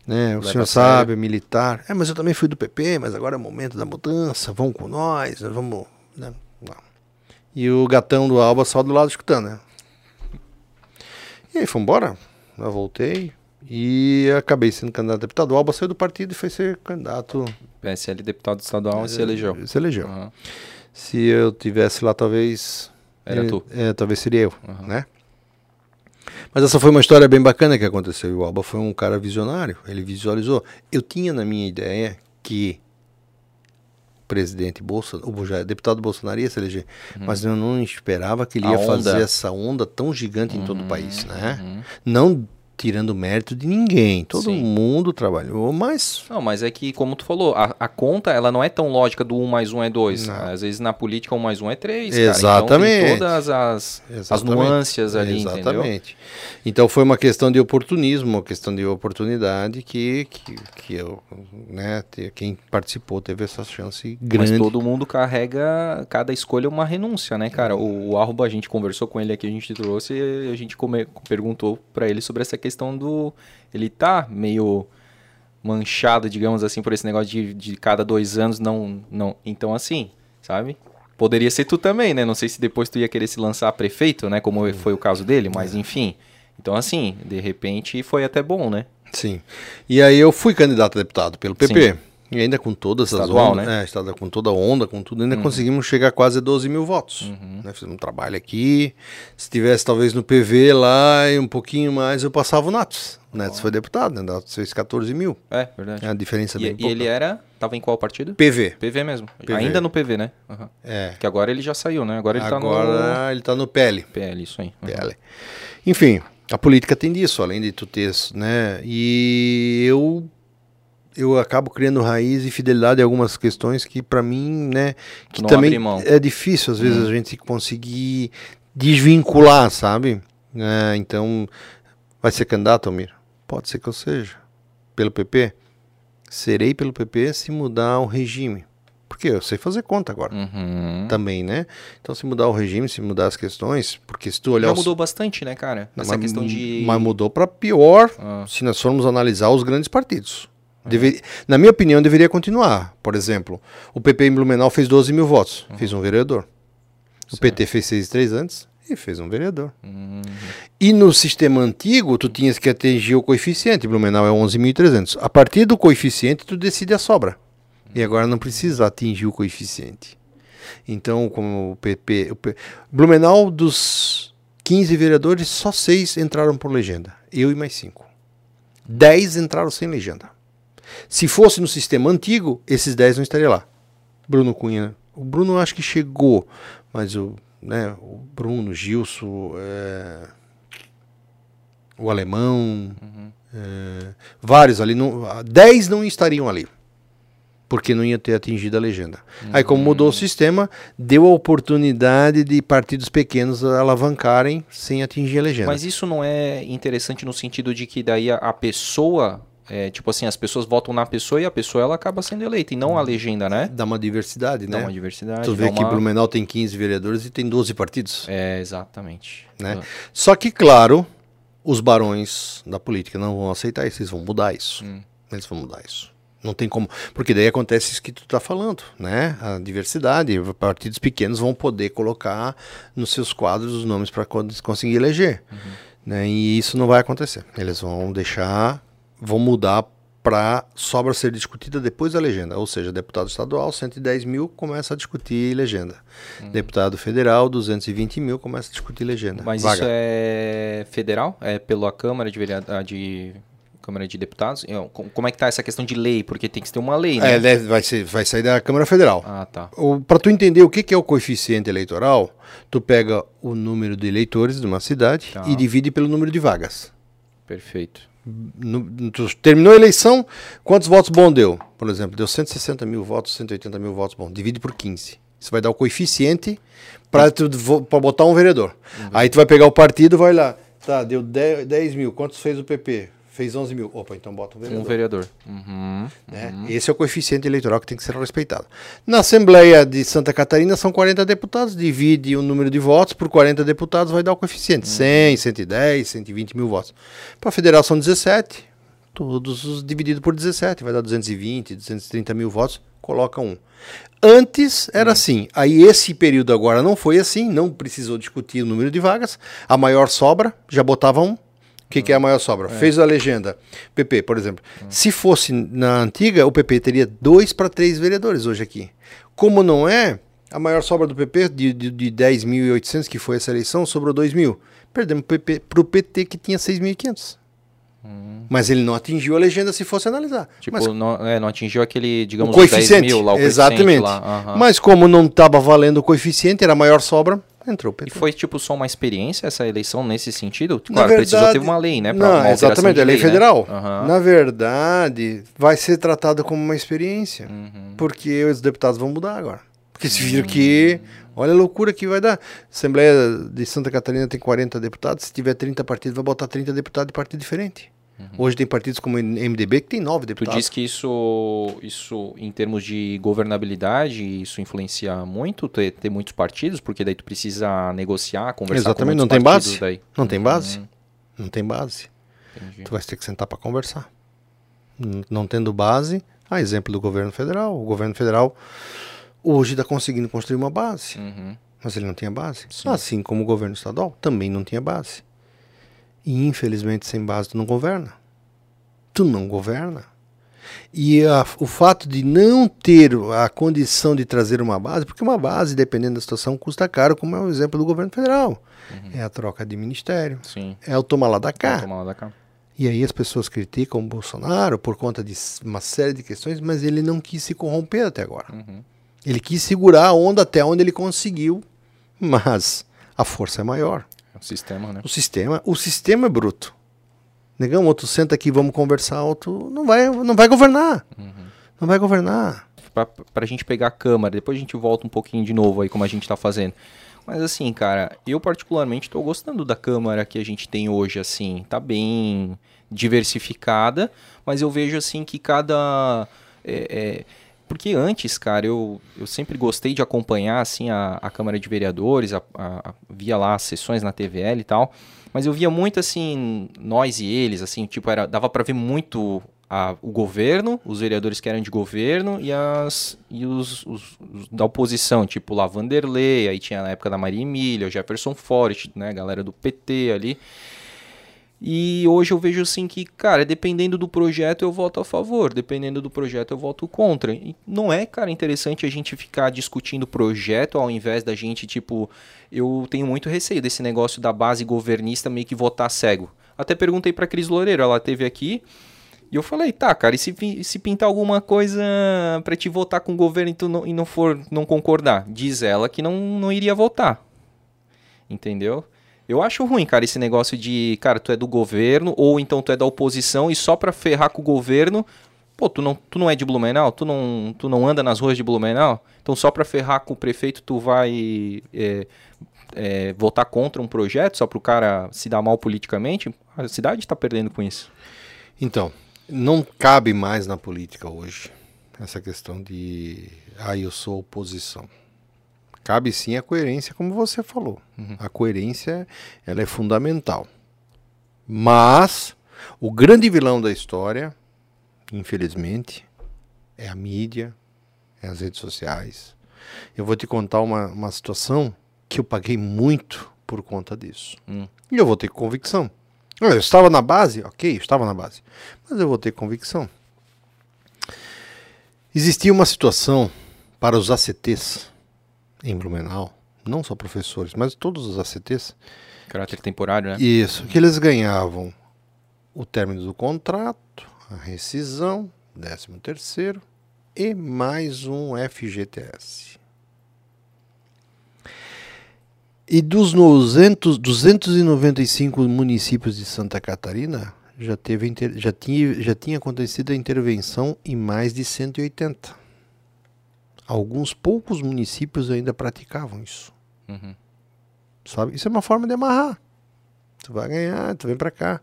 Né, o senhor sabe, é militar. É, mas eu também fui do PP, mas agora é o momento da mudança. Vão com nós, nós vamos. Né? E o gatão do Alba só do lado escutando, né? E aí, fomos embora. Eu voltei e acabei sendo candidato a deputado. O Alba saiu do partido e foi ser candidato. PSL deputado estadual e se elegeu. Se elegeu. Aham. Se eu tivesse lá, talvez. Era tu. É, talvez seria eu, Aham. né? Mas essa foi uma história bem bacana que aconteceu. E o Alba foi um cara visionário. Ele visualizou. Eu tinha na minha ideia que o presidente Bolsonaro, o deputado Bolsonaro ia se eleger, mas eu não esperava que ele Uhum. A ia fazer onda. essa onda tão gigante em todo o país, né? Uhum. Não tirando mérito de ninguém. Todo Sim. mundo trabalhou, mas Não, mas é que, como tu falou, a, a conta ela não é tão lógica do 1 mais 1 é 2. Não. Às vezes na política 1 mais 1 é 3. Exatamente. Cara. Então, todas as, as Exatamente. nuances ali, entendeu? Exatamente. Então foi uma questão de oportunismo, uma questão de oportunidade que, que, que eu, né, quem participou teve essa chance grande. Mas todo mundo carrega, cada escolha é uma renúncia, né, cara? O, o Arroba, a gente conversou com ele aqui, a gente trouxe e a gente come- perguntou pra ele sobre essa questão do... Ele tá meio manchado, digamos assim, por esse negócio de, de cada dois anos não, não... Então, assim, sabe? Poderia ser tu também, né? Não sei se depois tu ia querer se lançar prefeito, né? Como foi o caso dele, mas enfim. Então, assim, de repente foi até bom, né? Sim. E aí eu fui candidato a deputado pelo PP. E ainda com todas as ondas, né? é, com toda a onda, com tudo, ainda conseguimos chegar a quase 12 mil votos. Né? Fizemos um trabalho aqui. Se tivesse talvez no PV lá e um pouquinho mais, eu passava o Natos. O Natos foi deputado, né? Natos fez 14 mil. É, verdade. É a diferença E, bem e pouca. ele era... Tava em qual partido? PV. PV mesmo. PV. Ainda no PV, né? Aham. É. Que agora ele já saiu, né? Agora ele tá Agora ele tá no PL. no PL, isso aí. Uhum. PL. Enfim, a política tem disso, além de tu ter, né? E eu eu acabo criando raiz e fidelidade em algumas questões que pra mim, né, que Não também é difícil às vezes a gente conseguir desvincular, sabe? É, então, vai ser candidato, Almir? Pode ser que eu seja. Pelo PP? Serei pelo PP se mudar o regime. Porque eu sei fazer conta agora Uhum. também, né? Então, se mudar o regime, se mudar as questões, porque se tu olhar Já os- mudou bastante, né, cara? Essa mas- questão de... Mas mudou para pior Ah. se nós formos analisar os grandes partidos. Deve- Na minha opinião, deveria continuar. Por exemplo, o PP em Blumenau fez 12 mil votos, fez um vereador. O PT fez 6 3 antes e fez um vereador. Uhum. E no sistema antigo, tu tinhas que atingir o coeficiente. Blumenau é 11.300. A partir do coeficiente, tu decide a sobra. E agora não precisa atingir o coeficiente. Então, como o PP. O P- Blumenau, dos 15 vereadores, só 6 entraram por legenda. Eu e mais 5. 10 entraram sem legenda. Se fosse no sistema antigo, esses 10 não estariam lá. Bruno Cunha. O Bruno acho que chegou, mas o, né, o Bruno, Gilson, é, o Alemão, é, vários ali, não, 10 não estariam ali. Porque não ia ter atingido a legenda. Aí, como mudou o sistema, deu a oportunidade de partidos pequenos alavancarem sem atingir a legenda. Mas isso não é interessante no sentido de que daí a pessoa... é, tipo assim, as pessoas votam na pessoa e a pessoa ela acaba sendo eleita, e não a legenda, né? Dá uma diversidade, Dá né? uma diversidade. Tu vê dá que uma... Blumenau tem 15 vereadores e tem 12 partidos. É, exatamente. Né? Ah, Só que, claro, os barões da política não vão aceitar isso, eles vão mudar isso. Hum. Eles vão mudar isso. Não tem como. Porque daí acontece isso que tu tá falando, né? A diversidade. Partidos pequenos vão poder colocar nos seus quadros os nomes para conseguir eleger. Uhum. Né? E isso não vai acontecer. Eles vão deixar, vão mudar para sobra ser discutida depois da legenda. Ou seja, deputado estadual, 110 mil, começa a discutir legenda. Uhum. Deputado federal, 220 mil, começa a discutir legenda. Mas Vaga. isso é federal? É pela Câmara de, veread... ah, de... Câmara de Deputados? Com- Como é que tá essa questão de lei? Porque tem que ter uma lei, né? É, deve- vai, ser, vai sair da Câmara Federal. Ah, tá. Para tu entender o que, que é o coeficiente eleitoral, tu pega o número de eleitores de uma cidade Tá. e divide pelo número de vagas. Perfeito. No- tu terminou a eleição, quantos votos bom deu? Por exemplo, deu 160 mil votos, 180 mil votos bom. Divide por 15. Isso vai dar o coeficiente para botar um vereador. Aí tu vai pegar o partido, vai lá. Tá, deu 10, 10 mil. Quantos fez o PP? Fez 11 mil. Opa, então bota um vereador. Um vereador. Uhum. né? Esse é o coeficiente eleitoral que tem que ser respeitado. Na Assembleia de Santa Catarina são 40 deputados, divide o número de votos por 40 deputados, vai dar o coeficiente: 100, 110, 120 mil votos. Para a federal são 17, todos os dividido por 17, vai dar 220, 230 mil votos, coloca um. Antes era Hum. assim, aí esse período agora não foi assim, não precisou discutir o número de vagas, a maior sobra já botava um. O que, que é a maior sobra? Fez a legenda. PP, por exemplo. Se fosse na antiga, o PP teria dois para três vereadores hoje aqui. Como não é, a maior sobra do PP, de, de, de 10.800, que foi essa eleição, sobrou 2 mil. Perdemos para o PT, que tinha 6.500. Mas ele não atingiu a legenda se fosse analisar. Tipo, Mas não, é, não atingiu aquele, o digamos, os 10 coeficiente. mil lá, o exatamente. lá. Mas como não estava valendo o coeficiente, era a maior sobra, entrou o E PT. foi, tipo, só uma experiência essa eleição nesse sentido? Claro, precisou verdade- ter uma lei, né? Não, exatamente, a lei né? federal. Aham. Na verdade, vai ser tratado como uma experiência, Uhum. porque os deputados vão mudar agora. Porque se viram que, olha a loucura que vai dar. Assembleia de Santa Catarina tem 40 deputados, se tiver 30 partidos, vai botar 30 deputados de partido diferente. Hoje tem partidos como o MDB que tem 9 Uhum. Tu deputados. diz que isso, isso, em termos de governabilidade, isso influencia muito, ter, ter muitos partidos, porque daí tu precisa negociar, conversar Exatamente, com não tem base. daí. Não tem base? Uhum, Não tem base. entendi. Tu vai ter que sentar para conversar. Não tendo base, a exemplo do governo federal. O governo federal hoje está conseguindo construir uma base, Uhum. mas ele não tinha base. Sim. Assim como o governo estadual também não tinha base. E infelizmente sem base tu não governa. Tu não governa. E a- o fato de não ter a condição de trazer uma base, porque uma base, dependendo da situação, custa caro, como é o exemplo do governo federal. É a troca de ministério, Sim. é o tomar lá da cá. Toma lá da cá. E aí as pessoas criticam o Bolsonaro por conta de uma série de questões, mas ele não quis se corromper até agora. Uhum. Ele quis segurar a onda até onde ele conseguiu, mas a força é maior. O sistema, né? O sistema, o sistema é bruto. Negão, outro senta aqui, vamos conversar, outro não vai, não vai governar. Não vai governar. Pra, pra gente pegar a câmara, depois a gente volta um pouquinho de novo aí, como a gente tá fazendo. Mas assim, cara, eu particularmente tô gostando da câmara que a gente tem hoje, assim, tá bem diversificada, mas eu vejo assim que cada. é, é, porque antes, cara, eu, eu sempre gostei de acompanhar assim a, a Câmara de Vereadores, a, a- via lá as sessões na TVL e tal, mas eu via muito assim, nós e eles, assim, tipo, era, dava pra ver muito a- o governo, os vereadores que eram de governo e, as, e os, os- os da oposição, tipo lá Vanderlei, aí tinha na época da Maria Emília, o Jefferson Forrest, né, galera do PT ali. E hoje eu vejo assim que, cara, dependendo do projeto eu voto a favor, dependendo do projeto eu voto contra. E não é, cara, interessante a gente ficar discutindo projeto ao invés da gente, tipo, eu tenho muito receio desse negócio da base governista meio que votar cego. Até perguntei pra Cris Loureiro, ela teve aqui, e eu falei, tá, cara, e se, se pintar alguma coisa pra te votar com o governo e, tu não, e não for não concordar? Diz ela que não, não iria votar. Entendeu? Eu acho ruim, cara, esse negócio de, cara, tu é do governo ou então tu é da oposição e só pra ferrar com o governo, pô, tu não, tu não é de Blumenau, tu não, tu não anda nas ruas de Blumenau, então só pra ferrar com o prefeito tu vai é, é, votar contra um projeto só pro cara se dar mal politicamente? A cidade tá perdendo com isso. Então, não cabe mais na política hoje essa questão de ah, eu sou oposição. Cabe sim a coerência, como você falou. A coerência ela é fundamental. Mas o grande vilão da história, infelizmente, é a mídia, é as redes sociais. Eu vou te contar uma, uma situação que eu paguei muito por conta disso. Hum. E eu vou ter convicção. Eu estava na base? Ok, eu estava na base. Mas eu vou ter convicção. Existia uma situação para os ACTs em Blumenau, não só professores, mas todos os ACTs, Caráter temporário, né? isso, que eles ganhavam o término do contrato, a rescisão, 13 terceiro e mais um FGTS. E dos 200, 295 municípios de Santa Catarina, já, teve, já, tinha, já tinha acontecido a intervenção em mais de 180. Alguns poucos municípios ainda praticavam isso. Uhum. Sabe? Isso é uma forma de amarrar. Tu vai ganhar, tu vem pra cá.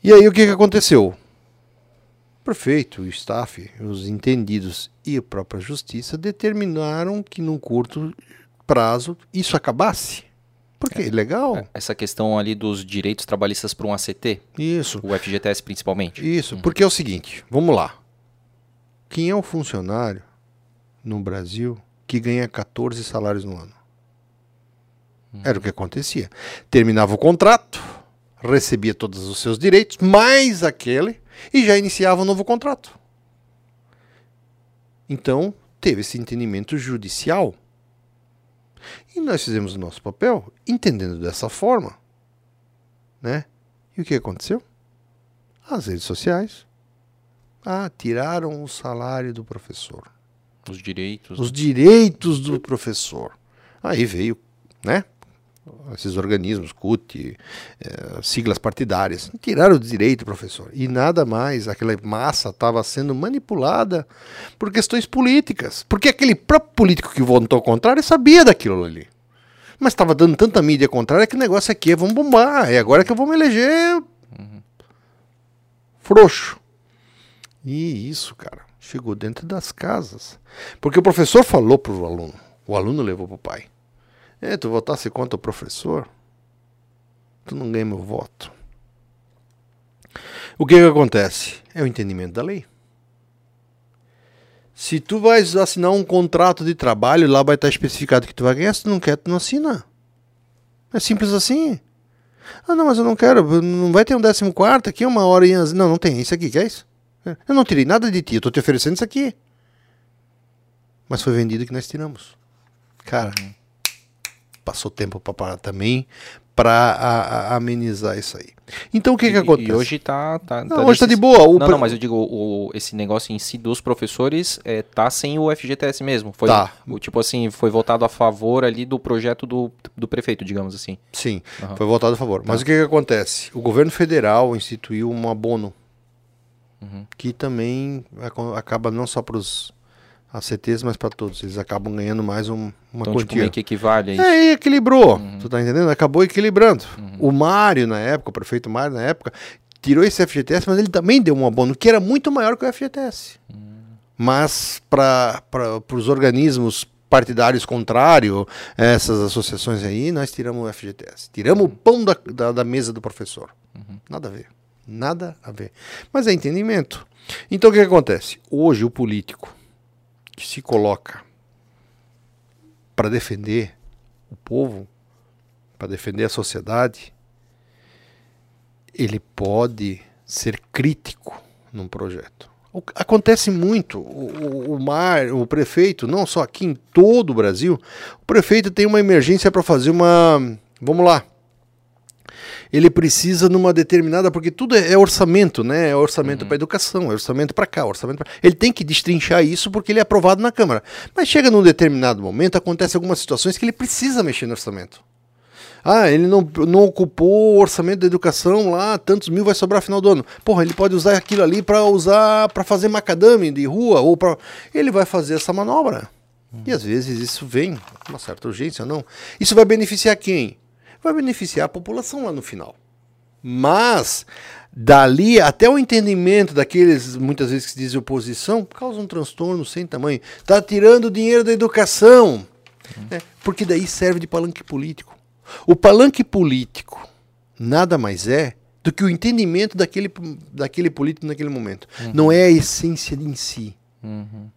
E aí o que, que aconteceu? O prefeito, o staff, os entendidos e a própria justiça determinaram que num curto prazo isso acabasse. Porque é legal. Essa questão ali dos direitos trabalhistas para um ACT? Isso. O FGTS principalmente? Isso, uhum. porque é o seguinte, vamos lá. Quem é o funcionário no Brasil que ganha 14 salários no ano? Uhum. Era o que acontecia. Terminava o contrato, recebia todos os seus direitos, mais aquele, e já iniciava um novo contrato. Então, teve esse entendimento judicial e nós fizemos o nosso papel entendendo dessa forma. Né? E o que aconteceu? As redes sociais. Ah, tiraram o salário do professor. Os direitos. Os direitos do professor. Aí veio, né? esses organismos, CUT, é, siglas partidárias, tiraram o direito, professor. E nada mais, aquela massa estava sendo manipulada por questões políticas. Porque aquele próprio político que votou ao contrário sabia daquilo ali. Mas estava dando tanta mídia contrária que o negócio aqui é vamos bombar. É agora que eu vou me eleger uhum. frouxo. E isso, cara, chegou dentro das casas. Porque o professor falou para o aluno, o aluno levou para o pai. É, tu votasse contra o professor, tu não ganha meu voto. O que, que acontece? É o entendimento da lei. Se tu vais assinar um contrato de trabalho, lá vai estar especificado que tu vai ganhar, se tu não quer, tu não assina. É simples assim. Ah, não, mas eu não quero. Não vai ter um décimo quarto aqui, uma hora e... Não, não tem. Isso aqui, quer isso? Eu não tirei nada de ti, eu tô te oferecendo isso aqui. Mas foi vendido que nós tiramos. Cara, uhum passou tempo para parar também para amenizar isso aí. Então o que e, que acontece? E hoje tá, tá, não, tá hoje está de boa. O não, não, mas eu digo o, esse negócio em si dos professores é, tá sem o FGTS mesmo. Foi tá. o, tipo assim foi votado a favor ali do projeto do, do prefeito, digamos assim. Sim, uhum. foi votado a favor. Mas tá. o que que acontece? O governo federal instituiu um abono uhum. que também acaba não só para os ACTs, mas para todos. Eles acabam ganhando mais um, uma então, quantia. Tipo, meio que equivale a isso. É, equilibrou. Uhum. Tu tá entendendo? Acabou equilibrando. Uhum. O Mário, na época, o prefeito Mário, na época, tirou esse FGTS, mas ele também deu um abono que era muito maior que o FGTS. Uhum. Mas para os organismos partidários contrários, essas associações aí, nós tiramos o FGTS. Tiramos o pão da, da, da mesa do professor. Uhum. Nada a ver. Nada a ver. Mas é entendimento. Então o que acontece? Hoje o político que se coloca para defender o povo, para defender a sociedade, ele pode ser crítico num projeto. Acontece muito. O, o, o, mar, o prefeito, não só aqui em todo o Brasil, o prefeito tem uma emergência para fazer uma. Vamos lá, ele precisa numa determinada, porque tudo é, é orçamento, né? É orçamento uhum. para educação, é orçamento para cá, orçamento pra... Ele tem que destrinchar isso porque ele é aprovado na Câmara. Mas chega num determinado momento, acontece algumas situações que ele precisa mexer no orçamento. Ah, ele não, não ocupou o orçamento da educação lá, tantos mil vai sobrar no final do ano. Porra, ele pode usar aquilo ali para usar para fazer macadame de rua ou para ele vai fazer essa manobra. E às vezes isso vem uma certa urgência, não. Isso vai beneficiar quem? Vai beneficiar a população lá no final. Mas dali até o entendimento daqueles muitas vezes que dizem oposição causa um transtorno sem tamanho. Está tirando dinheiro da educação, uhum. né? porque daí serve de palanque político. O palanque político nada mais é do que o entendimento daquele, daquele político naquele momento. Uhum. Não é a essência em si. Uhum.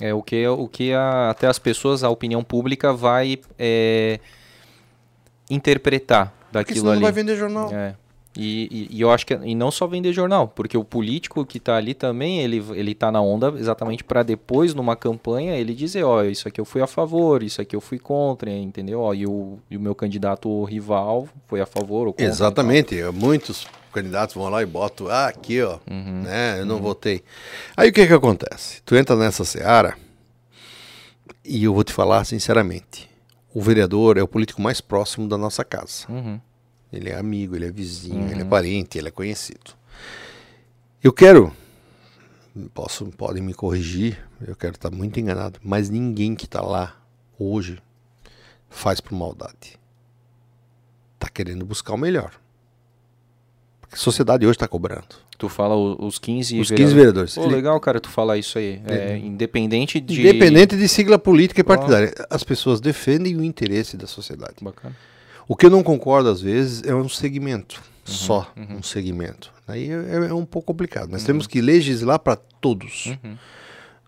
É o que, o que a, até as pessoas, a opinião pública vai é, interpretar daquilo senão ali. não vai vender jornal. É. E, e, e, eu acho que e não só vender jornal, porque o político que está ali também, ele, ele tá na onda exatamente para depois, numa campanha, ele dizer, ó, isso aqui eu fui a favor, isso aqui eu fui contra, entendeu? Ó, e, o, e o meu candidato rival foi a favor ou contra. Exatamente, então. muitos candidatos vão lá e botam, ah, aqui, ó, uhum, né, eu não uhum. votei. Aí o que que acontece? Tu entra nessa seara e eu vou te falar sinceramente, o vereador é o político mais próximo da nossa casa. Uhum. Ele é amigo, ele é vizinho, uhum. ele é uhum. parente, ele é conhecido. Eu quero, posso, podem me corrigir, eu quero estar muito enganado, mas ninguém que está lá hoje faz por maldade. Está querendo buscar o melhor. Porque a sociedade hoje está cobrando. Tu fala os 15 Os 15 vereadores. Pô, legal, cara, tu falar isso aí. É, independente de... Independente de sigla política e partidária. As pessoas defendem o interesse da sociedade. Bacana. O que eu não concordo, às vezes, é um segmento. Uhum, só um segmento. Aí é, é um pouco complicado. Nós temos que legislar para todos.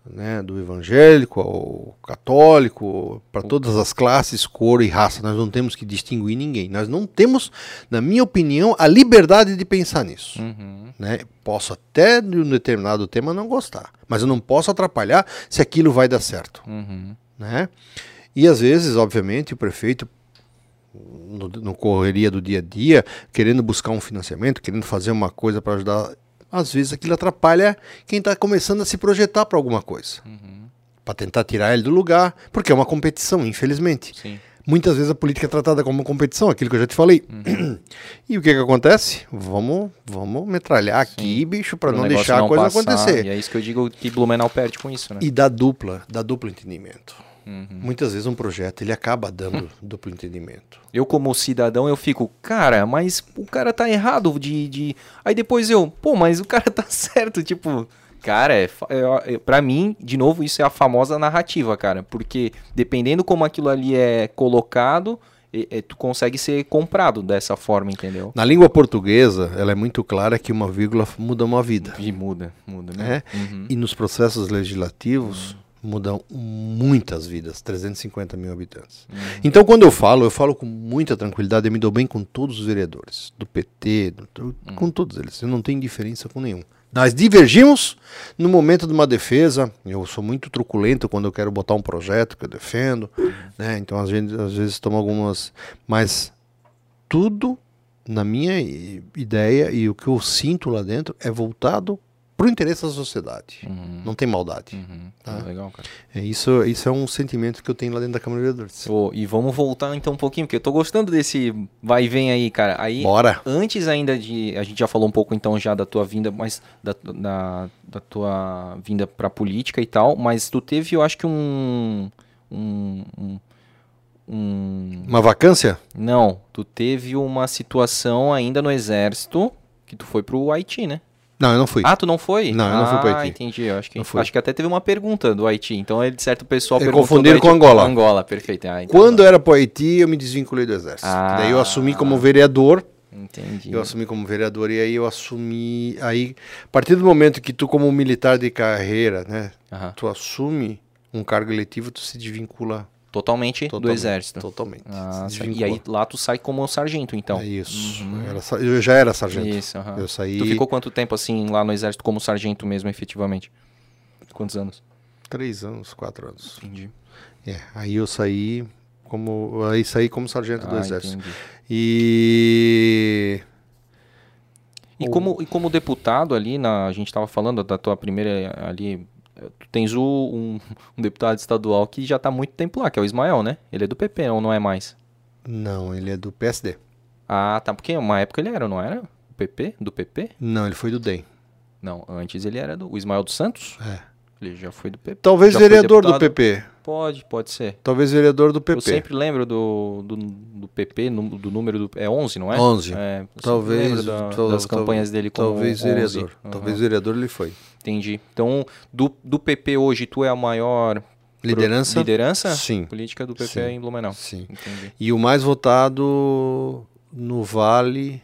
Né, do evangélico ao católico, para todas as classes, cor e raça. Nós não temos que distinguir ninguém. Nós não temos, na minha opinião, a liberdade de pensar nisso. Uhum. Né? Posso até de um determinado tema não gostar, mas eu não posso atrapalhar se aquilo vai dar certo. Uhum. Né? E às vezes, obviamente, o prefeito, no, no correria do dia a dia, querendo buscar um financiamento, querendo fazer uma coisa para ajudar, às vezes aquilo atrapalha quem está começando a se projetar para alguma coisa. Para tentar tirar ele do lugar, porque é uma competição, infelizmente. Sim. Muitas vezes a política é tratada como uma competição, aquilo que eu já te falei. E o que que acontece? Vamos, vamos metralhar aqui, bicho, para não deixar a coisa passar, acontecer. E é isso que eu digo que Blumenau perde com isso, né? E dá dupla, dá duplo entendimento. Uhum. Muitas vezes um projeto ele acaba dando duplo entendimento. Eu, como cidadão, eu fico, cara, mas o cara tá errado de. de... Aí depois eu, pô, mas o cara tá certo, tipo. Cara, é, é, é, pra mim, de novo, isso é a famosa narrativa, cara. Porque dependendo como aquilo ali é colocado, é- é, tu consegue ser comprado dessa forma, entendeu? Na língua portuguesa, ela é muito clara que uma vírgula muda uma vida. E muda, muda, né? Né? Uhum. E nos processos legislativos mudam muitas vidas, 350 mil habitantes. Então, quando eu falo, eu falo com muita tranquilidade, eu me dou bem com todos os vereadores, do PT, do- com todos eles. Eu não tenho diferença com nenhum. Nós divergimos no momento de uma defesa. Eu sou muito truculento quando eu quero botar um projeto que eu defendo, né? Então, às vezes, às vezes tomo algumas. Mas tudo, na minha ideia e o que eu sinto lá dentro, é voltado para o interesse da sociedade. Uhum. Não tem maldade. Uhum. Tá. Legal, cara. É isso, isso é um sentimento que eu tenho lá dentro da Câmara de Vereadores. Ô, e vamos voltar então um pouquinho, porque eu tô gostando desse vai e vem aí, cara. Aí, Bora! antes ainda de. A gente já falou um pouco então já da tua vinda, mas da, da, da tua vinda pra política e tal, mas tu teve, eu acho que um. Um. um, um- Uma vacância? não, tu teve uma situação ainda no exército que tu foi pro Haiti, né? Não, eu não fui. Ah, tu não foi? Não, eu não fui pro Ah, Haiti. entendi. Eu acho que, Não fui. acho que até teve uma pergunta do Haiti. Então, ele, certo pessoal perguntou confundiram com. Angola. Angola, perfeito. Ah, então Quando tá. era pro Haiti, eu me desvinculei do exército. Ah. Daí eu assumi como vereador. Entendi. Eu assumi como vereador e aí eu assumi. Aí, a partir do momento que tu, como militar de carreira, né, Aham. tu assume um cargo eletivo, tu se desvincula Totalmente, do Totalmente. exército. totalmente. Ah, e aí lá tu sai como sargento, então. É isso. Uhum. Eu, era sa- eu já era sargento. Isso, aham. Eu saí Tu ficou quanto tempo assim lá no exército como sargento mesmo, efetivamente? Quantos anos? três anos, quatro anos. Entendi. É, aí eu saí como aí saí como sargento do Ah, exército. entendi. E E como, e como deputado ali, na, a gente estava falando da tua primeira ali, tu tens o, um, um deputado estadual que já está há muito tempo lá, que é o Ismael, né? Ele é do PP, ou não é mais? não, ele é do PSD. Ah, tá, porque uma época ele era, não era? O PP? Do PP? Não, ele foi do DEM. Não, antes ele era do o Ismael dos Santos? É. Ele já foi do PP. Talvez vereador do? PP. Pode, pode ser. Talvez vereador do PP. Eu sempre lembro do, do, do PP, do número do. É 11, não é? 11. É, Talvez da- tal- das tal- campanhas dele como Talvez 11. vereador. Aham, Talvez vereador ele foi. Entendi. Então, do, do PP hoje, tu é a maior Liderança? liderança Sim. política do PP Sim. em Blumenau. Sim. Entendi. E o mais votado no Vale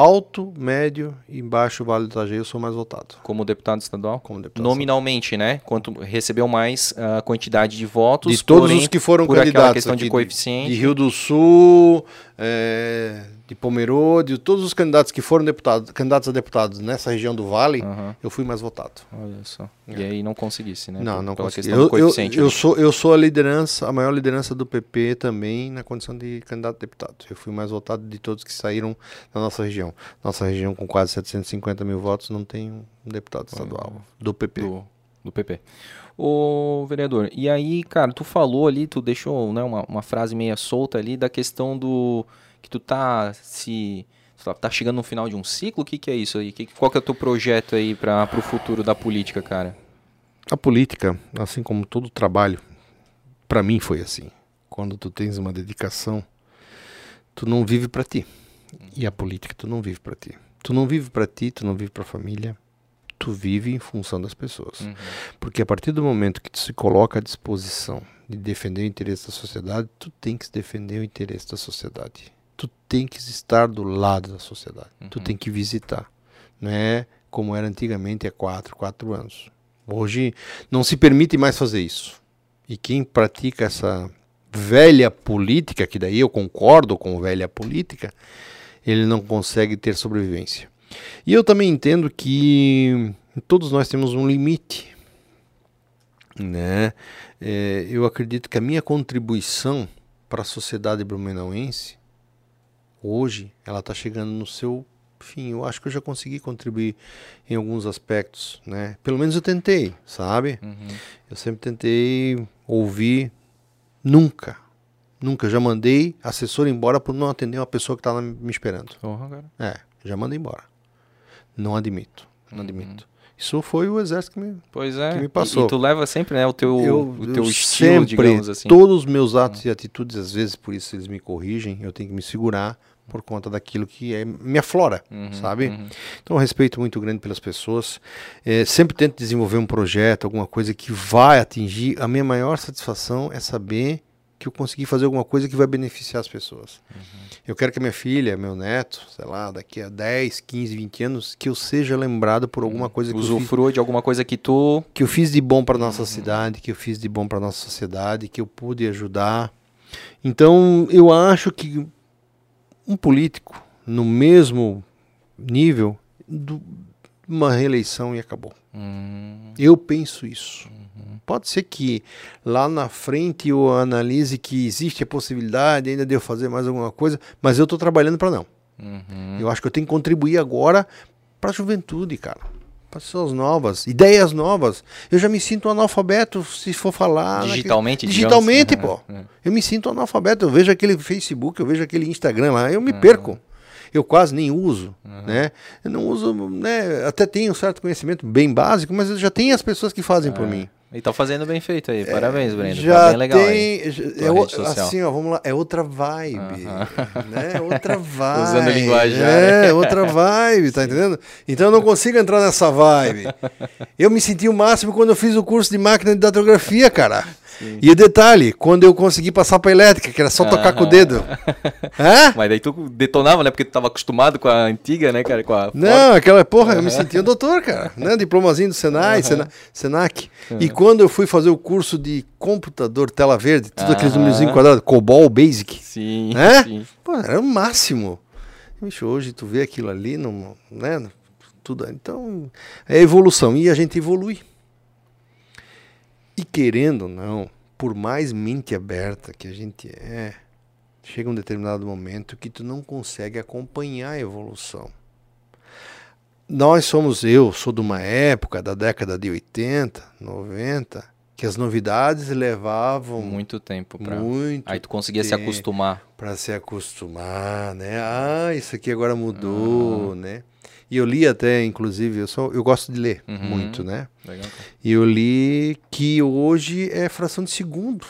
Alto, médio e baixo Vale do Itajaí eu sou mais votado Como deputado estadual? como deputado. Nominalmente, né? Quanto recebeu mais a quantidade de votos. de todos porém, os que foram por candidatos questão de coeficiente. de Rio do Sul, é, de Pomerode, todos os candidatos que foram deputados, candidatos a deputados nessa região do Vale, Aham, eu fui mais votado. olha só. E aí não conseguisse, né? Não, Por- não consegui. Eu, eu, eu né? sou, eu sou a liderança, a maior liderança do PP também na condição de candidato a deputado. Eu fui mais votado de todos que saíram da nossa região. Nossa região com quase 750 mil votos não tem um deputado estadual do PP. do, do PP. Ô, vereador, e aí, cara, tu falou ali, tu deixou né, uma, uma frase meia solta ali da questão do que tu tá se tá- chegando no final de um ciclo, o que que é isso aí? Que, qual que é o teu projeto aí para pro futuro da política, cara? A política, assim como todo trabalho, para mim foi assim. Quando tu tens uma dedicação, tu não vive para ti. E a política tu não vive para ti. Tu não vive para ti, tu não vive para a família, tu vive em função das pessoas. Uhum. Porque a partir do momento que tu se coloca à disposição de defender o interesse da sociedade, tu tem que defender o interesse da sociedade. Tu tem que estar do lado da sociedade. Uhum. Tu tem que visitar. Não é como era antigamente há quatro, quatro anos. Hoje não se permite mais fazer isso. E quem pratica essa velha política, que daí eu concordo com velha política, ele não consegue ter sobrevivência. E eu também entendo que todos nós temos um limite. Né? É, eu acredito que a minha contribuição para a sociedade blumenauense, hoje, ela está chegando no seu fim. Eu acho que eu já consegui contribuir em alguns aspectos. Né? Pelo menos eu tentei, sabe? Uhum. Eu sempre tentei ouvir Nunca. Nunca. Já mandei assessor embora por não atender uma pessoa que estava me esperando. Uhum, é, já mandei embora. Não admito. Não uhum. admito. Isso foi o exército que me, pois é. que me passou. E, e tu leva sempre né, o teu, eu, o teu eu estilo, sempre, digamos assim. Todos os meus atos uhum. e atitudes, às vezes, por isso eles me corrigem, eu tenho que me segurar por conta daquilo que é minha flora, uhum, sabe? Uhum. Então, um respeito muito grande pelas pessoas. É, sempre tento desenvolver um projeto, alguma coisa que vai atingir. A minha maior satisfação é saber que eu consegui fazer alguma coisa que vai beneficiar as pessoas. Uhum. Eu quero que a minha filha, meu neto, sei lá, daqui a 10, 15, 20 anos, que eu seja lembrado por alguma uhum. coisa que Usufrua eu fiz, de alguma coisa que tu que eu fiz de bom para nossa uhum. cidade, que eu fiz de bom para nossa sociedade, que eu pude ajudar. Então, eu acho que um político no mesmo nível de uma reeleição e acabou. Uhum. Eu penso isso. Pode ser que lá na frente eu analise que existe a possibilidade ainda de eu fazer mais alguma coisa, mas eu estou trabalhando para não. Uhum. Eu acho que eu tenho que contribuir agora para a juventude, cara. Pessoas novas, ideias novas. Eu já me sinto analfabeto se for falar. Digitalmente, naquele... Digitalmente, pô. É. Eu me sinto analfabeto. Eu vejo aquele Facebook, eu vejo aquele Instagram lá, eu me uhum. perco eu quase nem uso, uhum. né? Eu não uso, né? Até tenho um certo conhecimento bem básico, mas eu já tenho as pessoas que fazem por é. mim. E tá fazendo bem feito aí. Parabéns, Breno. Tá já tá bem legal tem, aí. É, assim, ó, vamos lá. É outra vibe. Né? É outra vibe. Usando linguagem. É, outra vibe, tá entendendo? Então eu não consigo entrar nessa vibe. Eu me senti o máximo quando eu fiz o curso de máquina de datilografia, cara. Sim. E detalhe, quando eu consegui passar pra elétrica, que era só tocar com o dedo. Hã? Mas daí tu detonava, né? Porque tu tava acostumado com a antiga, né, cara? Com a Não, aquela porra, eu me sentia um doutor, cara. Né? Diplomazinho do Senai, Sena, Senac. E quando eu fui fazer o curso de computador, tela verde, tudo aqueles números quadrados, COBOL Basic. Sim, né? sim. Pô, era o máximo. Bicho, hoje tu vê aquilo ali, não, né? Tudo, então, é evolução. E a gente evolui. E querendo ou não, por mais mente aberta que a gente é, chega um determinado momento que tu não consegue acompanhar a evolução. Nós somos, eu sou de uma época da década de 80, 90, que as novidades levavam muito tempo para aí tu conseguia se acostumar. para se acostumar né? Ah isso aqui agora mudou né e eu li até, inclusive, eu, sou, eu gosto de ler uhum. muito, né? Legal. E eu li que hoje é fração de segundo.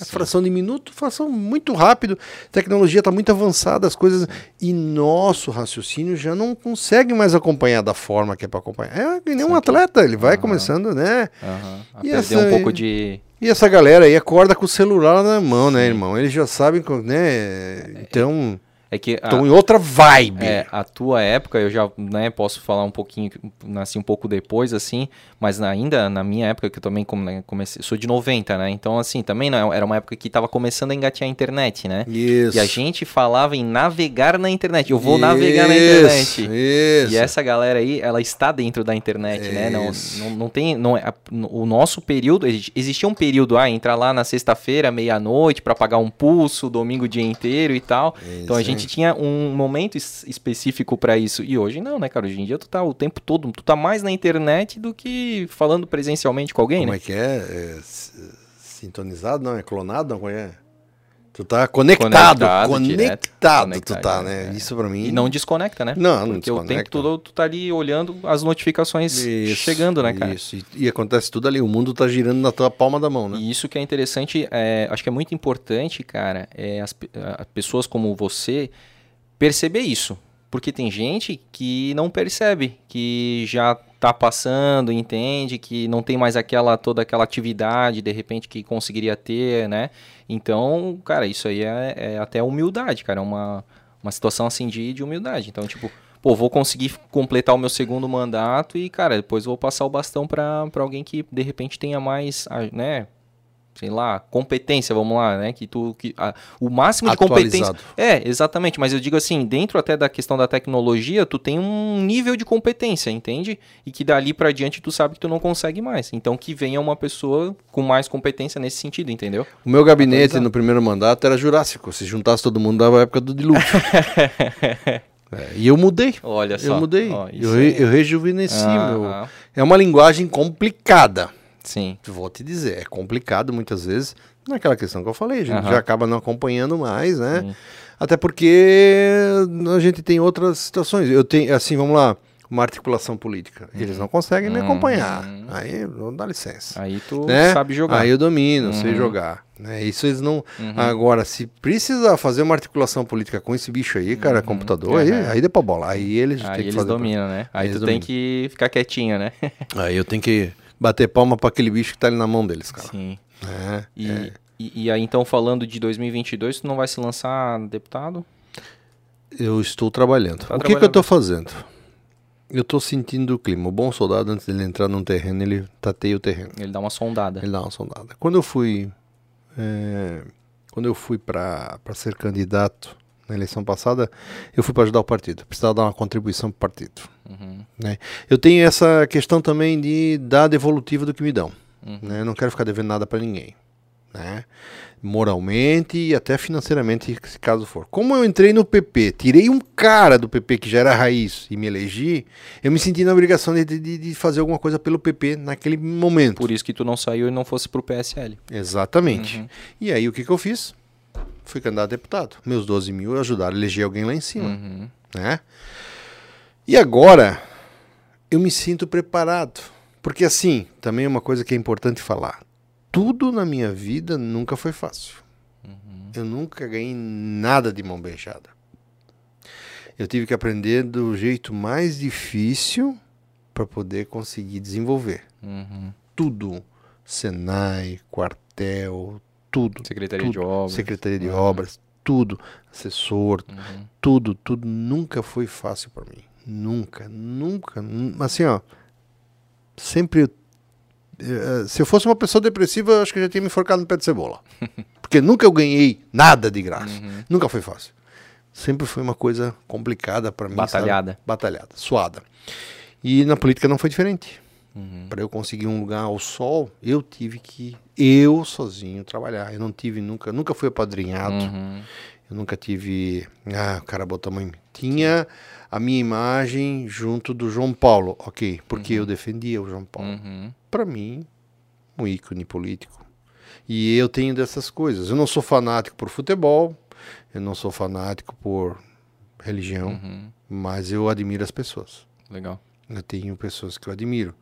É fração de minuto, fração muito rápido. A tecnologia está muito avançada, as coisas. E nosso raciocínio já não consegue mais acompanhar da forma que é para acompanhar. É que nem um atleta, ele vai uhum. começando, né? Uhum. A e perder essa, um pouco de. E essa galera aí acorda com o celular na mão, né, irmão? Eles já sabem, né? Então. É que Estão em outra vibe. É, a tua época, eu já né, posso falar um pouquinho, nasci um pouco depois, assim, mas ainda na minha época, que eu também né, comecei, sou de 90, né? Então, assim, também não, era uma época que estava começando a engatear a internet, né? Isso. E a gente falava em navegar na internet. Eu vou isso, navegar na internet. Isso. E essa galera aí, ela está dentro da internet, isso. né? Não, não, não tem. Não, é, o nosso período, existia um período, ah, entrar lá na sexta-feira, meia-noite, para pagar um pulso, domingo o dia inteiro e tal. então a gente gente tinha um momento específico para isso. E hoje não, né, cara? Hoje em dia tu tá o tempo todo, tu tá mais na internet do que falando presencialmente com alguém, Como né? é que é? é sintonizado, não? É clonado, não? É? Tu tá conectado, conectado, conectado, tu tá, né? É. Isso para mim. E não desconecta, né? Não, não Porque desconecta. o tempo todo tu tá ali olhando as notificações isso, chegando, né, cara? Isso, e, e, acontece tudo ali, o mundo tá girando na tua palma da mão, né? E isso que é interessante, é, acho que é muito importante, cara, é as, as pessoas como você perceber isso. Porque tem gente que não percebe, que já tá passando, entende que não tem mais aquela toda aquela atividade de repente que conseguiria ter, né? Então, cara, isso aí é, é até humildade, cara, é uma, uma situação assim de, de humildade. Então, tipo, pô, vou conseguir completar o meu segundo mandato e, cara, depois vou passar o bastão para alguém que de repente tenha mais, né, sei lá, competência, vamos lá, né? Que tu que a, o máximo de competência. É, exatamente, mas eu digo assim, dentro até da questão da tecnologia, tu tem um nível de competência, entende? E que dali para diante tu sabe que tu não consegue mais. Então que venha uma pessoa com mais competência nesse sentido, entendeu? O meu gabinete no primeiro mandato era jurássico, se juntasse todo mundo dava a época do dilúvio. É, e eu mudei. Olha só. Eu mudei. eu, eu rejuvenesci. Ah, meu... ah. É uma linguagem complicada. Sim. Vou te dizer, é complicado muitas vezes. Naquela questão que eu falei, a gente uhum. já acaba não acompanhando mais, né? Sim. Até porque a gente tem outras situações. Eu tenho, assim, vamos lá, uma articulação política. Uhum. Eles não conseguem me acompanhar. Uhum. Aí, não dá licença. Aí tu né? sabe jogar. Aí eu domino, sei uhum. jogar. Né? Isso eles não. Uhum. Agora, se precisar fazer uma articulação política com esse bicho aí, cara, uhum. computador, aí, aí dê pra bola. Aí eles aí eles dominam, pra... né? Aí, aí tu tem que ficar quietinho, né? aí eu tenho que bater palma para aquele bicho que tá ali na mão deles, cara. Sim. É, e, é. E, e, aí, então, falando de 2022, tu não vai se lançar deputado? Eu estou trabalhando. Tá o que, que eu estou fazendo? Eu estou sentindo o clima. O bom soldado, antes dele entrar num terreno, ele tateia o terreno. Ele dá uma sondada. Ele dá uma sondada. Quando eu fui... É, quando eu fui para ser candidato na eleição passada, eu fui para ajudar o partido. Precisava dar uma contribuição para o partido. Uhum. Né? Eu tenho essa questão também de dar devolutiva do que me dão. Uhum. Né? Eu não quero ficar devendo nada para ninguém. Né? Moralmente e até financeiramente, se caso for. Como eu entrei no PP, tirei um cara do PP que já era raiz e me elegi, eu me senti na obrigação de, de, de fazer alguma coisa pelo PP naquele momento. Por isso que tu não saiu e não fosse pro PSL. Exatamente. Uhum. E aí o que, que eu fiz? fui candidato a deputado. Meus 12 mil ajudaram a eleger alguém lá em cima. Uhum. Né? E agora, eu me sinto preparado. Porque, assim, também é uma coisa que é importante falar. Tudo na minha vida nunca foi fácil. Uhum. Eu nunca ganhei nada de mão beijada. Eu tive que aprender do jeito mais difícil para poder conseguir desenvolver. Uhum. Tudo. Senai, quartel, tudo. Secretaria tudo. de Obras. Secretaria de uhum. Obras, tudo. Assessor, uhum. tudo, tudo. Nunca foi fácil para mim. Nunca, nunca. Assim, ó. Sempre. Eh, se eu fosse uma pessoa depressiva, eu acho que eu já tinha me enforcado no pé de cebola. Porque nunca eu ganhei nada de graça. Uhum. Nunca foi fácil. Sempre foi uma coisa complicada para mim. Batalhada. Sabe? Batalhada, suada. E na política não foi diferente. Uhum. Para eu conseguir um lugar ao sol, eu tive que eu sozinho trabalhar. Eu não tive nunca, nunca fui apadrinhado. Uhum. Eu nunca tive, ah, o cara botou a mãe. Tinha a minha imagem junto do João Paulo, ok, porque uhum. eu defendia o João Paulo. Uhum. Para mim, um ícone político. E eu tenho dessas coisas. Eu não sou fanático por futebol, eu não sou fanático por religião, uhum. mas eu admiro as pessoas. Legal. Eu tenho pessoas que eu admiro,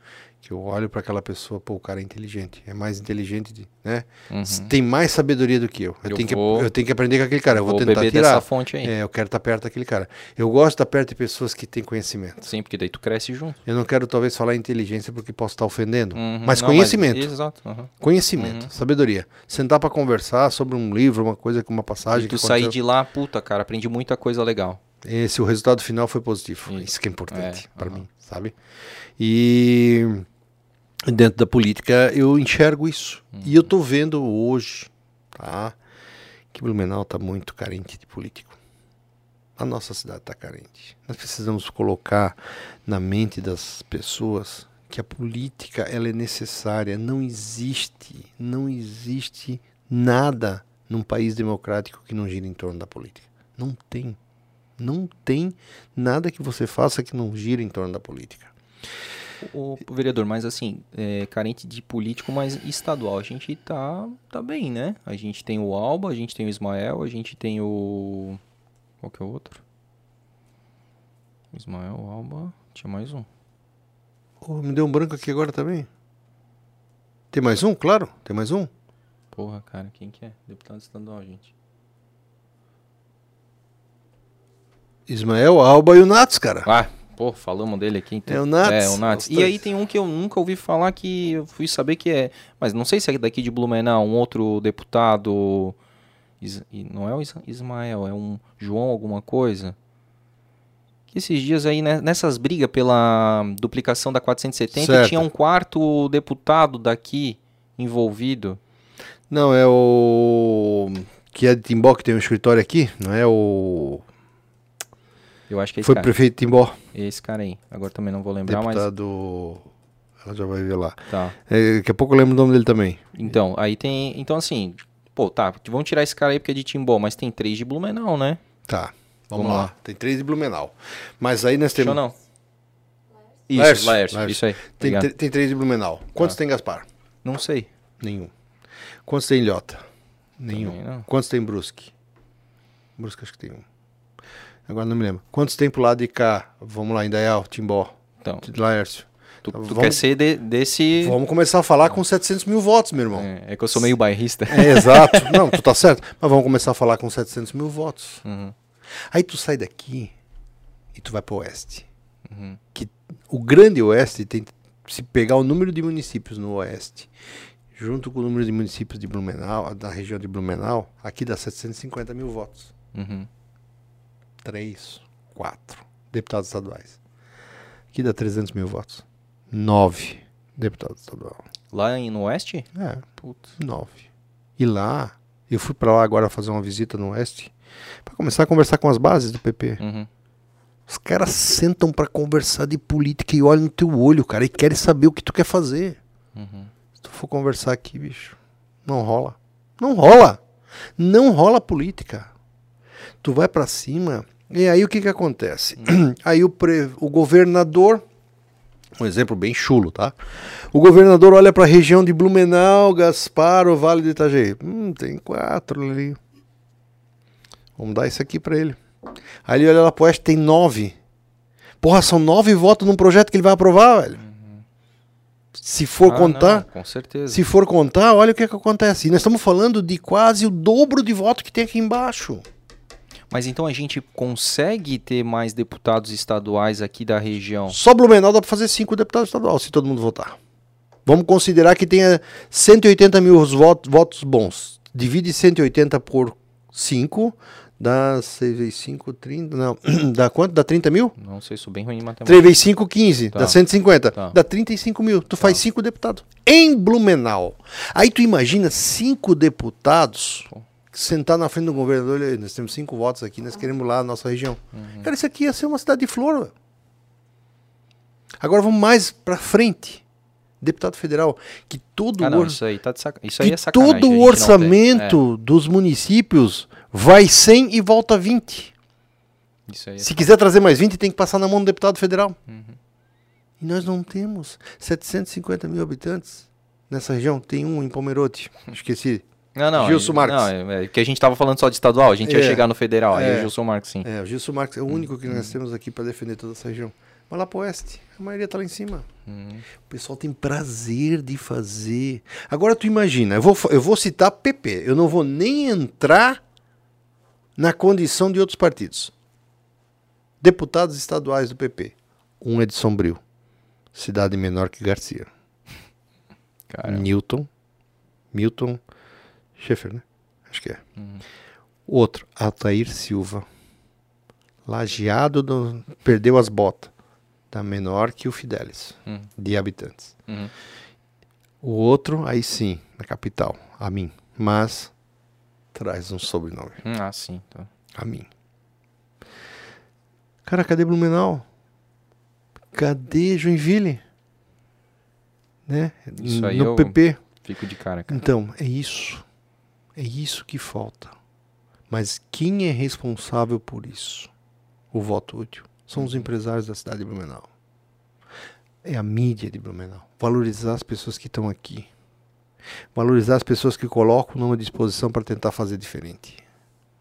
que eu olho para aquela pessoa, pô, o cara é inteligente, é mais inteligente, de, né? Uhum. Tem mais sabedoria do que eu. Eu, eu tenho, vou, que, eu tenho que aprender com aquele cara. Eu vou, vou tentar beber tirar. dessa fonte aí. É, eu quero estar tá perto daquele cara. Eu gosto de estar perto de pessoas que têm conhecimento. Sim, porque daí tu cresce junto. Eu não quero talvez falar inteligência porque posso estar ofendendo, uhum. mas não, conhecimento. Mas, exato. Uhum. Conhecimento, uhum. sabedoria. Sentar para conversar sobre um livro, uma coisa, uma passagem. E tu sair de lá, puta, cara, aprendi muita coisa legal. Esse o resultado final foi positivo. Isso, Isso que é importante é, para mim, sabe? E dentro da política eu enxergo isso. Uhum. E eu estou vendo hoje, tá? Que Blumenau está muito carente de político. A nossa cidade está carente. Nós precisamos colocar na mente das pessoas que a política ela é necessária. Não existe, não existe nada num país democrático que não gira em torno da política. Não tem. Não tem nada que você faça que não gira em torno da política. O, o vereador, mas assim, é, carente de político, mas estadual, a gente tá, tá bem, né? A gente tem o Alba, a gente tem o Ismael, a gente tem o. Qual que é o outro? Ismael, Alba, tinha mais um. Oh, me deu um branco aqui agora também. Tem mais um? Claro, tem mais um. Porra, cara, quem que é? Deputado estadual, gente. Ismael Alba e o Nats, cara. Ah, pô, falamos dele aqui. Então. É o Nats. É, o Nats. E aí tem um que eu nunca ouvi falar que eu fui saber que é. Mas não sei se é daqui de Blumenau, um outro deputado. Is- não é o Is- Ismael, é um João alguma coisa. Que esses dias aí, né, nessas brigas pela duplicação da 470, Certo. tinha um quarto deputado daqui envolvido. Não, é o. Que é de Timbó, que tem um escritório aqui, não é o. Eu acho que é Foi cara. prefeito de Timbó. Esse cara aí. Agora também não vou lembrar, Deputado. Ela já vai ver lá. mas. Tá. É, daqui a pouco eu lembro o nome dele também. Então, aí tem. Então, assim, pô, tá, vamos tirar esse cara aí porque é de Timbó, mas tem três de Blumenau, né? Tá. Vamos, Vamos lá. lá. Tem três de Blumenau. Mas aí nós temos. não. Isso, Laércio, Laércio, Laércio. isso aí. Tem, obrigado. tr- tem três de Blumenau. Quantos Tá. tem Gaspar? Não sei. Nenhum. Quantos tem Ilhota? Nenhum. Quantos tem Brusque? Brusque acho que tem um. Agora não me lembro. Quantos tem pro lado de cá? Vamos lá, Indaial, Timbó, Então, Laércio. tu, Então, tu vamos- quer ser de- desse. Vamos começar a falar com 700 mil votos, meu irmão. É, é que eu sou meio bairrista. É, exato. Não, tu tá certo. Mas vamos começar a falar com 700 mil votos. Uhum, Aí tu sai daqui e tu vai pro oeste. uhum. Que o grande oeste tem se pegar o número de municípios no oeste, junto com o número de municípios de Blumenau, da região de Blumenau, aqui dá 750 mil votos. Uhum. Três, quatro deputados estaduais. Aqui dá 300 mil votos. Nove deputados estaduais. Lá em, no oeste? É, Putz. nove. E lá, eu fui pra lá agora fazer uma visita no oeste, pra começar a conversar com as bases do PP. Uhum. Os caras sentam pra conversar de política e olham no teu olho, cara, e querem saber o que tu quer fazer. Uhum. Se tu for conversar aqui, bicho, não rola. Não rola. Não rola política. Tu vai pra cima, e aí o que que acontece? Aí o, pre- o governador, um exemplo bem chulo, tá? O governador olha pra região de Blumenau, Gaspar, o Vale do Itajaí. Hum, tem quatro ali. Vamos dar isso aqui pra ele. Aí ele olha lá pro oeste, tem nove. Porra, são nove votos num projeto que ele vai aprovar, velho. Se for Ah, contar, não, com certeza. se for contar, olha o que, que acontece. E nós estamos falando de quase o dobro de voto que tem aqui embaixo. Mas então a gente consegue ter mais deputados estaduais aqui da região? Só Blumenau dá para fazer cinco deputados estaduais, se todo mundo votar. Vamos considerar que tenha 180 mil votos, votos bons. Divide 180 por 5, dá 6 vezes 5, 30. Não, dá quanto? Dá 30 mil? Não sei, sou bem ruim em matemática. 3 vezes 5, 15. Tá. Dá 150. Tá. Dá 35 mil. Tu faz cinco deputados. Em Blumenau. Aí tu imagina cinco deputados Pô. Sentar na frente do governador. Olha, nós temos cinco votos aqui, nós queremos lá a nossa região. Uhum. Cara, isso aqui ia ser uma cidade de flor. velho. Agora vamos mais pra frente. Deputado federal, que todo Ah, o não, or- isso aí tá de saca... Isso aí é sacanagem. todo o orçamento dos municípios vai 100 e volta 20. É, isso aí é Se quiser trazer mais 20, tem que passar na mão do deputado federal. Uhum. E nós não temos 750 mil habitantes nessa região. Tem um em Pomerode. Esqueci. Não, não. Gilson é- Marques. Não, é, é que a gente tava falando só de estadual, a gente É, ia chegar no federal. Aí é. o Gilson Marques, sim. É, o Gilson Marques é o único que nós temos aqui para defender toda essa região. Mas lá pro oeste, a maioria tá lá em cima. Uhum. O pessoal tem prazer de fazer. Agora tu imagina, eu vou, eu vou citar PP. Eu não vou nem entrar na condição de outros partidos. Deputados estaduais do PP. Um é de Sombrio. Cidade menor que Garcia. Cara, Newton. Milton Schaefer, né? Acho que é. Uhum. Outro, Altair Silva. Lajeado, do, perdeu as botas. Tá menor que o Fidelis, Uhum. de habitantes. Uhum. O outro, aí sim, na capital, a mim. Mas traz um sobrenome, Hum, Ah, sim. Tá. a mim. Cara, cadê Blumenau? Cadê Joinville? Né? Isso aí no PP. Fico de cara, cara. Então, é isso. É isso que falta. Mas quem é responsável por isso? O voto útil. São os empresários da cidade de Blumenau. É a mídia de Blumenau. Valorizar as pessoas que estão aqui. Valorizar as pessoas que colocam numa disposição para tentar fazer diferente.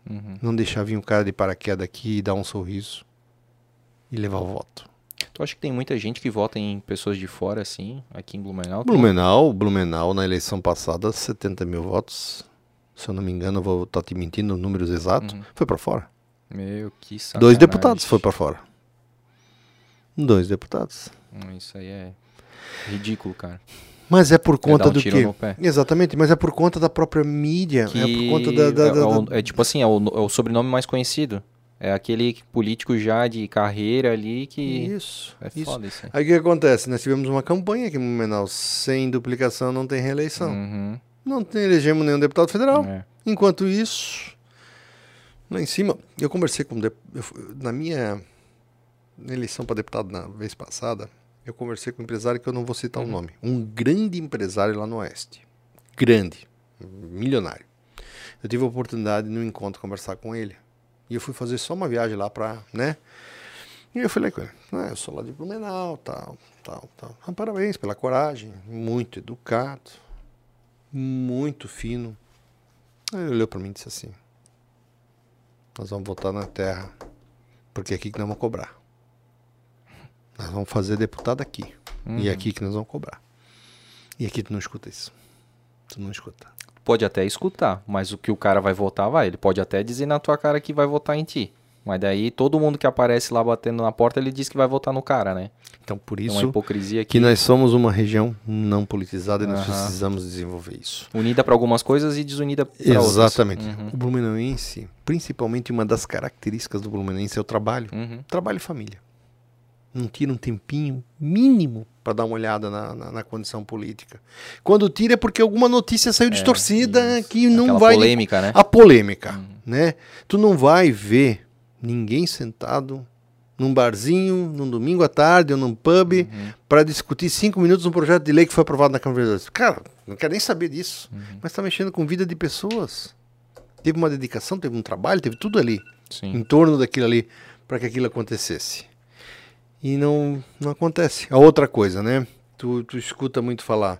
Uhum. Não deixar vir um cara de paraquedas aqui e dar um sorriso e levar o voto. Tu acha que tem muita gente que vota em pessoas de fora, assim, aqui em Blumenau? Blumenau, Blumenau na eleição passada, 70 mil votos. Se eu não me engano, eu vou estar te mentindo os números exatos. Uhum. Foi para fora. Meu, que sacanagem. Dois deputados foi para fora. Dois deputados. Hum, Isso aí é ridículo, cara. Mas é por conta dar um do quê? no. Exatamente, mas é por conta da própria mídia. Que É por conta da. da- é, da- da- é tipo assim, é o, é o sobrenome mais conhecido. É aquele político já de carreira ali que. Isso. É isso. foda isso aí. Aí o que acontece? Nós tivemos uma campanha aqui em Manaus. Sem duplicação não tem reeleição. Uhum, Não elegemos nenhum deputado federal. é. Enquanto isso, lá em cima, eu conversei com. eu na minha eleição para deputado na vez passada, eu conversei com um empresário que eu não vou citar o Uhum. nome. Um grande empresário lá no Oeste. Grande. Milionário. Eu tive a oportunidade no encontro conversar com ele. E eu fui fazer só uma viagem lá pra, né? E eu falei com ele, ah, eu sou lá de Blumenau, tal, tal, tal. Ah, parabéns pela coragem, muito educado, muito fino. Aí ele olhou pra mim e disse assim: Nós vamos voltar na terra, porque é aqui que nós vamos cobrar. Nós vamos fazer deputado aqui. E é aqui que nós vamos cobrar. E aqui tu não escuta isso. Tu não escuta. Pode até escutar, mas o que o cara vai votar, vai. Ele pode até dizer na tua cara que vai votar em ti. Mas daí todo mundo que aparece lá batendo na porta, ele diz que vai votar no cara, né? Então por É uma isso hipocrisia que nós somos uma região não politizada e nós Aham. precisamos desenvolver isso. Unida pra algumas coisas e desunida pra outras. Exatamente. Uhum. O Blumenauense, principalmente uma das características do Blumenauense é o trabalho. Uhum. Trabalho e família. Não tira um tempinho mínimo para dar uma olhada na, na, na condição política. Quando tira é porque alguma notícia saiu distorcida isso. que não Aquela vai. polêmica, né? A polêmica, né? Tu não vai ver ninguém sentado num barzinho, num domingo à tarde ou num pub Uhum. para discutir cinco minutos um projeto de lei que foi aprovado na Câmara de Vereadores. Cara, não quero nem saber disso. Uhum. Mas está mexendo com vida de pessoas. Teve uma dedicação, teve um trabalho, teve tudo ali Sim. em torno daquilo ali para que aquilo acontecesse. E não, não acontece. A outra coisa, né? Tu, tu escuta muito falar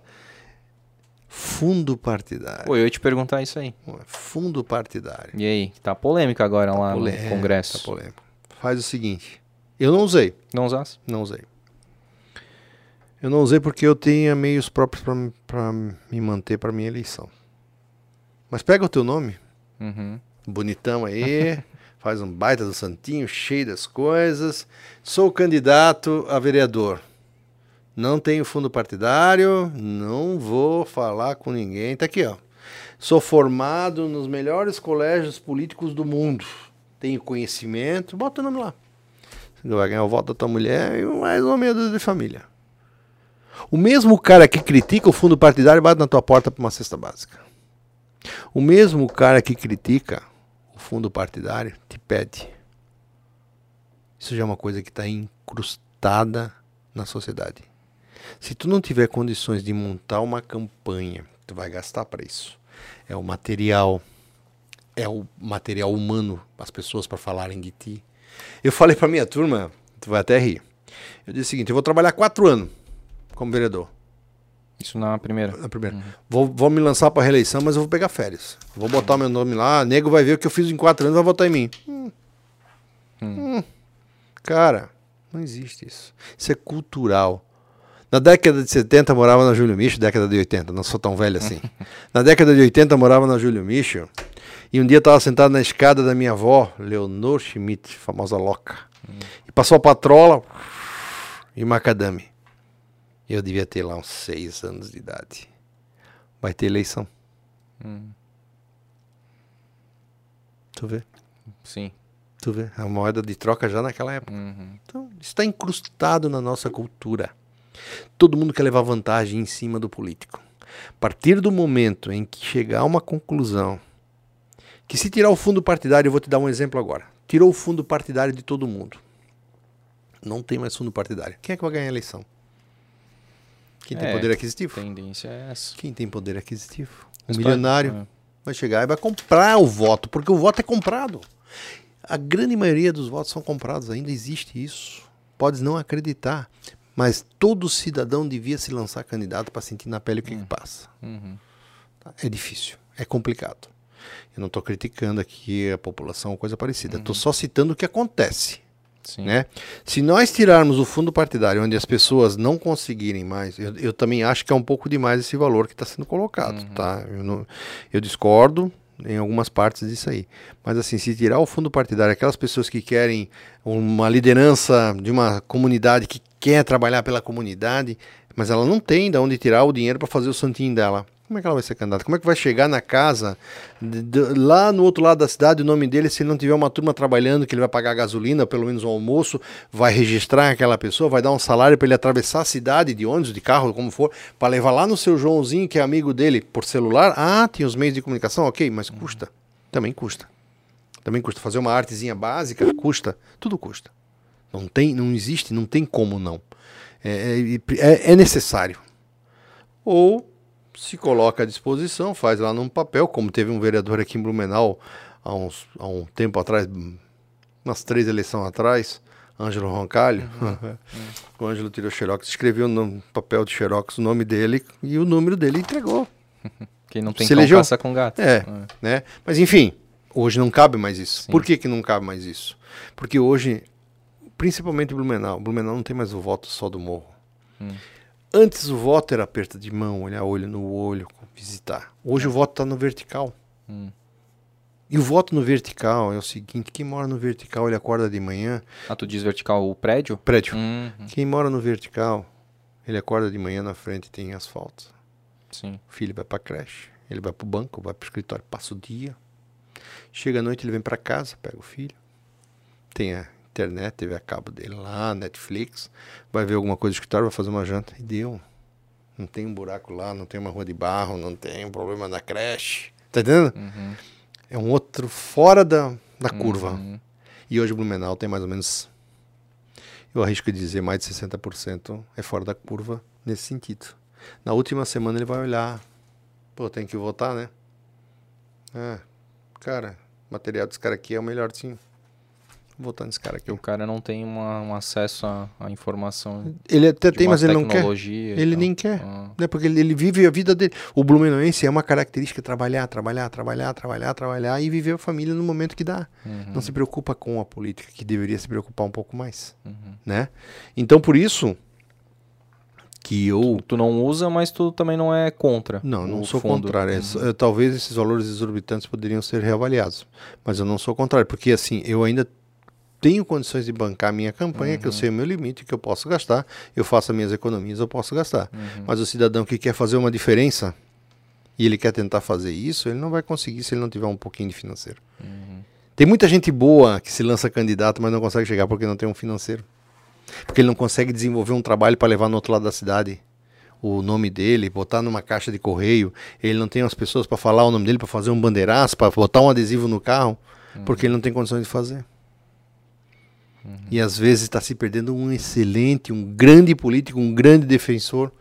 fundo partidário. Pô, eu ia te perguntar isso aí. Fundo partidário. E aí? Tá polêmica agora lá Polê- no é, Congresso. Tá polêmico. Faz o seguinte. Eu não usei. Não usasse? Não usei. Eu não usei porque eu tenho meios próprios para me manter para minha eleição. Mas pega o teu nome, Uhum. bonitão aí, faz um baita do santinho, cheio das coisas. Sou candidato a vereador. Não tenho fundo partidário, não vou falar com ninguém. Tá aqui, ó. Sou formado nos melhores colégios políticos do mundo. Tenho conhecimento, bota o nome lá. Você vai ganhar o voto da tua mulher e mais uma meia de família. O mesmo cara que critica o fundo partidário bate na tua porta para uma cesta básica. O mesmo cara que critica o fundo partidário te pede. Isso já é uma coisa que está incrustada na sociedade. Se tu não tiver condições de montar uma campanha, tu vai gastar para isso. É o material, é o material humano, as pessoas para falarem de ti. Eu falei para minha turma, tu vai até rir. Eu disse o seguinte: eu vou trabalhar quatro anos como vereador. Isso na primeira. Na primeira. Vou, vou me lançar para reeleição, mas eu vou pegar férias. Vou botar meu nome lá, nego vai ver o que eu fiz em quatro anos vai votar em mim. Hum. Hum. Cara, não existe isso. Isso é cultural. Na década de 70 morava na Júlio Micho, década de 80, não sou tão velho assim. na década de 80 morava na Júlio Micho, e um dia estava sentado na escada da minha avó, Leonor Schmidt, famosa louca. E passou a patrola e macadame. Eu devia ter lá uns seis anos de idade. Vai ter eleição. Hum, Tu vê? sim. Tu vê? A moeda de troca já naquela época. Uhum. Então, está incrustado na nossa cultura. Todo mundo quer levar vantagem em cima do político. A partir do momento em que chegar a uma conclusão que se tirar o fundo partidário, eu vou te dar um exemplo agora. Tirou o fundo partidário de todo mundo. Não tem mais fundo partidário. Quem é que vai ganhar a eleição? Quem tem É, poder aquisitivo? Tendência é essa. Quem tem poder aquisitivo? O milionário pra- vai chegar e vai comprar o voto, porque o voto é comprado. A grande maioria dos votos são comprados, ainda existe isso. Podes não acreditar, mas todo cidadão devia se lançar candidato para sentir na pele o que, que passa. Uhum. tá? É difícil, é complicado. Eu não estou criticando aqui a população ou coisa parecida, estou só citando o que acontece. Sim. Né? Se nós tirarmos o fundo partidário, onde as pessoas não conseguirem mais, eu, eu também acho que é um pouco demais esse valor que está sendo colocado. Uhum. Tá? Eu, não- eu discordo, em algumas partes disso aí. Mas assim, se tirar o fundo partidário, aquelas pessoas que querem uma liderança de uma comunidade que quer trabalhar pela comunidade, mas ela não tem de onde tirar o dinheiro para fazer o santinho dela. Como é que ela vai ser candidata? Como é que vai chegar na casa, de, de, lá no outro lado da cidade, o nome dele, se ele não tiver uma turma trabalhando, que ele vai pagar gasolina, pelo menos um almoço, vai registrar aquela pessoa, vai dar um salário para ele atravessar a cidade de ônibus, de carro, como for, para levar lá no seu Joãozinho, que é amigo dele, por celular? Ah, tem os meios de comunicação, ok, mas custa. Também custa. Também custa. Fazer uma artezinha básica, custa. Tudo custa. Não tem, não existe, não tem como não. é, é, é necessário. Ou se coloca à disposição, faz lá num papel, como teve um vereador aqui em Blumenau há, uns, há um tempo atrás, umas três eleições atrás, Ângelo Roncalho. Uhum. o Ângelo tirou xerox, escreveu no papel de xerox o nome dele e o número dele entregou. Quem não tem Se cão caça com gato. É, é, né? Mas enfim, hoje não cabe mais isso. Sim. Por que, que não cabe mais isso? Porque hoje, principalmente Blumenau, Blumenau não tem mais o voto só do morro. Hum. Antes o voto era aperto de mão, olhar olho no olho, visitar. Hoje é. o voto está no vertical. Hum. E o voto no vertical é o seguinte: quem mora no vertical, ele acorda de manhã. Ah, tu diz vertical o prédio? Prédio. Uhum. Quem mora no vertical, ele acorda de manhã na frente tem asfalto. Sim. O filho vai para creche, ele vai para o banco, vai para o escritório, passa o dia. Chega à noite, ele vem para casa, pega o filho. Tem a internet, TV a cabo dele lá, Netflix, vai ver alguma coisa no escritório, vai fazer uma janta e deu. Não tem um buraco lá, não tem uma rua de barro, não tem um problema na creche. Tá entendendo? Uhum. É um outro fora da, da curva. Uhum. E hoje o Blumenau tem mais ou menos, eu arrisco dizer, mais de 60% é fora da curva nesse sentido. Na última semana ele vai olhar, pô, tem que votar, né? Ah, cara, material desse cara aqui é o melhorzinho votar nesse cara aqui. O cara não tem uma, um acesso à, à, informação. Ele até tem, mas ele não quer. Ele nem quer. Ah. Né? Porque ele, ele, vive a vida dele. O Blumenauense é uma característica trabalhar, trabalhar, trabalhar, trabalhar, trabalhar e viver a família no momento que dá. Uhum. Não se preocupa com a política, que deveria se preocupar um pouco mais. Uhum. Né? Então, por isso que eu... Tu, tu, não usa, mas tu também não é contra. Não, não sou fundo. contrário. Uhum. É, talvez esses valores exorbitantes poderiam ser reavaliados, mas eu não sou contrário, porque assim, eu ainda tenho condições de bancar a minha campanha, uhum. que eu uhum. sei o meu limite, que eu posso gastar, eu faço as minhas economias, eu posso gastar. Uhum. Mas o cidadão que quer fazer uma diferença e ele quer tentar fazer isso, ele não vai conseguir se ele não tiver um pouquinho de financeiro. Uhum. Tem muita gente boa que se lança candidato, mas não consegue chegar porque não tem um financeiro. Porque ele não consegue desenvolver um trabalho para levar no outro lado da cidade o nome dele, botar numa caixa de correio, ele não tem as pessoas para falar o nome dele, para fazer um bandeiraço, para botar um adesivo no carro, uhum. porque ele não tem condições de fazer. Uhum. E às vezes está se perdendo um excelente, um grande político, um grande defensor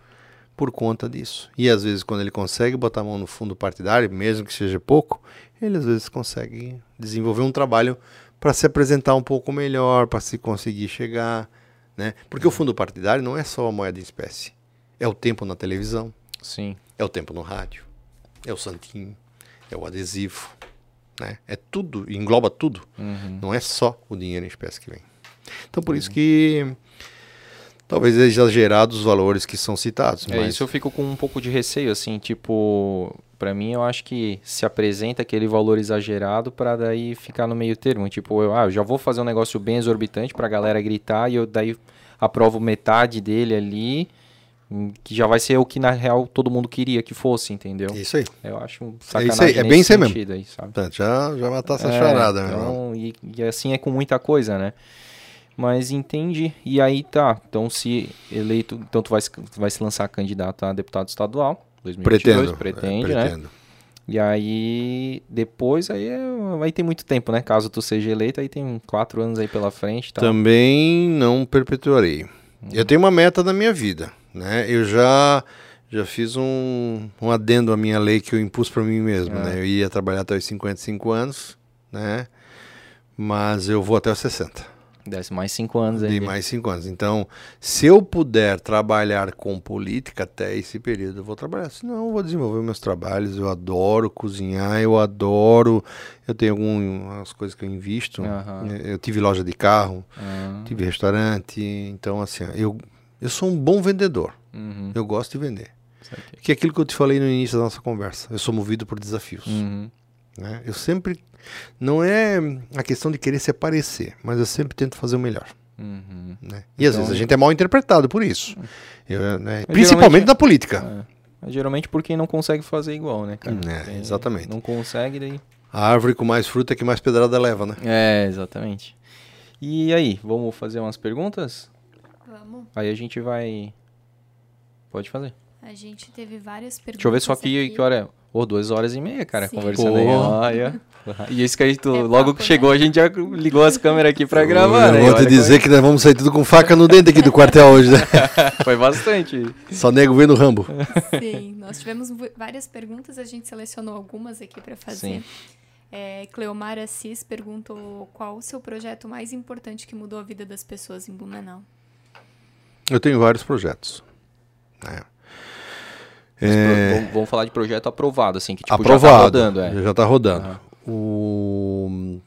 por conta disso. E às vezes, quando ele consegue botar a mão no fundo partidário, mesmo que seja pouco, ele às vezes consegue desenvolver um trabalho para se apresentar um pouco melhor, para se conseguir chegar. Né? Porque o fundo partidário não é só a moeda em espécie. É o tempo na televisão. Sim. É o tempo no rádio. É o santinho. É o adesivo. Né? É tudo, engloba tudo. Uhum. Não é só o dinheiro em espécie que vem. Então por isso que talvez é exagerado os valores que são citados. É isso eu fico com um pouco de receio, assim, tipo, para mim eu acho que se apresenta aquele valor exagerado para daí ficar no meio termo, tipo, eu, ah, eu já vou fazer um negócio bem exorbitante para a galera gritar e eu daí aprovo metade dele ali que já vai ser o que na real todo mundo queria que fosse, entendeu? Isso aí. Eu acho sacanagem é isso aí, é bem isso aí mesmo. Aí, sabe? já, já matar essa é, charada. Então, e, e, assim é com muita coisa, né? Mas entendi. E aí tá, então se eleito, então tu vai, vai se lançar candidato a deputado estadual, 2022, pretendo, pretende, é, pretendo. né? E aí, depois, aí vai ter muito tempo, né? Caso tu seja eleito, aí tem quatro anos aí pela frente. Tá? Também não perpetuarei. Uhum. Eu tenho uma meta na minha vida né? Eu já já fiz um, um adendo à minha lei que eu impus para mim mesmo, é. né? Eu ia trabalhar até os 55 anos, né? Mas eu vou até os 60. Desce mais cinco anos aí. De mais cinco anos. Então, se eu puder trabalhar com política até esse período, eu vou trabalhar. Senão, eu vou desenvolver meus trabalhos. Eu adoro cozinhar, eu adoro. Eu tenho algumas coisas que eu invisto. Uhum. Eu tive loja de carro, uhum. tive restaurante. Então, assim, eu eu sou um bom vendedor. Uhum. Eu gosto de vender. Que é aquilo que eu te falei no início da nossa conversa. Eu sou movido por desafios. Uhum. Né? Eu sempre. Não é a questão de querer se aparecer, mas eu sempre tento fazer o melhor. Uhum. Né? E às Então- vezes a gente é mal interpretado por isso. Eu, né, Principalmente na política. É. É geralmente por quem não consegue fazer igual, né, cara? É, exatamente. Não consegue, daí. A árvore com mais fruta é que mais pedrada leva, né? É, exatamente. E aí, vamos fazer umas perguntas? Vamos. Aí a gente vai. Pode fazer. A gente teve várias perguntas. Deixa eu ver só aqui, aqui. que hora é. Ô, duas horas e meia, cara, Sim. conversando aí. Pô. Olha. E isso que a gente, É logo papo, que chegou, né? a gente já ligou as câmeras aqui pra gravar, eu né? vou E te dizer que nós vamos sair tudo com faca no dente aqui do quartel hoje, né? Foi bastante. Só nego vendo Rambo. Sim, nós tivemos várias perguntas, a gente selecionou algumas aqui para fazer. Sim. É, Cleomar Assis perguntou qual o seu projeto mais importante que mudou a vida das pessoas em Blumenau. Eu tenho vários projetos. né? É, pro- vamos, vamos falar de projeto aprovado, assim, que tipo, aprovado. já tá rodando, é. Já tá rodando. Aham. O...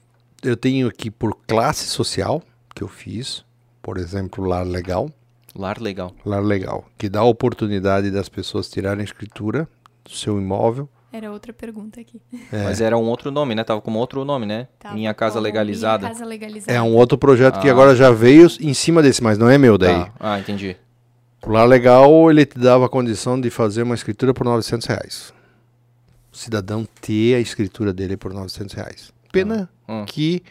Eu tenho aqui por classe social que eu fiz, por exemplo, Lar Legal. Lar legal. Lar Legal, que dá a oportunidade das pessoas tirarem escritura do seu imóvel. Era outra pergunta aqui. É. Mas era um outro nome, né? Tava como outro nome, né? Tava Minha Casa Legalizada. Minha Casa Legalizada. É um outro projeto que Ah. agora já veio em cima desse, mas não é meu daí. Tá. Ah, entendi. O Lar Legal, ele te dava a condição de fazer uma escritura por 900 reais. O cidadão ter a escritura dele por 900 reais. Pena Ah. que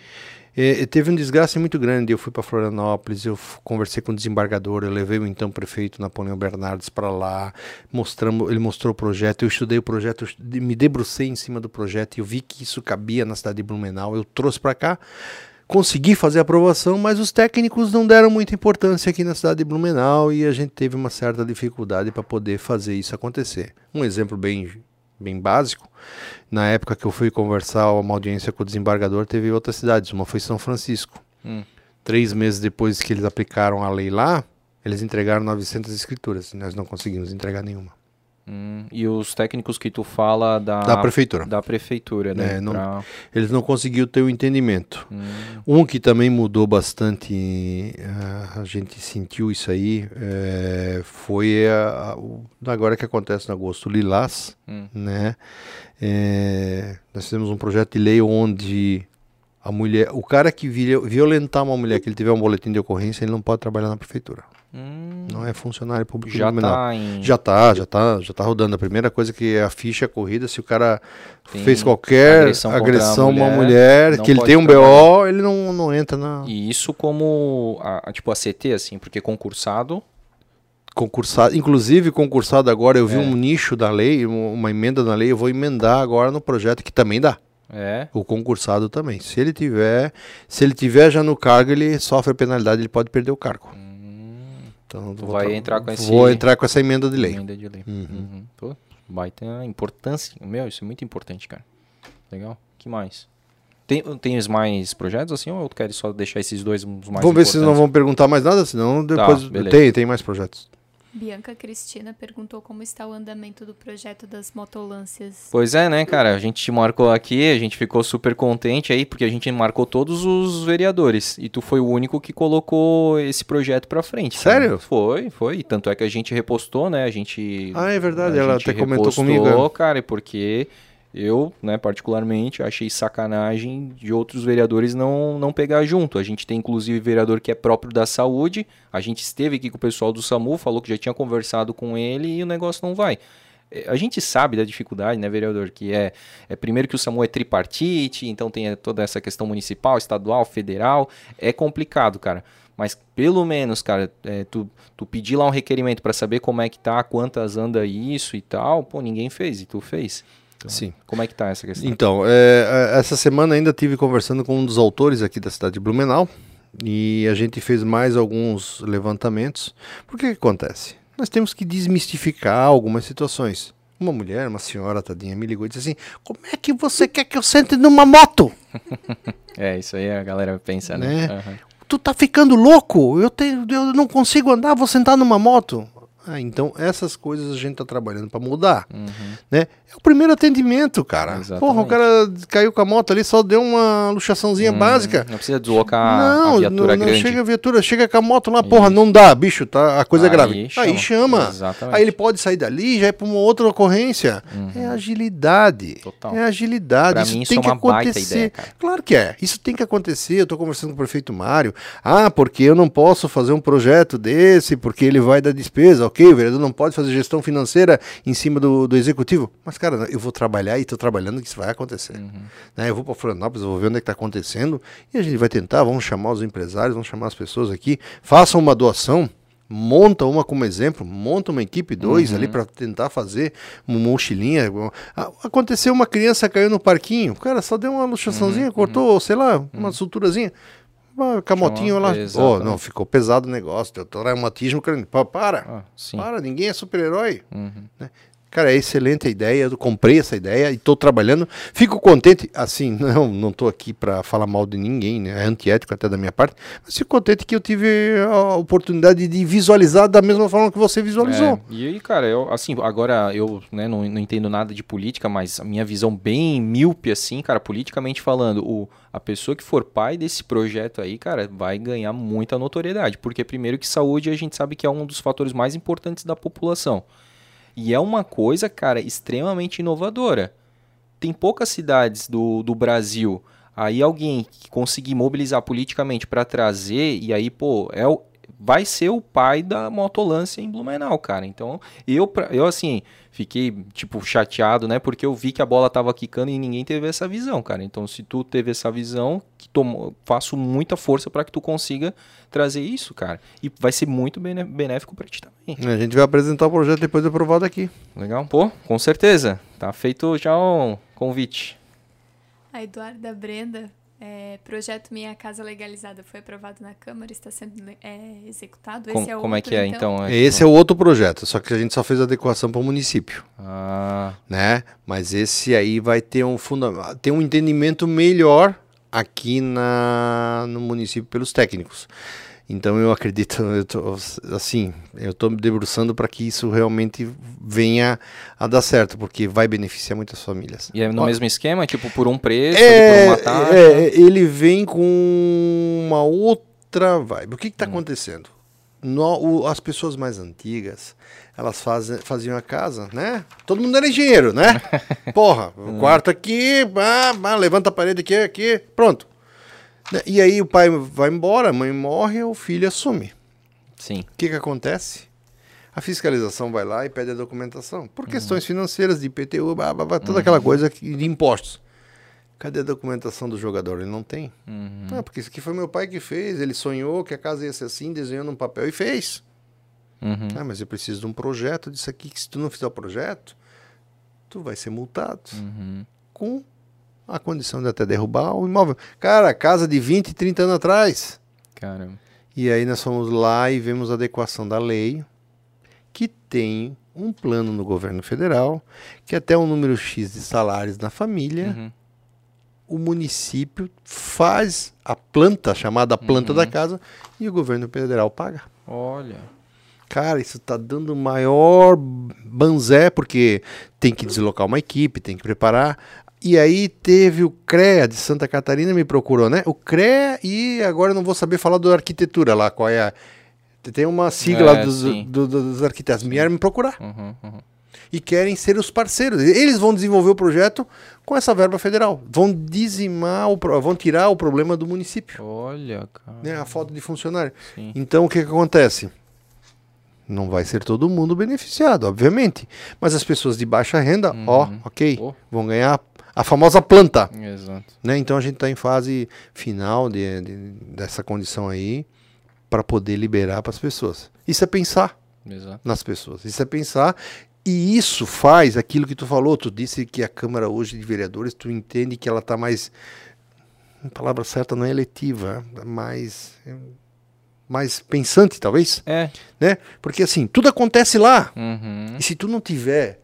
eh, teve um desgaste muito grande. Eu fui para Florianópolis, eu conversei com o desembargador, eu levei o então prefeito Napoleão Bernardes para lá, mostramos, ele mostrou o projeto, eu estudei o projeto, me debrucei em cima do projeto e eu vi que isso cabia na cidade de Blumenau. Eu trouxe para cá, consegui fazer a aprovação, mas os técnicos não deram muita importância aqui na cidade de Blumenau e a gente teve uma certa dificuldade para poder fazer isso acontecer. Um exemplo bem, bem básico, na época que eu fui conversar uma audiência com o desembargador, teve outras cidades, uma foi São Francisco. Hum. Três meses depois que eles aplicaram a lei lá, eles entregaram 900 escrituras, e nós não conseguimos entregar nenhuma. Hum, e os técnicos que tu fala da, Da prefeitura. da prefeitura, né? É, não- Pra- Eles não conseguiram ter o entendimento. Hum, Um que também mudou bastante, ah, a gente sentiu isso aí, eh, foi a- a- agora que acontece no agosto, Lilás, hum. né? Eh, nós fizemos um projeto de lei onde a mulher, o cara que vi- violentar uma mulher, que ele tiver um boletim de ocorrência, ele não pode trabalhar na prefeitura. Hum, Não é funcionário público já Blumenau. tá em... Já tá, já tá, já tá rodando. A primeira coisa que é a ficha corrida, se o cara fez qualquer agressão agressão, a uma mulher, que ele tem um trabalhar. BO, ele não, não entra na E isso como, a, tipo, a CT, assim, porque concursado... concursado. Inclusive, concursado agora, eu vi É. um nicho da lei, um- uma emenda na lei, eu vou emendar agora no projeto que também dá. É, O concursado também. Se ele tiver, se ele tiver já no cargo, ele sofre a penalidade, ele pode perder o cargo. Então, Tu vou vai tra- entrar com esse- Vou entrar com essa emenda de lei. emenda de lei. Uhum. Uhum. Pô, vai ter a importância. Meu, isso é muito importante, cara. Legal. que mais? Tem, tem mais projetos assim ou tu quer só deixar esses dois mais Vamos ver se não vão perguntar mais nada, senão depois beleza. tem, tem mais projetos. Bianca Cristina perguntou como está o andamento do projeto das motolâncias. Pois é, né, cara? A gente te marcou aqui, a gente ficou super contente aí, porque a gente marcou todos os vereadores. E tu foi o único que colocou esse projeto pra frente. cara. Sério? Foi, foi. Tanto é que a gente repostou, né? A gente. Ah, é verdade, ela até comentou comigo, é. cara, porque eu, né, particularmente, achei sacanagem de outros vereadores não, não pegar junto. A gente tem, inclusive, vereador que é próprio da saúde. A gente esteve aqui com o pessoal do SAMU, falou que já tinha conversado com ele e o negócio não vai. É, A gente sabe da dificuldade, né, vereador? Que é, é primeiro que o SAMU é tripartite, então tem eh, toda essa questão municipal, estadual, federal. É complicado, cara. Mas pelo menos, cara, é, tu, tu pedir lá um requerimento para saber como é que tá, quantas anda isso e tal, pô, ninguém fez e tu fez. Então, Sim. Como é que tá essa questão? Então, é, é, essa semana ainda tive conversando com um dos autores aqui da cidade de Blumenau e a gente fez mais alguns levantamentos. Por que que acontece? Nós temos que desmistificar algumas situações. Uma mulher, uma senhora, tadinha, me ligou e disse assim: Como é que você quer que eu sente numa moto? É, isso aí a galera pensa, né? Né? Aham. Tu tá ficando louco? Eu, tenho, eu não consigo andar, vou sentar numa moto. Ah, então essas coisas a gente está trabalhando para mudar. Uhum. Né? É o primeiro atendimento, cara. Exatamente. Porra, o cara caiu com a moto ali, só deu uma luxaçãozinha Uhum. básica. Não precisa deslocar não, a viatura não, não grande. chega a viatura, chega com a moto lá, porra, não dá, bicho, tá, a coisa é Aí grave. chama. Aí chama. Exatamente. Aí ele pode sair dali e já ir para uma outra ocorrência. É agilidade. Uhum. Total. É agilidade. Pra isso mim, isso tem é que uma baita acontecer. ideia. Claro que é. Isso tem que acontecer. Eu tô conversando com o prefeito Mário. Ah, porque eu não posso fazer um projeto desse, porque ele vai dar despesa. Ok, o vereador não pode fazer gestão financeira em cima do, do executivo. Mas, cara, eu vou trabalhar e tô trabalhando que isso vai acontecer. Uhum. Né, Eu vou para Florianópolis, vou ver onde é que tá acontecendo e a gente vai tentar, vamos chamar os empresários, vamos chamar as pessoas aqui, façam uma doação, monta uma como exemplo, monta uma equipe dois Uhum. ali para tentar fazer uma mochilinha. Ah, Aconteceu uma criança caiu no parquinho, cara, só deu uma luxaçãozinha, cortou, sei lá, uma suturazinha. Ah, Com a motinho lá. Oh, não, ficou pesado o negócio. Deu traumatismo craniano. Pa- Para. Ah. Para, ninguém é super-herói. Uhum. Cara, é excelente a ideia, eu comprei essa ideia e estou trabalhando. Fico contente, assim, não não estou aqui para falar mal de ninguém, né? é antiético até da minha parte, mas fico contente que eu tive a oportunidade de visualizar da mesma forma que você visualizou. É, e aí, cara, eu, assim, agora eu né, não, não entendo nada de política, mas a minha visão bem míope, assim, cara, politicamente falando, o, a pessoa que for pai desse projeto aí, cara, vai ganhar muita notoriedade. Porque, primeiro, que saúde a gente sabe que é um dos fatores mais importantes da população. E é uma coisa, cara, extremamente inovadora. Tem poucas cidades do, do Brasil. Aí alguém que conseguir mobilizar politicamente para trazer, e aí, pô, é o, vai ser o pai da motolância em Blumenau, cara. Então, eu, eu assim, fiquei, tipo, chateado, né? Porque eu vi que a bola tava quicando e ninguém teve essa visão, cara. Então, se tu teve essa visão, que tomo, faço muita força para que tu consiga trazer isso, cara. E vai ser muito benéfico para ti também. A gente vai apresentar o projeto depois de aprovado aqui. Legal? Pô, com certeza. Tá feito já o convite. A Eduarda Brenda, é, projeto Minha Casa Legalizada foi aprovado na Câmara, está sendo é, executado. Com- Esse é como é outro, que é, então? Esse é o outro projeto, só que a gente só fez adequação para o município. Ah, né? Mas esse aí vai ter um funda ter um entendimento melhor aqui na no município pelos técnicos. Então eu acredito, eu tô, assim, eu estou me debruçando para que isso realmente venha a dar certo, porque vai beneficiar muitas famílias. e é no Ó, mesmo esquema? Tipo, por um preço, é, por uma taxa? é, ele vem com uma outra vibe. O que está acontecendo? No- o- as pessoas mais antigas, elas fazem, faziam a casa, né? Todo mundo era engenheiro, né? Porra, o quarto aqui, ah, ah, levanta a parede aqui, aqui, pronto. Né? E aí o pai vai embora, a mãe morre, o filho assume. Sim. O que, que acontece? A fiscalização vai lá e pede a documentação. Por questões financeiras, de IPTU, blá, blá, blá, toda aquela coisa de impostos. Cadê a documentação do jogador? Ele não tem. Uhum. Ah, porque isso aqui foi meu pai que fez. Ele sonhou que a casa ia ser assim, desenhou num papel e fez. Uhum. Ah, mas eu preciso de um projeto disso aqui. Que se tu não fizer o projeto, tu vai ser multado. Uhum. Com a condição de até derrubar o imóvel. Cara, casa de 20, 30 anos atrás. Caramba. E aí nós fomos lá e vemos a adequação da lei, que tem um plano no governo federal, que até um número X de salários na família, Uhum. o município faz a planta, chamada planta Uhum. da casa, e o governo federal paga. Olha. Cara, isso tá dando maior banzé, porque tem que deslocar uma equipe, tem que preparar. E aí teve o CREA de Santa Catarina me procurou, né? O CREA e agora eu não vou saber falar da arquitetura lá, qual é a... Tem uma sigla É, dos, do- do- dos arquitetos. Vieram me procurar Uhum, uhum. e querem ser os parceiros. Eles vão desenvolver o projeto com essa verba federal. Vão dizimar, o, pro- vão tirar o problema do município, Olha, cara. né? A falta de funcionário. Sim. Então o que, que acontece? Não vai ser todo mundo beneficiado, obviamente. Mas as pessoas de baixa renda, ó, ok, Pô. vão ganhar a famosa planta. Exato. Né? Então a gente está em fase final de, de- dessa condição aí para poder liberar para as pessoas. Isso é pensar Exato. nas pessoas. Isso é pensar. E isso faz aquilo que tu falou. Tu disse que a Câmara hoje de Vereadores, tu entende que ela está mais. A palavra certa não é eletiva, é mais. mais pensante, talvez. É. Né? Porque assim, tudo acontece lá. Uhum. E se tu não tiver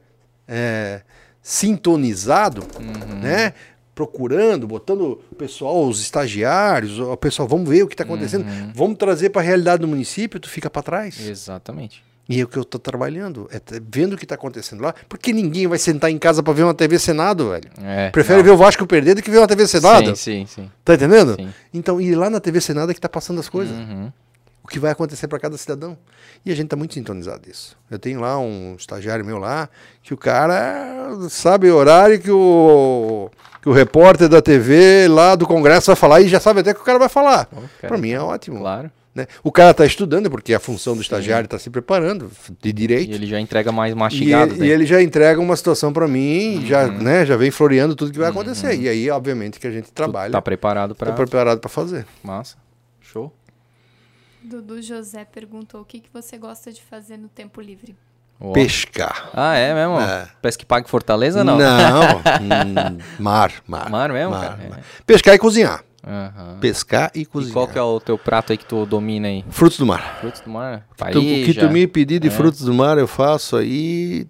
é, sintonizado, Uhum. né? Procurando, botando o pessoal, os estagiários, o pessoal, vamos ver o que está acontecendo, Uhum. vamos trazer para a realidade do município, tu fica para trás. Exatamente. E é o que eu tô trabalhando, é vendo o que tá acontecendo lá, porque ninguém vai sentar em casa pra ver uma TV Senado, velho. É, Prefere não. ver o Vasco perder do que ver uma TV Senado. Sim, sim, sim. Tá entendendo? Sim. Então, e lá na TV Senado é que tá passando as coisas. Uhum. O que vai acontecer para cada cidadão. E a gente tá muito sintonizado nisso. Eu tenho lá um estagiário meu lá, que o cara sabe o horário que o, que o repórter da TV lá do Congresso vai falar e já sabe até que o cara vai falar. Cara, Para mim é ótimo. Claro. né? O cara tá estudando, porque a função do estagiário está se preparando de E direito. ele já entrega mais E mastigado. ele, né? e ele já entrega uma situação para mim, já, Uhum. né, já vem floreando tudo que vai acontecer. E aí, obviamente, que a gente trabalha, Tá preparado pra. tá preparado para fazer. Massa. Show. Dudu José perguntou o que, que você gosta de fazer no tempo livre. Pescar. Ah, é mesmo? É. Pesca que pague Fortaleza, não? hum, mar, mar. Mar mesmo, mar, cara? mar. Pescar e cozinhar. Aham. Pescar e E cozinhar. qual que é o teu prato aí que tu domina aí? Frutos do mar. Frutos do mar? Tu- o que tu me pedir de É. frutos do mar, eu faço aí.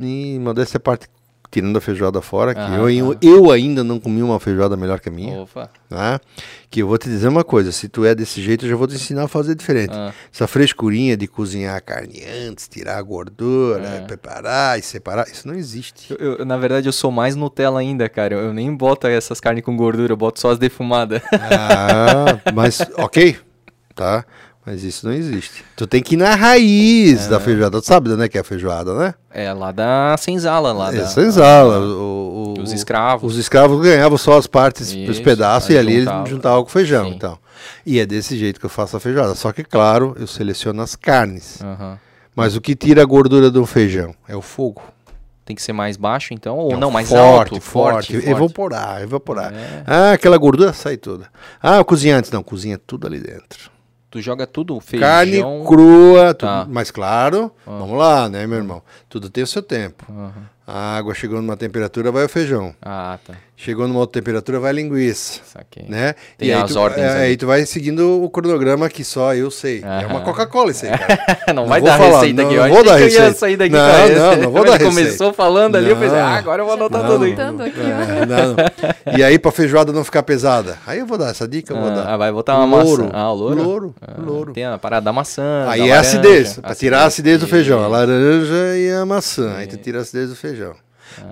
E modéstia à parte, tirando a feijoada fora, que Aham, eu, eu, ainda não comi uma feijoada melhor que a minha. Opa. Tá? Que eu vou te dizer uma coisa: se tu é desse jeito, eu já vou te ensinar a fazer diferente. Ah, Essa frescurinha de cozinhar a carne antes, tirar a gordura, É. preparar e separar, isso não existe. eu- eu- na verdade, eu sou mais Nutella ainda, cara. Eu, eu nem boto essas carnes com gordura, eu boto só as defumadas. Ah, mas ok, tá? Mas isso não existe. Tu tem que ir na raiz É. da feijoada. Tu sabe né, que é a feijoada, né? é, lá da senzala, lá da... É senzala. O, o- Os escravos. Os escravos ganhavam só as partes, os Isso, pedaços, aí e ali eles juntava. juntavam com feijão. Sim. Então. E é desse jeito que eu faço a feijoada. Só que, claro, eu seleciono as carnes. Aham. Mas o que tira a gordura do feijão é o fogo. Tem que ser mais baixo, então? Ou Não, não, mais forte, alto? forte, Evaporar, evaporar. É. Ah, aquela gordura sai toda. Ah, eu cozinho antes. Não, cozinha tudo ali dentro. Tu joga tudo, feijão... Carne crua, tudo, Tá. mas claro, Ah. vamos lá, né, meu irmão? Tudo tem o seu tempo. Aham. A água chegou numa temperatura, vai o feijão. Ah, tá. Chegou numa outra temperatura, vai a linguiça. Saquei. Né? Tem e aí as tu, ordens é, ali. aí tu vai seguindo o cronograma que só eu sei. É uma Aham. Coca-Cola isso aí, cara. não, vai vou dar falar, receita não, aqui. não Eu vou achei dar que eu ia receita. sair daqui Não, essa. não, não vou Quando dar receita. começou falando ali, eu pensei, Não. ah, agora eu vou anotar Não. tudo aí. Aqui. É, não, não. E aí, pra feijoada não ficar pesada, aí eu vou dar essa dica, eu vou dar. Ah, vai botar uma Louro. maçã. Ah, o louro? Louro, Ah, louro. Tem a parada da maçã, Aí é a acidez, pra tirar a acidez do feijão. A laranja e a maçã. Aí tu tira a acidez do feijão.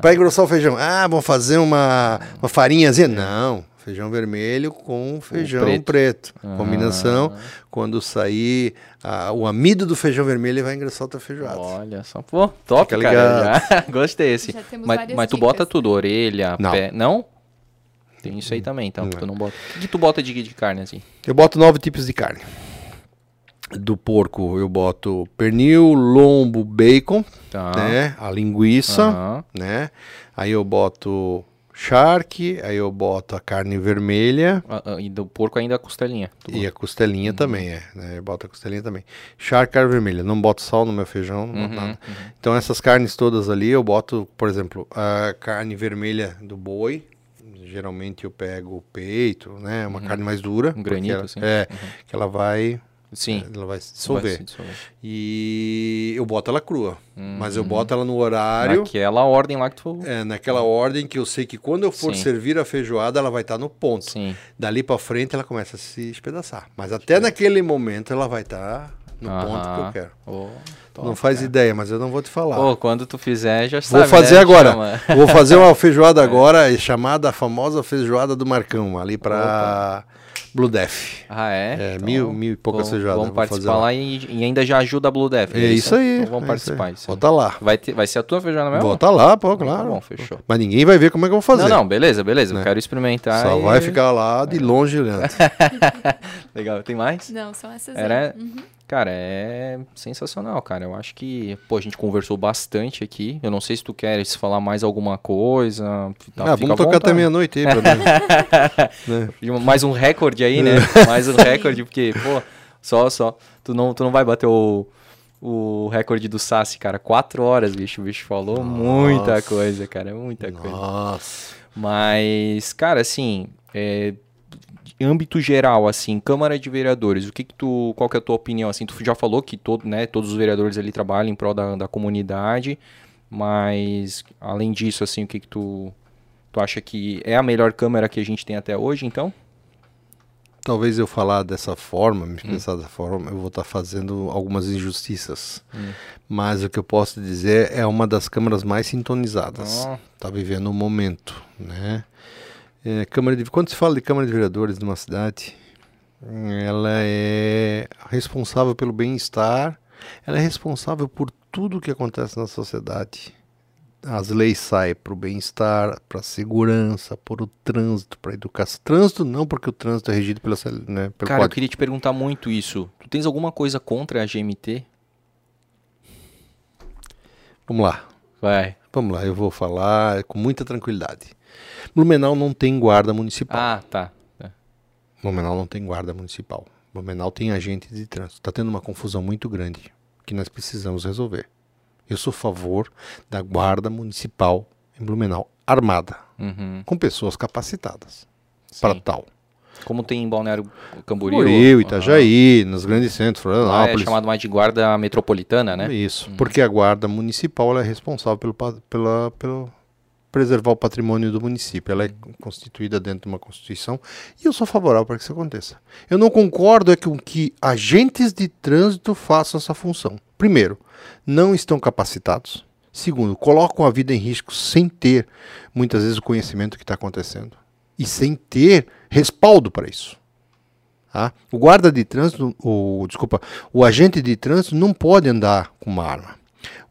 Pra engrossar o feijão. Ah, vamos fazer uma, uma farinhazinha. Não. Feijão vermelho com feijão preto. preto. Ah. Combinação. Quando sair ah, o amido do feijão vermelho, ele vai engrossar tua feijoada. Olha só, pô, top, Fica cara. Já. Gostei esse. Já temos Mas, mas tu bota tudo, orelha, Não. pé. Não? Tem isso aí também, então. Não. Tu não bota. O que, que tu bota de, de carne assim? Eu boto nove tipos de carne. Do porco eu boto pernil, lombo, bacon, Tá. né? A linguiça. Aham. né? Aí eu boto charque, aí eu boto a carne vermelha Ah, ah, E do porco ainda a costelinha. Tu e a costelinha também, é. Né? Eu boto a costelinha também. Charque, carne vermelha. Não boto sal no meu feijão, não boto Uhum, nada. Então essas carnes todas ali eu boto, por exemplo, a carne vermelha do boi. Geralmente eu pego o peito, né? Uma carne mais dura. Um granito, ela- assim. É, que ela vai, Sim. ela vai se vai dissolver. se dissolver. E eu boto ela crua. Mas eu Uhum. boto ela no horário. Naquela ordem lá que tu. É, naquela ordem que eu sei que quando eu for Sim. servir a feijoada, ela vai estar no ponto. Sim. Dali pra frente ela começa a se espedaçar. Mas até naquele momento ela vai estar no ponto que eu quero. Ô, top, não faz cara. ideia, mas eu não vou te falar. Quando tu fizer, já vou sabe. fazer né? agora. Vou fazer uma feijoada agora, é chamada a famosa feijoada do Marcão, ali pra Blue Death. Ah, é? É, mil- mil e poucas vamos, feijoadas, Vamos participar lá. e, e ainda já ajuda a Blue Death. É isso aí. Então vamos é participar. Isso aí. Bota lá. Vai, ter, vai ser a tua feijada mesmo? Bota lá, pô, Tá claro. bom, fechou. Mas ninguém vai ver como é que eu vou fazer. Não, não, beleza, beleza. Né? Eu quero experimentar. Só e- vai ficar lá de longe olhando. Legal, tem mais? Não, são essas Era- aí. Uhum. Cara, é sensacional, cara. Eu acho que, pô, a gente conversou bastante aqui. Eu não sei se tu queres falar mais alguma coisa. Tá, ah, vamos tocar até meia-noite aí pra mim. né? Mais um recorde aí, né? Mais um recorde, porque, pô, só, só. Tu não, tu não vai bater o, o recorde do Sassi, cara. Quatro horas, bicho. O bicho falou muita Nossa. coisa, cara. Muita coisa. Nossa. Mas, cara, assim, é, âmbito geral, assim, Câmara de Vereadores, o que que tu, qual que é a tua opinião, assim, tu já falou que todo, né, todos os vereadores ali trabalham em prol da, da comunidade, mas, além disso, assim, o que que tu, tu acha que é a melhor Câmara que a gente tem até hoje, então? talvez eu falar dessa forma, me hum. dessa forma, eu vou estar tá fazendo algumas injustiças. Hum. Mas o que eu posso dizer é uma das câmaras mais sintonizadas. Está oh. vivendo um momento, né? É, câmara de, quando se fala de Câmara de Vereadores de uma cidade, ela é responsável pelo bem-estar, ela é responsável por tudo o que acontece na sociedade as leis saem para o bem-estar, para a segurança, para o trânsito, para a educação. Trânsito não, porque o trânsito é regido pela, né, pelo Cara, código. eu queria te perguntar muito isso. Tu tens alguma coisa contra a GMT? Vamos lá. Vai. Vamos lá, eu vou falar com muita tranquilidade. Blumenau não tem guarda municipal. Ah, tá. É. Blumenau não tem guarda municipal. Blumenau tem agente de trânsito. Está tendo uma confusão muito grande que nós precisamos resolver. Eu sou a favor da guarda municipal em Blumenau armada, uhum. com pessoas capacitadas para tal. Como tem em Balneário Camboriú. Camboriú, Itajaí, nos grandes centros, Florianópolis. é chamado mais de guarda metropolitana, né? Isso, uhum. porque a guarda municipal é responsável pelo, pela, pelo preservar o patrimônio do município. Ela é constituída dentro de uma constituição e eu sou favorável para que isso aconteça. Eu não concordo é com que agentes de trânsito façam essa função. Primeiro, não estão capacitados. Segundo, colocam a vida em risco sem ter, muitas vezes, o conhecimento que está acontecendo. E sem ter respaldo para isso. Tá? O guarda de trânsito, o, desculpa, o agente de trânsito não pode andar com uma arma.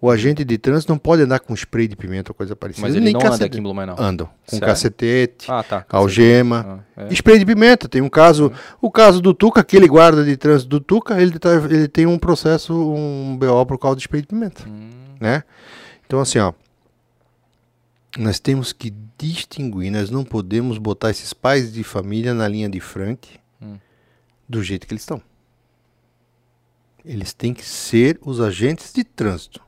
O agente de trânsito não pode andar com spray de pimenta ou coisa parecida. Mas ele Nem não cacete... anda aqui em Blumenau? Andam. Com Sério? cacetete, ah, tá. algema. Ah, é. Spray de pimenta. Tem um caso, o caso do Tuca, aquele guarda de trânsito do Tuca, ele, tá, ele tem um processo, um BO por causa de spray de pimenta. Hum. Né? Então assim, ó. Nós temos que distinguir, nós não podemos botar esses pais de família na linha de frente hum. do jeito que eles estão. Eles têm que ser os agentes de trânsito.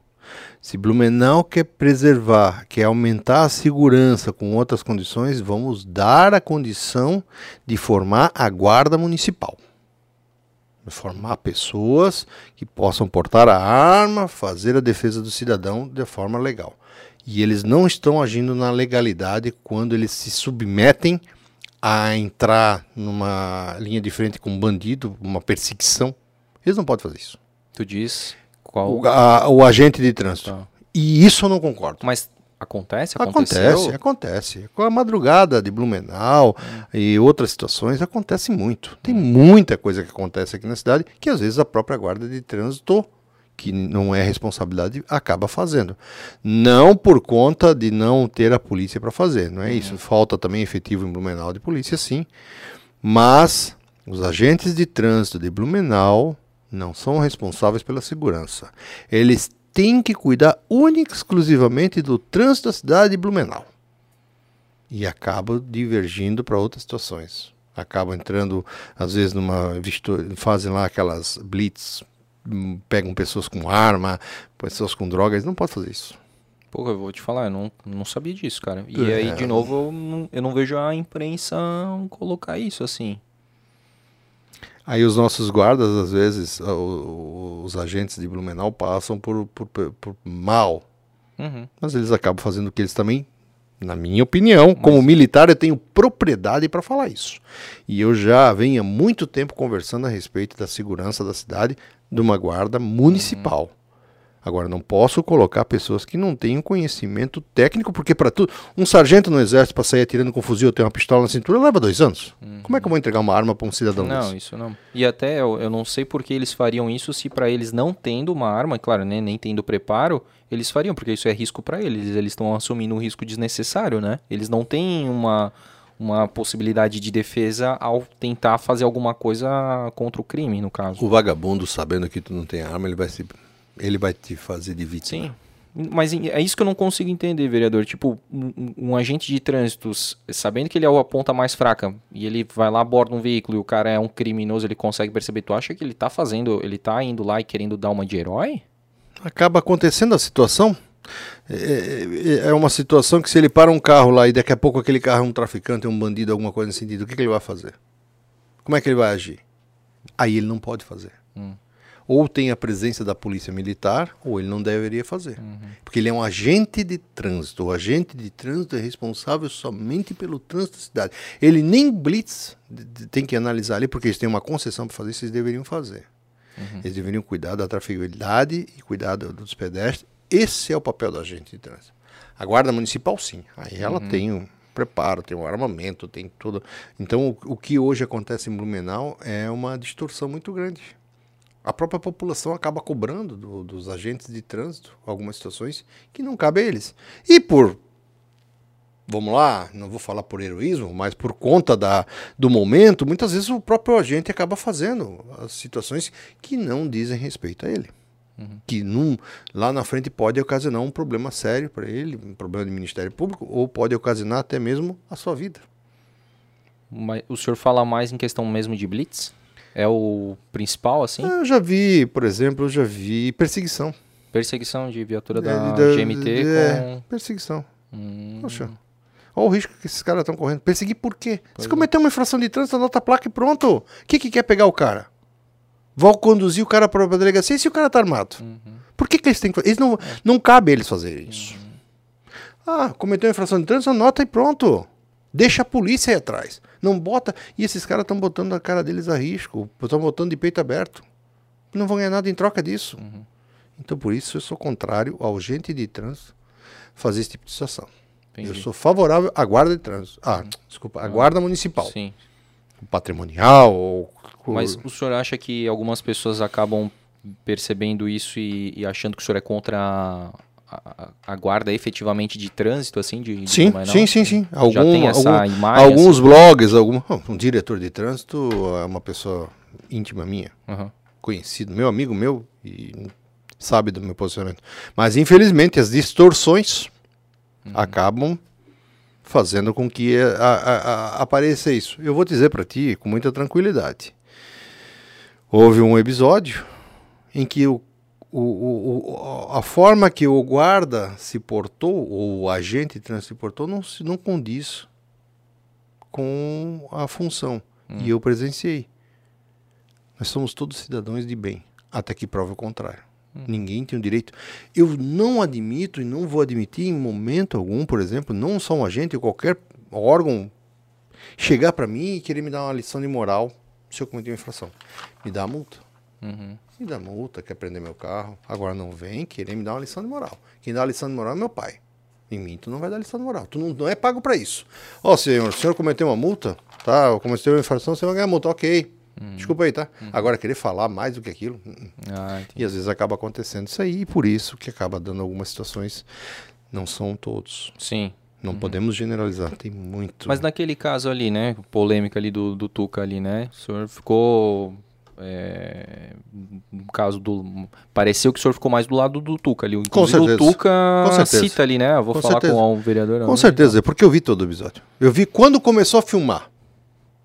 Se Blumenau quer preservar, quer aumentar a segurança com outras condições, vamos dar a condição de formar a guarda municipal. Formar pessoas que possam portar a arma, fazer a defesa do cidadão de forma legal. E eles não estão agindo na legalidade quando eles se submetem a entrar numa linha de frente com um bandido, uma perseguição. Eles não podem fazer isso. Tu diz qual? O, a, o agente de trânsito. Tá. E isso eu não concordo. Mas acontece? Aconteceu? Acontece, acontece. Com a madrugada de Blumenau hum. e outras situações, acontece muito. Tem muita coisa que acontece aqui na cidade que às vezes a própria guarda de trânsito que não é responsabilidade, acaba fazendo. Não por conta de não ter a polícia para fazer, não é uhum. isso. Falta também efetivo em Blumenau de polícia, sim. Mas os agentes de trânsito de Blumenau não são responsáveis pela segurança. Eles têm que cuidar única e exclusivamente do trânsito da cidade de Blumenau. E acabam divergindo para outras situações. Acabam entrando, às vezes, numa fazem lá aquelas blitz, hum, pegam pessoas com arma, pessoas com drogas, não pode fazer isso. Pô, eu vou te falar, eu não, não sabia disso, cara. E é. aí, de novo, eu não, eu não vejo a imprensa colocar isso assim. Aí os nossos guardas, às vezes, os agentes de Blumenau passam por, por, por mal. Uhum. Mas eles acabam fazendo o que eles também, na minha opinião, Mas... como militar, eu tenho propriedade para falar isso. E eu já venho há muito tempo conversando a respeito da segurança da cidade de uma guarda municipal. Uhum. Agora, não posso colocar pessoas que não tenham conhecimento técnico, porque para tudo. Um sargento no exército, para sair atirando com fuzil, ter uma pistola na cintura, leva dois anos. Uhum. Como é que eu vou entregar uma arma para um cidadão Não, desse? isso não. E até eu, eu não sei por que eles fariam isso se para eles não tendo uma arma, claro, né, nem tendo preparo, eles fariam, porque isso é risco para eles. Eles estão assumindo um risco desnecessário, né? Eles não têm uma uma possibilidade de defesa ao tentar fazer alguma coisa contra o crime, no caso. O vagabundo, sabendo que tu não tem arma, ele vai se ele vai te fazer de vítima. Sim. Mas é isso que eu não consigo entender, vereador. Tipo, um, um, agente de trânsito, sabendo que ele é a ponta mais fraca, e ele vai lá, aborda um veículo e o cara é um criminoso, ele consegue perceber. Tu acha que ele tá fazendo, ele tá indo lá e querendo dar uma de herói? Acaba acontecendo a situação. É, é, é uma situação que se ele para um carro lá e daqui a pouco aquele carro é um traficante, é um bandido, alguma coisa nesse sentido, o que, que ele vai fazer? Como é que ele vai agir? Aí ele não pode fazer. Hum. Ou tem a presença da polícia militar, ou ele não deveria fazer. Uhum. Porque ele é um agente de trânsito. O agente de trânsito é responsável somente pelo trânsito da cidade. Ele nem blitz tem que analisar ali, porque eles têm uma concessão para fazer isso, eles deveriam fazer. Uhum. Eles deveriam cuidar da trafegabilidade e cuidar dos pedestres. Esse é o papel do agente de trânsito. A guarda municipal, sim. Aí ela uhum. tem um preparo, tem um armamento, tem tudo. Então, o, o que hoje acontece em Blumenau é uma distorção muito grande a própria população acaba cobrando do, dos agentes de trânsito algumas situações que não cabe a eles. E por, vamos lá, não vou falar por heroísmo, mas por conta da, do momento, muitas vezes o próprio agente acaba fazendo as situações que não dizem respeito a ele. Uhum. Que num, lá na frente pode ocasionar um problema sério para ele, um problema de Ministério Público, ou pode ocasionar até mesmo a sua vida. Mas o senhor fala mais em questão mesmo de blitz? É o principal, assim? Eu já vi, por exemplo, eu já vi perseguição. Perseguição de viatura da, é, da GMT é, com... perseguição. Hum. Poxa. Olha o risco que esses caras estão correndo. Perseguir por quê? Pois Se cometer uma infração de trânsito, anota a placa e pronto. O que, que quer pegar o cara? Vão conduzir o cara para a delegacia se o cara tá armado. Uhum. Por que, que eles têm que fazer? Eles não, não cabe eles fazerem isso. Uhum. Ah, cometeu uma infração de trânsito, anota e pronto. Deixa a polícia aí atrás. Não bota. E esses caras estão botando a cara deles a risco. Estão botando de peito aberto. Não vão ganhar nada em troca disso. Uhum. Então, por isso, eu sou contrário ao agente de trânsito fazer esse tipo de situação. Entendi. Eu sou favorável à guarda de trânsito. Ah, uhum. desculpa, à guarda municipal. Sim. Patrimonial ou. Mas o senhor acha que algumas pessoas acabam percebendo isso e, e achando que o senhor é contra a, guarda efetivamente de trânsito, assim, de, de sim, sim, sim, sim. Algum, Já tem essa algum, imagem? Alguns assim? blogs, algum, um diretor de trânsito é uma pessoa íntima minha, uhum. conhecido, meu amigo meu, e sabe do meu posicionamento. Mas, infelizmente, as distorções uhum. acabam fazendo com que a, a, a, apareça isso. Eu vou dizer para ti com muita tranquilidade. Houve um episódio em que o o, o, a forma que o guarda se portou, ou o agente se portou, não, não condiz com a função. Hum. E eu presenciei. Nós somos todos cidadãos de bem, até que prova o contrário. Hum. Ninguém tem o direito. Eu não admito e não vou admitir em momento algum, por exemplo, não só um agente, qualquer órgão chegar para mim e querer me dar uma lição de moral se eu cometer uma infração. Me dá a multa. Uhum me dá multa, quer prender meu carro. Agora não vem querer me dar uma lição de moral. Quem dá a lição de moral é meu pai. Em mim, tu não vai dar lição de moral. Tu não, não é pago para isso. Ó, oh, senhor, o senhor cometeu uma multa, tá? Eu cometi uma infração, você vai ganhar multa. Ok. Hum. Desculpa aí, tá? Hum. Agora, querer falar mais do que aquilo. Hum, hum. Ah, e às vezes acaba acontecendo isso aí, e por isso que acaba dando algumas situações. Não são todos. Sim. Não uhum. podemos generalizar, tem muito. Mas naquele caso ali, né? Polêmica ali do, do Tuca ali, né? O senhor ficou é, no caso do. Pareceu que o senhor ficou mais do lado do Tuca ali. Com certeza. o Tuca cita ali, né? Eu vou com falar certeza. com o vereador. Com certeza, porque eu vi todo o episódio. Eu vi quando começou a filmar.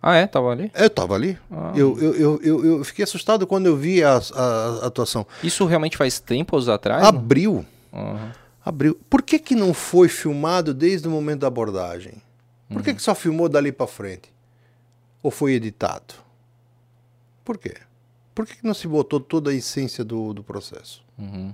Ah, é? Tava ali? Eu tava ali. Ah. Eu, eu, eu, eu, fiquei assustado quando eu vi a, a, a atuação. Isso realmente faz tempos atrás? Abril. Uhum. Abril. Por que, que não foi filmado desde o momento da abordagem? Por uhum. que, que só filmou dali para frente? Ou foi editado? Por quê? Por que não se botou toda a essência do, do processo? Uhum.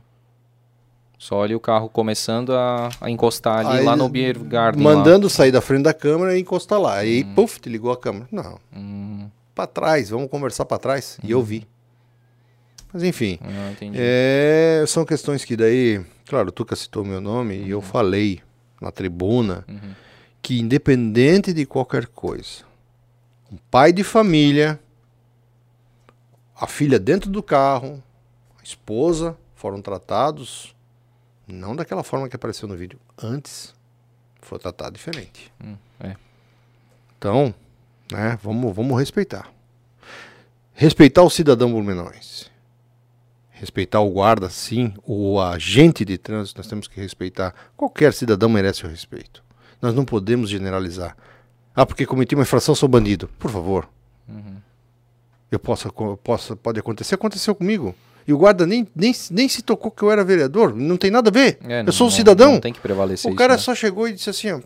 Só ali o carro começando a, a encostar ali Aí, lá no Beer Garden. Mandando lá. sair da frente da câmera e encostar lá. Aí, uhum. puf, te ligou a câmera. Não. Uhum. Para trás, vamos conversar para trás. E eu uhum. vi. Mas enfim. Ah, é, são questões que daí. Claro, o Tuca citou meu nome e eu uhum. falei na tribuna uhum. que, independente de qualquer coisa, um pai de família a filha dentro do carro, a esposa foram tratados não daquela forma que apareceu no vídeo. Antes foi tratado diferente. Hum, é. Então, né, vamos, vamos respeitar. Respeitar o cidadão blumenauense. Respeitar o guarda, sim, o agente de trânsito, nós temos que respeitar. Qualquer cidadão merece o respeito. Nós não podemos generalizar. Ah, porque cometi uma infração, sou bandido. Por favor. Uhum eu possa, pode acontecer, aconteceu comigo. E o guarda nem, nem, nem se tocou que eu era vereador, não tem nada a ver. É, eu sou um cidadão. Não tem que prevalecer O cara isso, né? só chegou e disse assim, ó,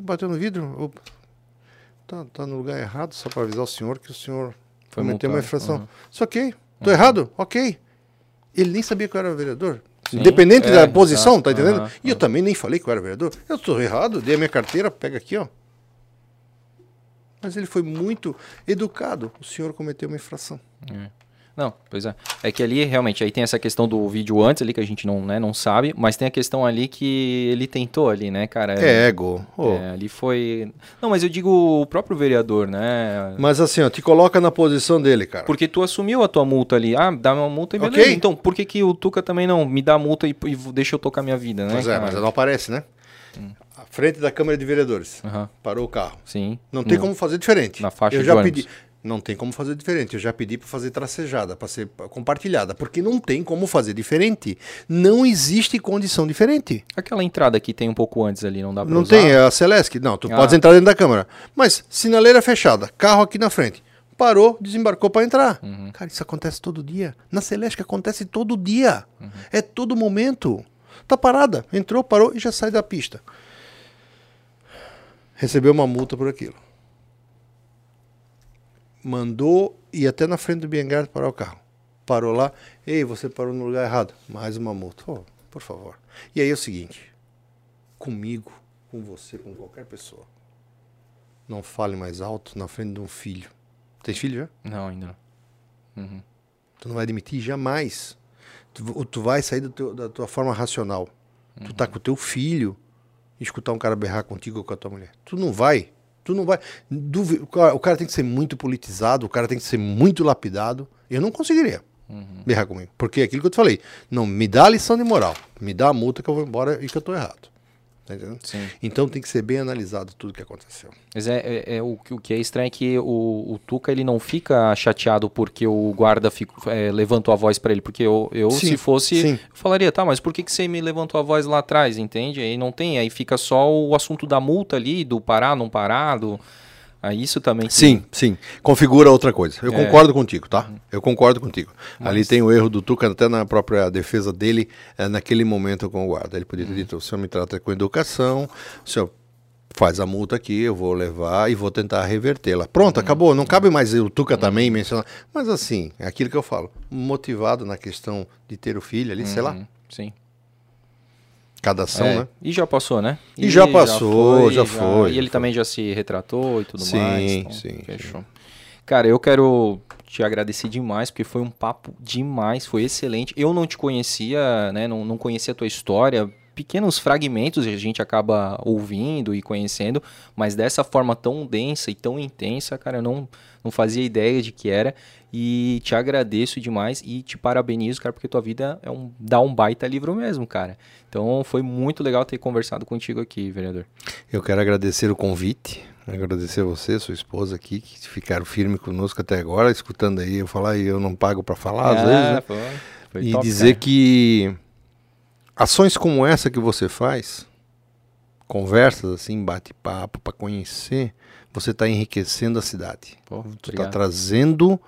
bateu no vidro, tá, tá no lugar errado, só para avisar o senhor que o senhor Foi cometeu uma infração. Uhum. Isso ok, tô uhum. errado? Ok. Ele nem sabia que eu era vereador. Sim, Independente é, da posição, exato. tá entendendo? Uhum, e eu também nem falei que eu era vereador. Eu estou errado, dei a minha carteira, pega aqui, ó. Mas ele foi muito educado. O senhor cometeu uma infração. É. Não, pois é. É que ali realmente aí tem essa questão do vídeo antes ali que a gente não, né, não sabe, mas tem a questão ali que ele tentou ali, né, cara? É ego. Oh. É, ali foi. Não, mas eu digo o próprio vereador, né? Mas assim, ó, te coloca na posição dele, cara. Porque tu assumiu a tua multa ali. Ah, dá uma multa e beleza. Okay. Então, por que, que o Tuca também não me dá multa e, e deixa eu tocar minha vida, né? Pois é, mas não aparece, né? Hum. Frente da Câmara de Vereadores. Uhum. Parou o carro. Sim. Não tem como fazer diferente. Na faixa eu de já pedi. Não tem como fazer diferente. Eu já pedi para fazer tracejada, para ser compartilhada, porque não tem como fazer diferente. Não existe condição diferente. Aquela entrada que tem um pouco antes ali, não dá para Não usar? tem, é a Celeste. Não, tu ah. pode entrar dentro da câmara. Mas sinaleira fechada, carro aqui na frente. Parou, desembarcou para entrar. Uhum. Cara, isso acontece todo dia. Na Celeste acontece todo dia. Uhum. É todo momento. Tá parada, entrou, parou e já sai da pista. Recebeu uma multa por aquilo mandou ir até na frente do Biengar parar o carro. Parou lá, ei, você parou no lugar errado. Mais uma multa. Oh, por favor. E aí é o seguinte: comigo, com você, com qualquer pessoa, não fale mais alto na frente de um filho. Tem filho já? Não, ainda não. Uhum. Tu não vai admitir jamais. Tu, tu vai sair teu, da tua forma racional. Uhum. Tu tá com o teu filho e escutar um cara berrar contigo ou com a tua mulher. Tu não vai. Tu não vai. o cara tem que ser muito politizado, o cara tem que ser muito lapidado. Eu não conseguiria uhum. berrar comigo. Porque é aquilo que eu te falei. Não, me dá a lição de moral. Me dá a multa que eu vou embora e que eu tô errado. Tá então tem que ser bem analisado tudo que aconteceu. Mas é, é, é o, o, que é estranho é que o, o, Tuca ele não fica chateado porque o guarda fico, é, levantou a voz para ele. Porque eu, eu sim, se fosse, sim. eu falaria, tá, mas por que, que você me levantou a voz lá atrás, entende? Aí não tem, aí fica só o assunto da multa ali, do parar, não parar, do... Aí isso também. Sim, sim. Configura outra coisa. Eu é. concordo contigo, tá? Uhum. Eu concordo contigo. Mas... Ali tem o erro do Tuca, até na própria defesa dele, é, naquele momento com o guarda. Ele podia ter uhum. dito: o senhor me trata com educação, o senhor faz a multa aqui, eu vou levar e vou tentar revertê-la. Pronto, uhum. acabou. Não cabe mais o Tuca uhum. também mencionar. Mas assim, é aquilo que eu falo. Motivado na questão de ter o filho ali, sei lá. Uhum. Sim. Cada ação, é, né? E já passou, né? E, e já passou, já foi. Já já, foi e ele foi. também já se retratou e tudo sim, mais. Então, sim, fechou. Sim. Cara, eu quero te agradecer demais, porque foi um papo demais, foi excelente. Eu não te conhecia, né? Não, não conhecia a tua história. Pequenos fragmentos a gente acaba ouvindo e conhecendo, mas dessa forma tão densa e tão intensa, cara, eu não, não fazia ideia de que era. E te agradeço demais e te parabenizo, cara, porque tua vida é um dá um baita livro mesmo, cara. Então foi muito legal ter conversado contigo aqui, vereador. Eu quero agradecer o convite, agradecer a você, sua esposa aqui, que ficaram firme conosco até agora, escutando aí eu falar e eu não pago para falar, às é, vezes, né? Foi, foi e top, dizer cara. que ações como essa que você faz, conversas assim, bate-papo para conhecer, você está enriquecendo a cidade. Pô, tu está trazendo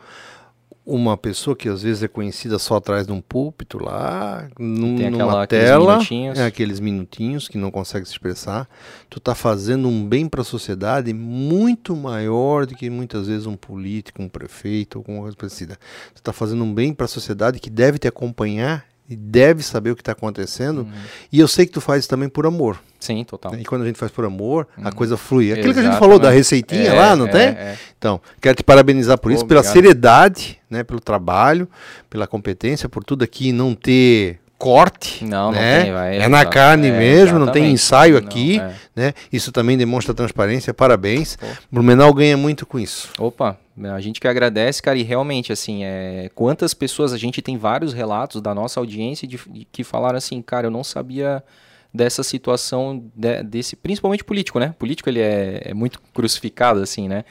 uma pessoa que às vezes é conhecida só atrás de um púlpito lá, num, aquela, numa tela, aqueles minutinhos. É, aqueles minutinhos que não consegue se expressar, tu está fazendo um bem para a sociedade muito maior do que muitas vezes um político, um prefeito, alguma coisa parecida. Tu está fazendo um bem para a sociedade que deve te acompanhar e deve saber o que está acontecendo. Uhum. E eu sei que tu faz também por amor. Sim, total. E quando a gente faz por amor, uhum. a coisa flui. Aquilo que a gente falou da receitinha é, lá, não é, tem? É. Então, quero te parabenizar por Pô, isso, pela obrigado. seriedade, né, pelo trabalho, pela competência, por tudo aqui não ter corte, não, né? não tem, vai, é na carne é, mesmo, não tem ensaio aqui, não, é. né? Isso também demonstra transparência, parabéns. Pô. Blumenau ganha muito com isso. Opa, a gente que agradece, cara, e realmente, assim, é, quantas pessoas, a gente tem vários relatos da nossa audiência de, de que falaram assim, cara, eu não sabia dessa situação, de, desse, principalmente político, né? Político, ele é, é muito crucificado, assim, né?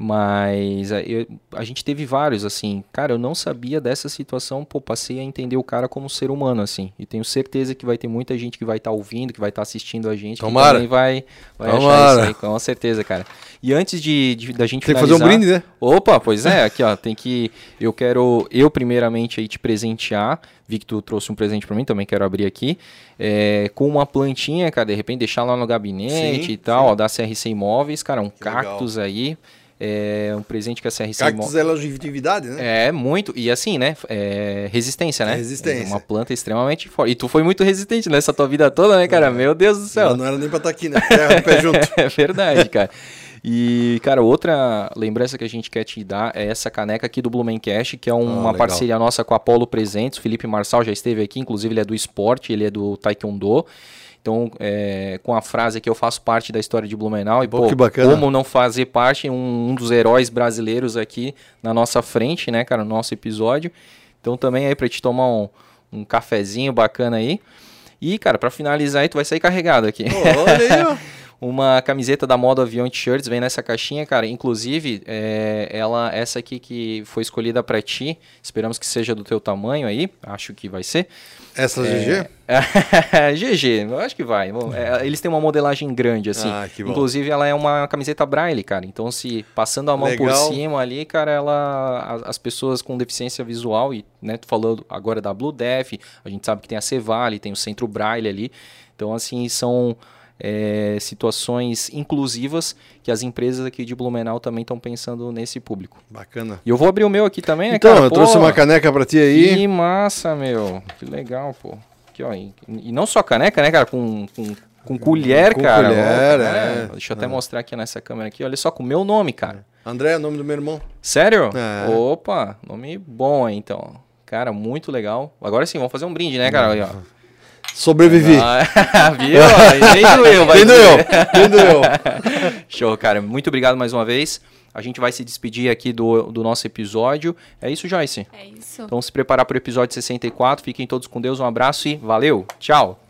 Mas a, eu, a gente teve vários, assim. Cara, eu não sabia dessa situação, pô, passei a entender o cara como ser humano, assim. E tenho certeza que vai ter muita gente que vai estar tá ouvindo, que vai estar tá assistindo a gente. Tomara. Que vai, vai Tomara. achar isso aí, com certeza, cara. E antes de, de da gente Tem finalizar, que fazer um brinde, né? Opa, pois é, aqui, ó, tem que... Eu quero, eu primeiramente aí te presentear. Vi que tu trouxe um presente para mim, também quero abrir aqui. É, com uma plantinha, cara, de repente deixar lá no gabinete sim, e tal, ó, da CRC Imóveis, cara, um que cactus legal. aí É um presente que a CRC... Cactus é longevidade, né? É, muito. E assim, né? É resistência, né? Resistência. É uma planta extremamente forte. E tu foi muito resistente nessa tua vida toda, né, cara? É. Meu Deus do céu. Não, não era nem pra estar tá aqui, né? Terra pé junto. é verdade, cara. E, cara, outra lembrança que a gente quer te dar é essa caneca aqui do Blumencast, que é uma parceria nossa com a Apollo Presentes. O Felipe Marçal já esteve aqui, inclusive ele é do esporte, ele é do Taekwondo. Então, é, com a frase que eu faço parte da história de Blumenau. E, pô, como não fazer parte, um, um, dos heróis brasileiros aqui na nossa frente, né, cara, no nosso episódio. Então, também aí pra te tomar um, um cafezinho bacana aí. E, cara, para finalizar aí, tu vai sair carregado aqui. olha aí, uma camiseta da moda Avião T-shirts, vem nessa caixinha, cara. Inclusive, é, ela, essa aqui que foi escolhida para ti, esperamos que seja do teu tamanho aí, acho que vai ser. Essa é, GG? GG, eu acho que vai. É, eles têm uma modelagem grande, assim. Ah, que bom. Inclusive, ela é uma camiseta braille, cara. Então, se passando a mão Legal. por cima ali, cara, ela. As pessoas com deficiência visual, e né, tu falando agora da Blue Def, a gente sabe que tem a Cevale, tem o Centro Braille ali. Então, assim, são é, situações inclusivas que as empresas aqui de Blumenau também estão pensando nesse público. Bacana. E eu vou abrir o meu aqui também, né, então, cara? eu Pô, trouxe uma caneca para ti aí. Que massa, meu. Que legal, pô. Aqui, ó. E, e não só caneca, né, cara? Com, com, com colher, com cara. Colher, é. Deixa eu até é. mostrar aqui nessa câmera aqui. Olha só, com o meu nome, cara. André é o nome do meu irmão. Sério? É. Opa, nome bom, então. Cara, muito legal. Agora sim, vamos fazer um brinde, né, cara? Aí, ó. Sobrevivi. Ah, viu? Nem doeu, vai Nem doeu, nem doeu. Show, cara. Muito obrigado mais uma vez. A gente vai se despedir aqui do, do nosso episódio. É isso, Joyce? É isso. Então se preparar para o episódio 64. Fiquem todos com Deus. Um abraço e valeu. Tchau.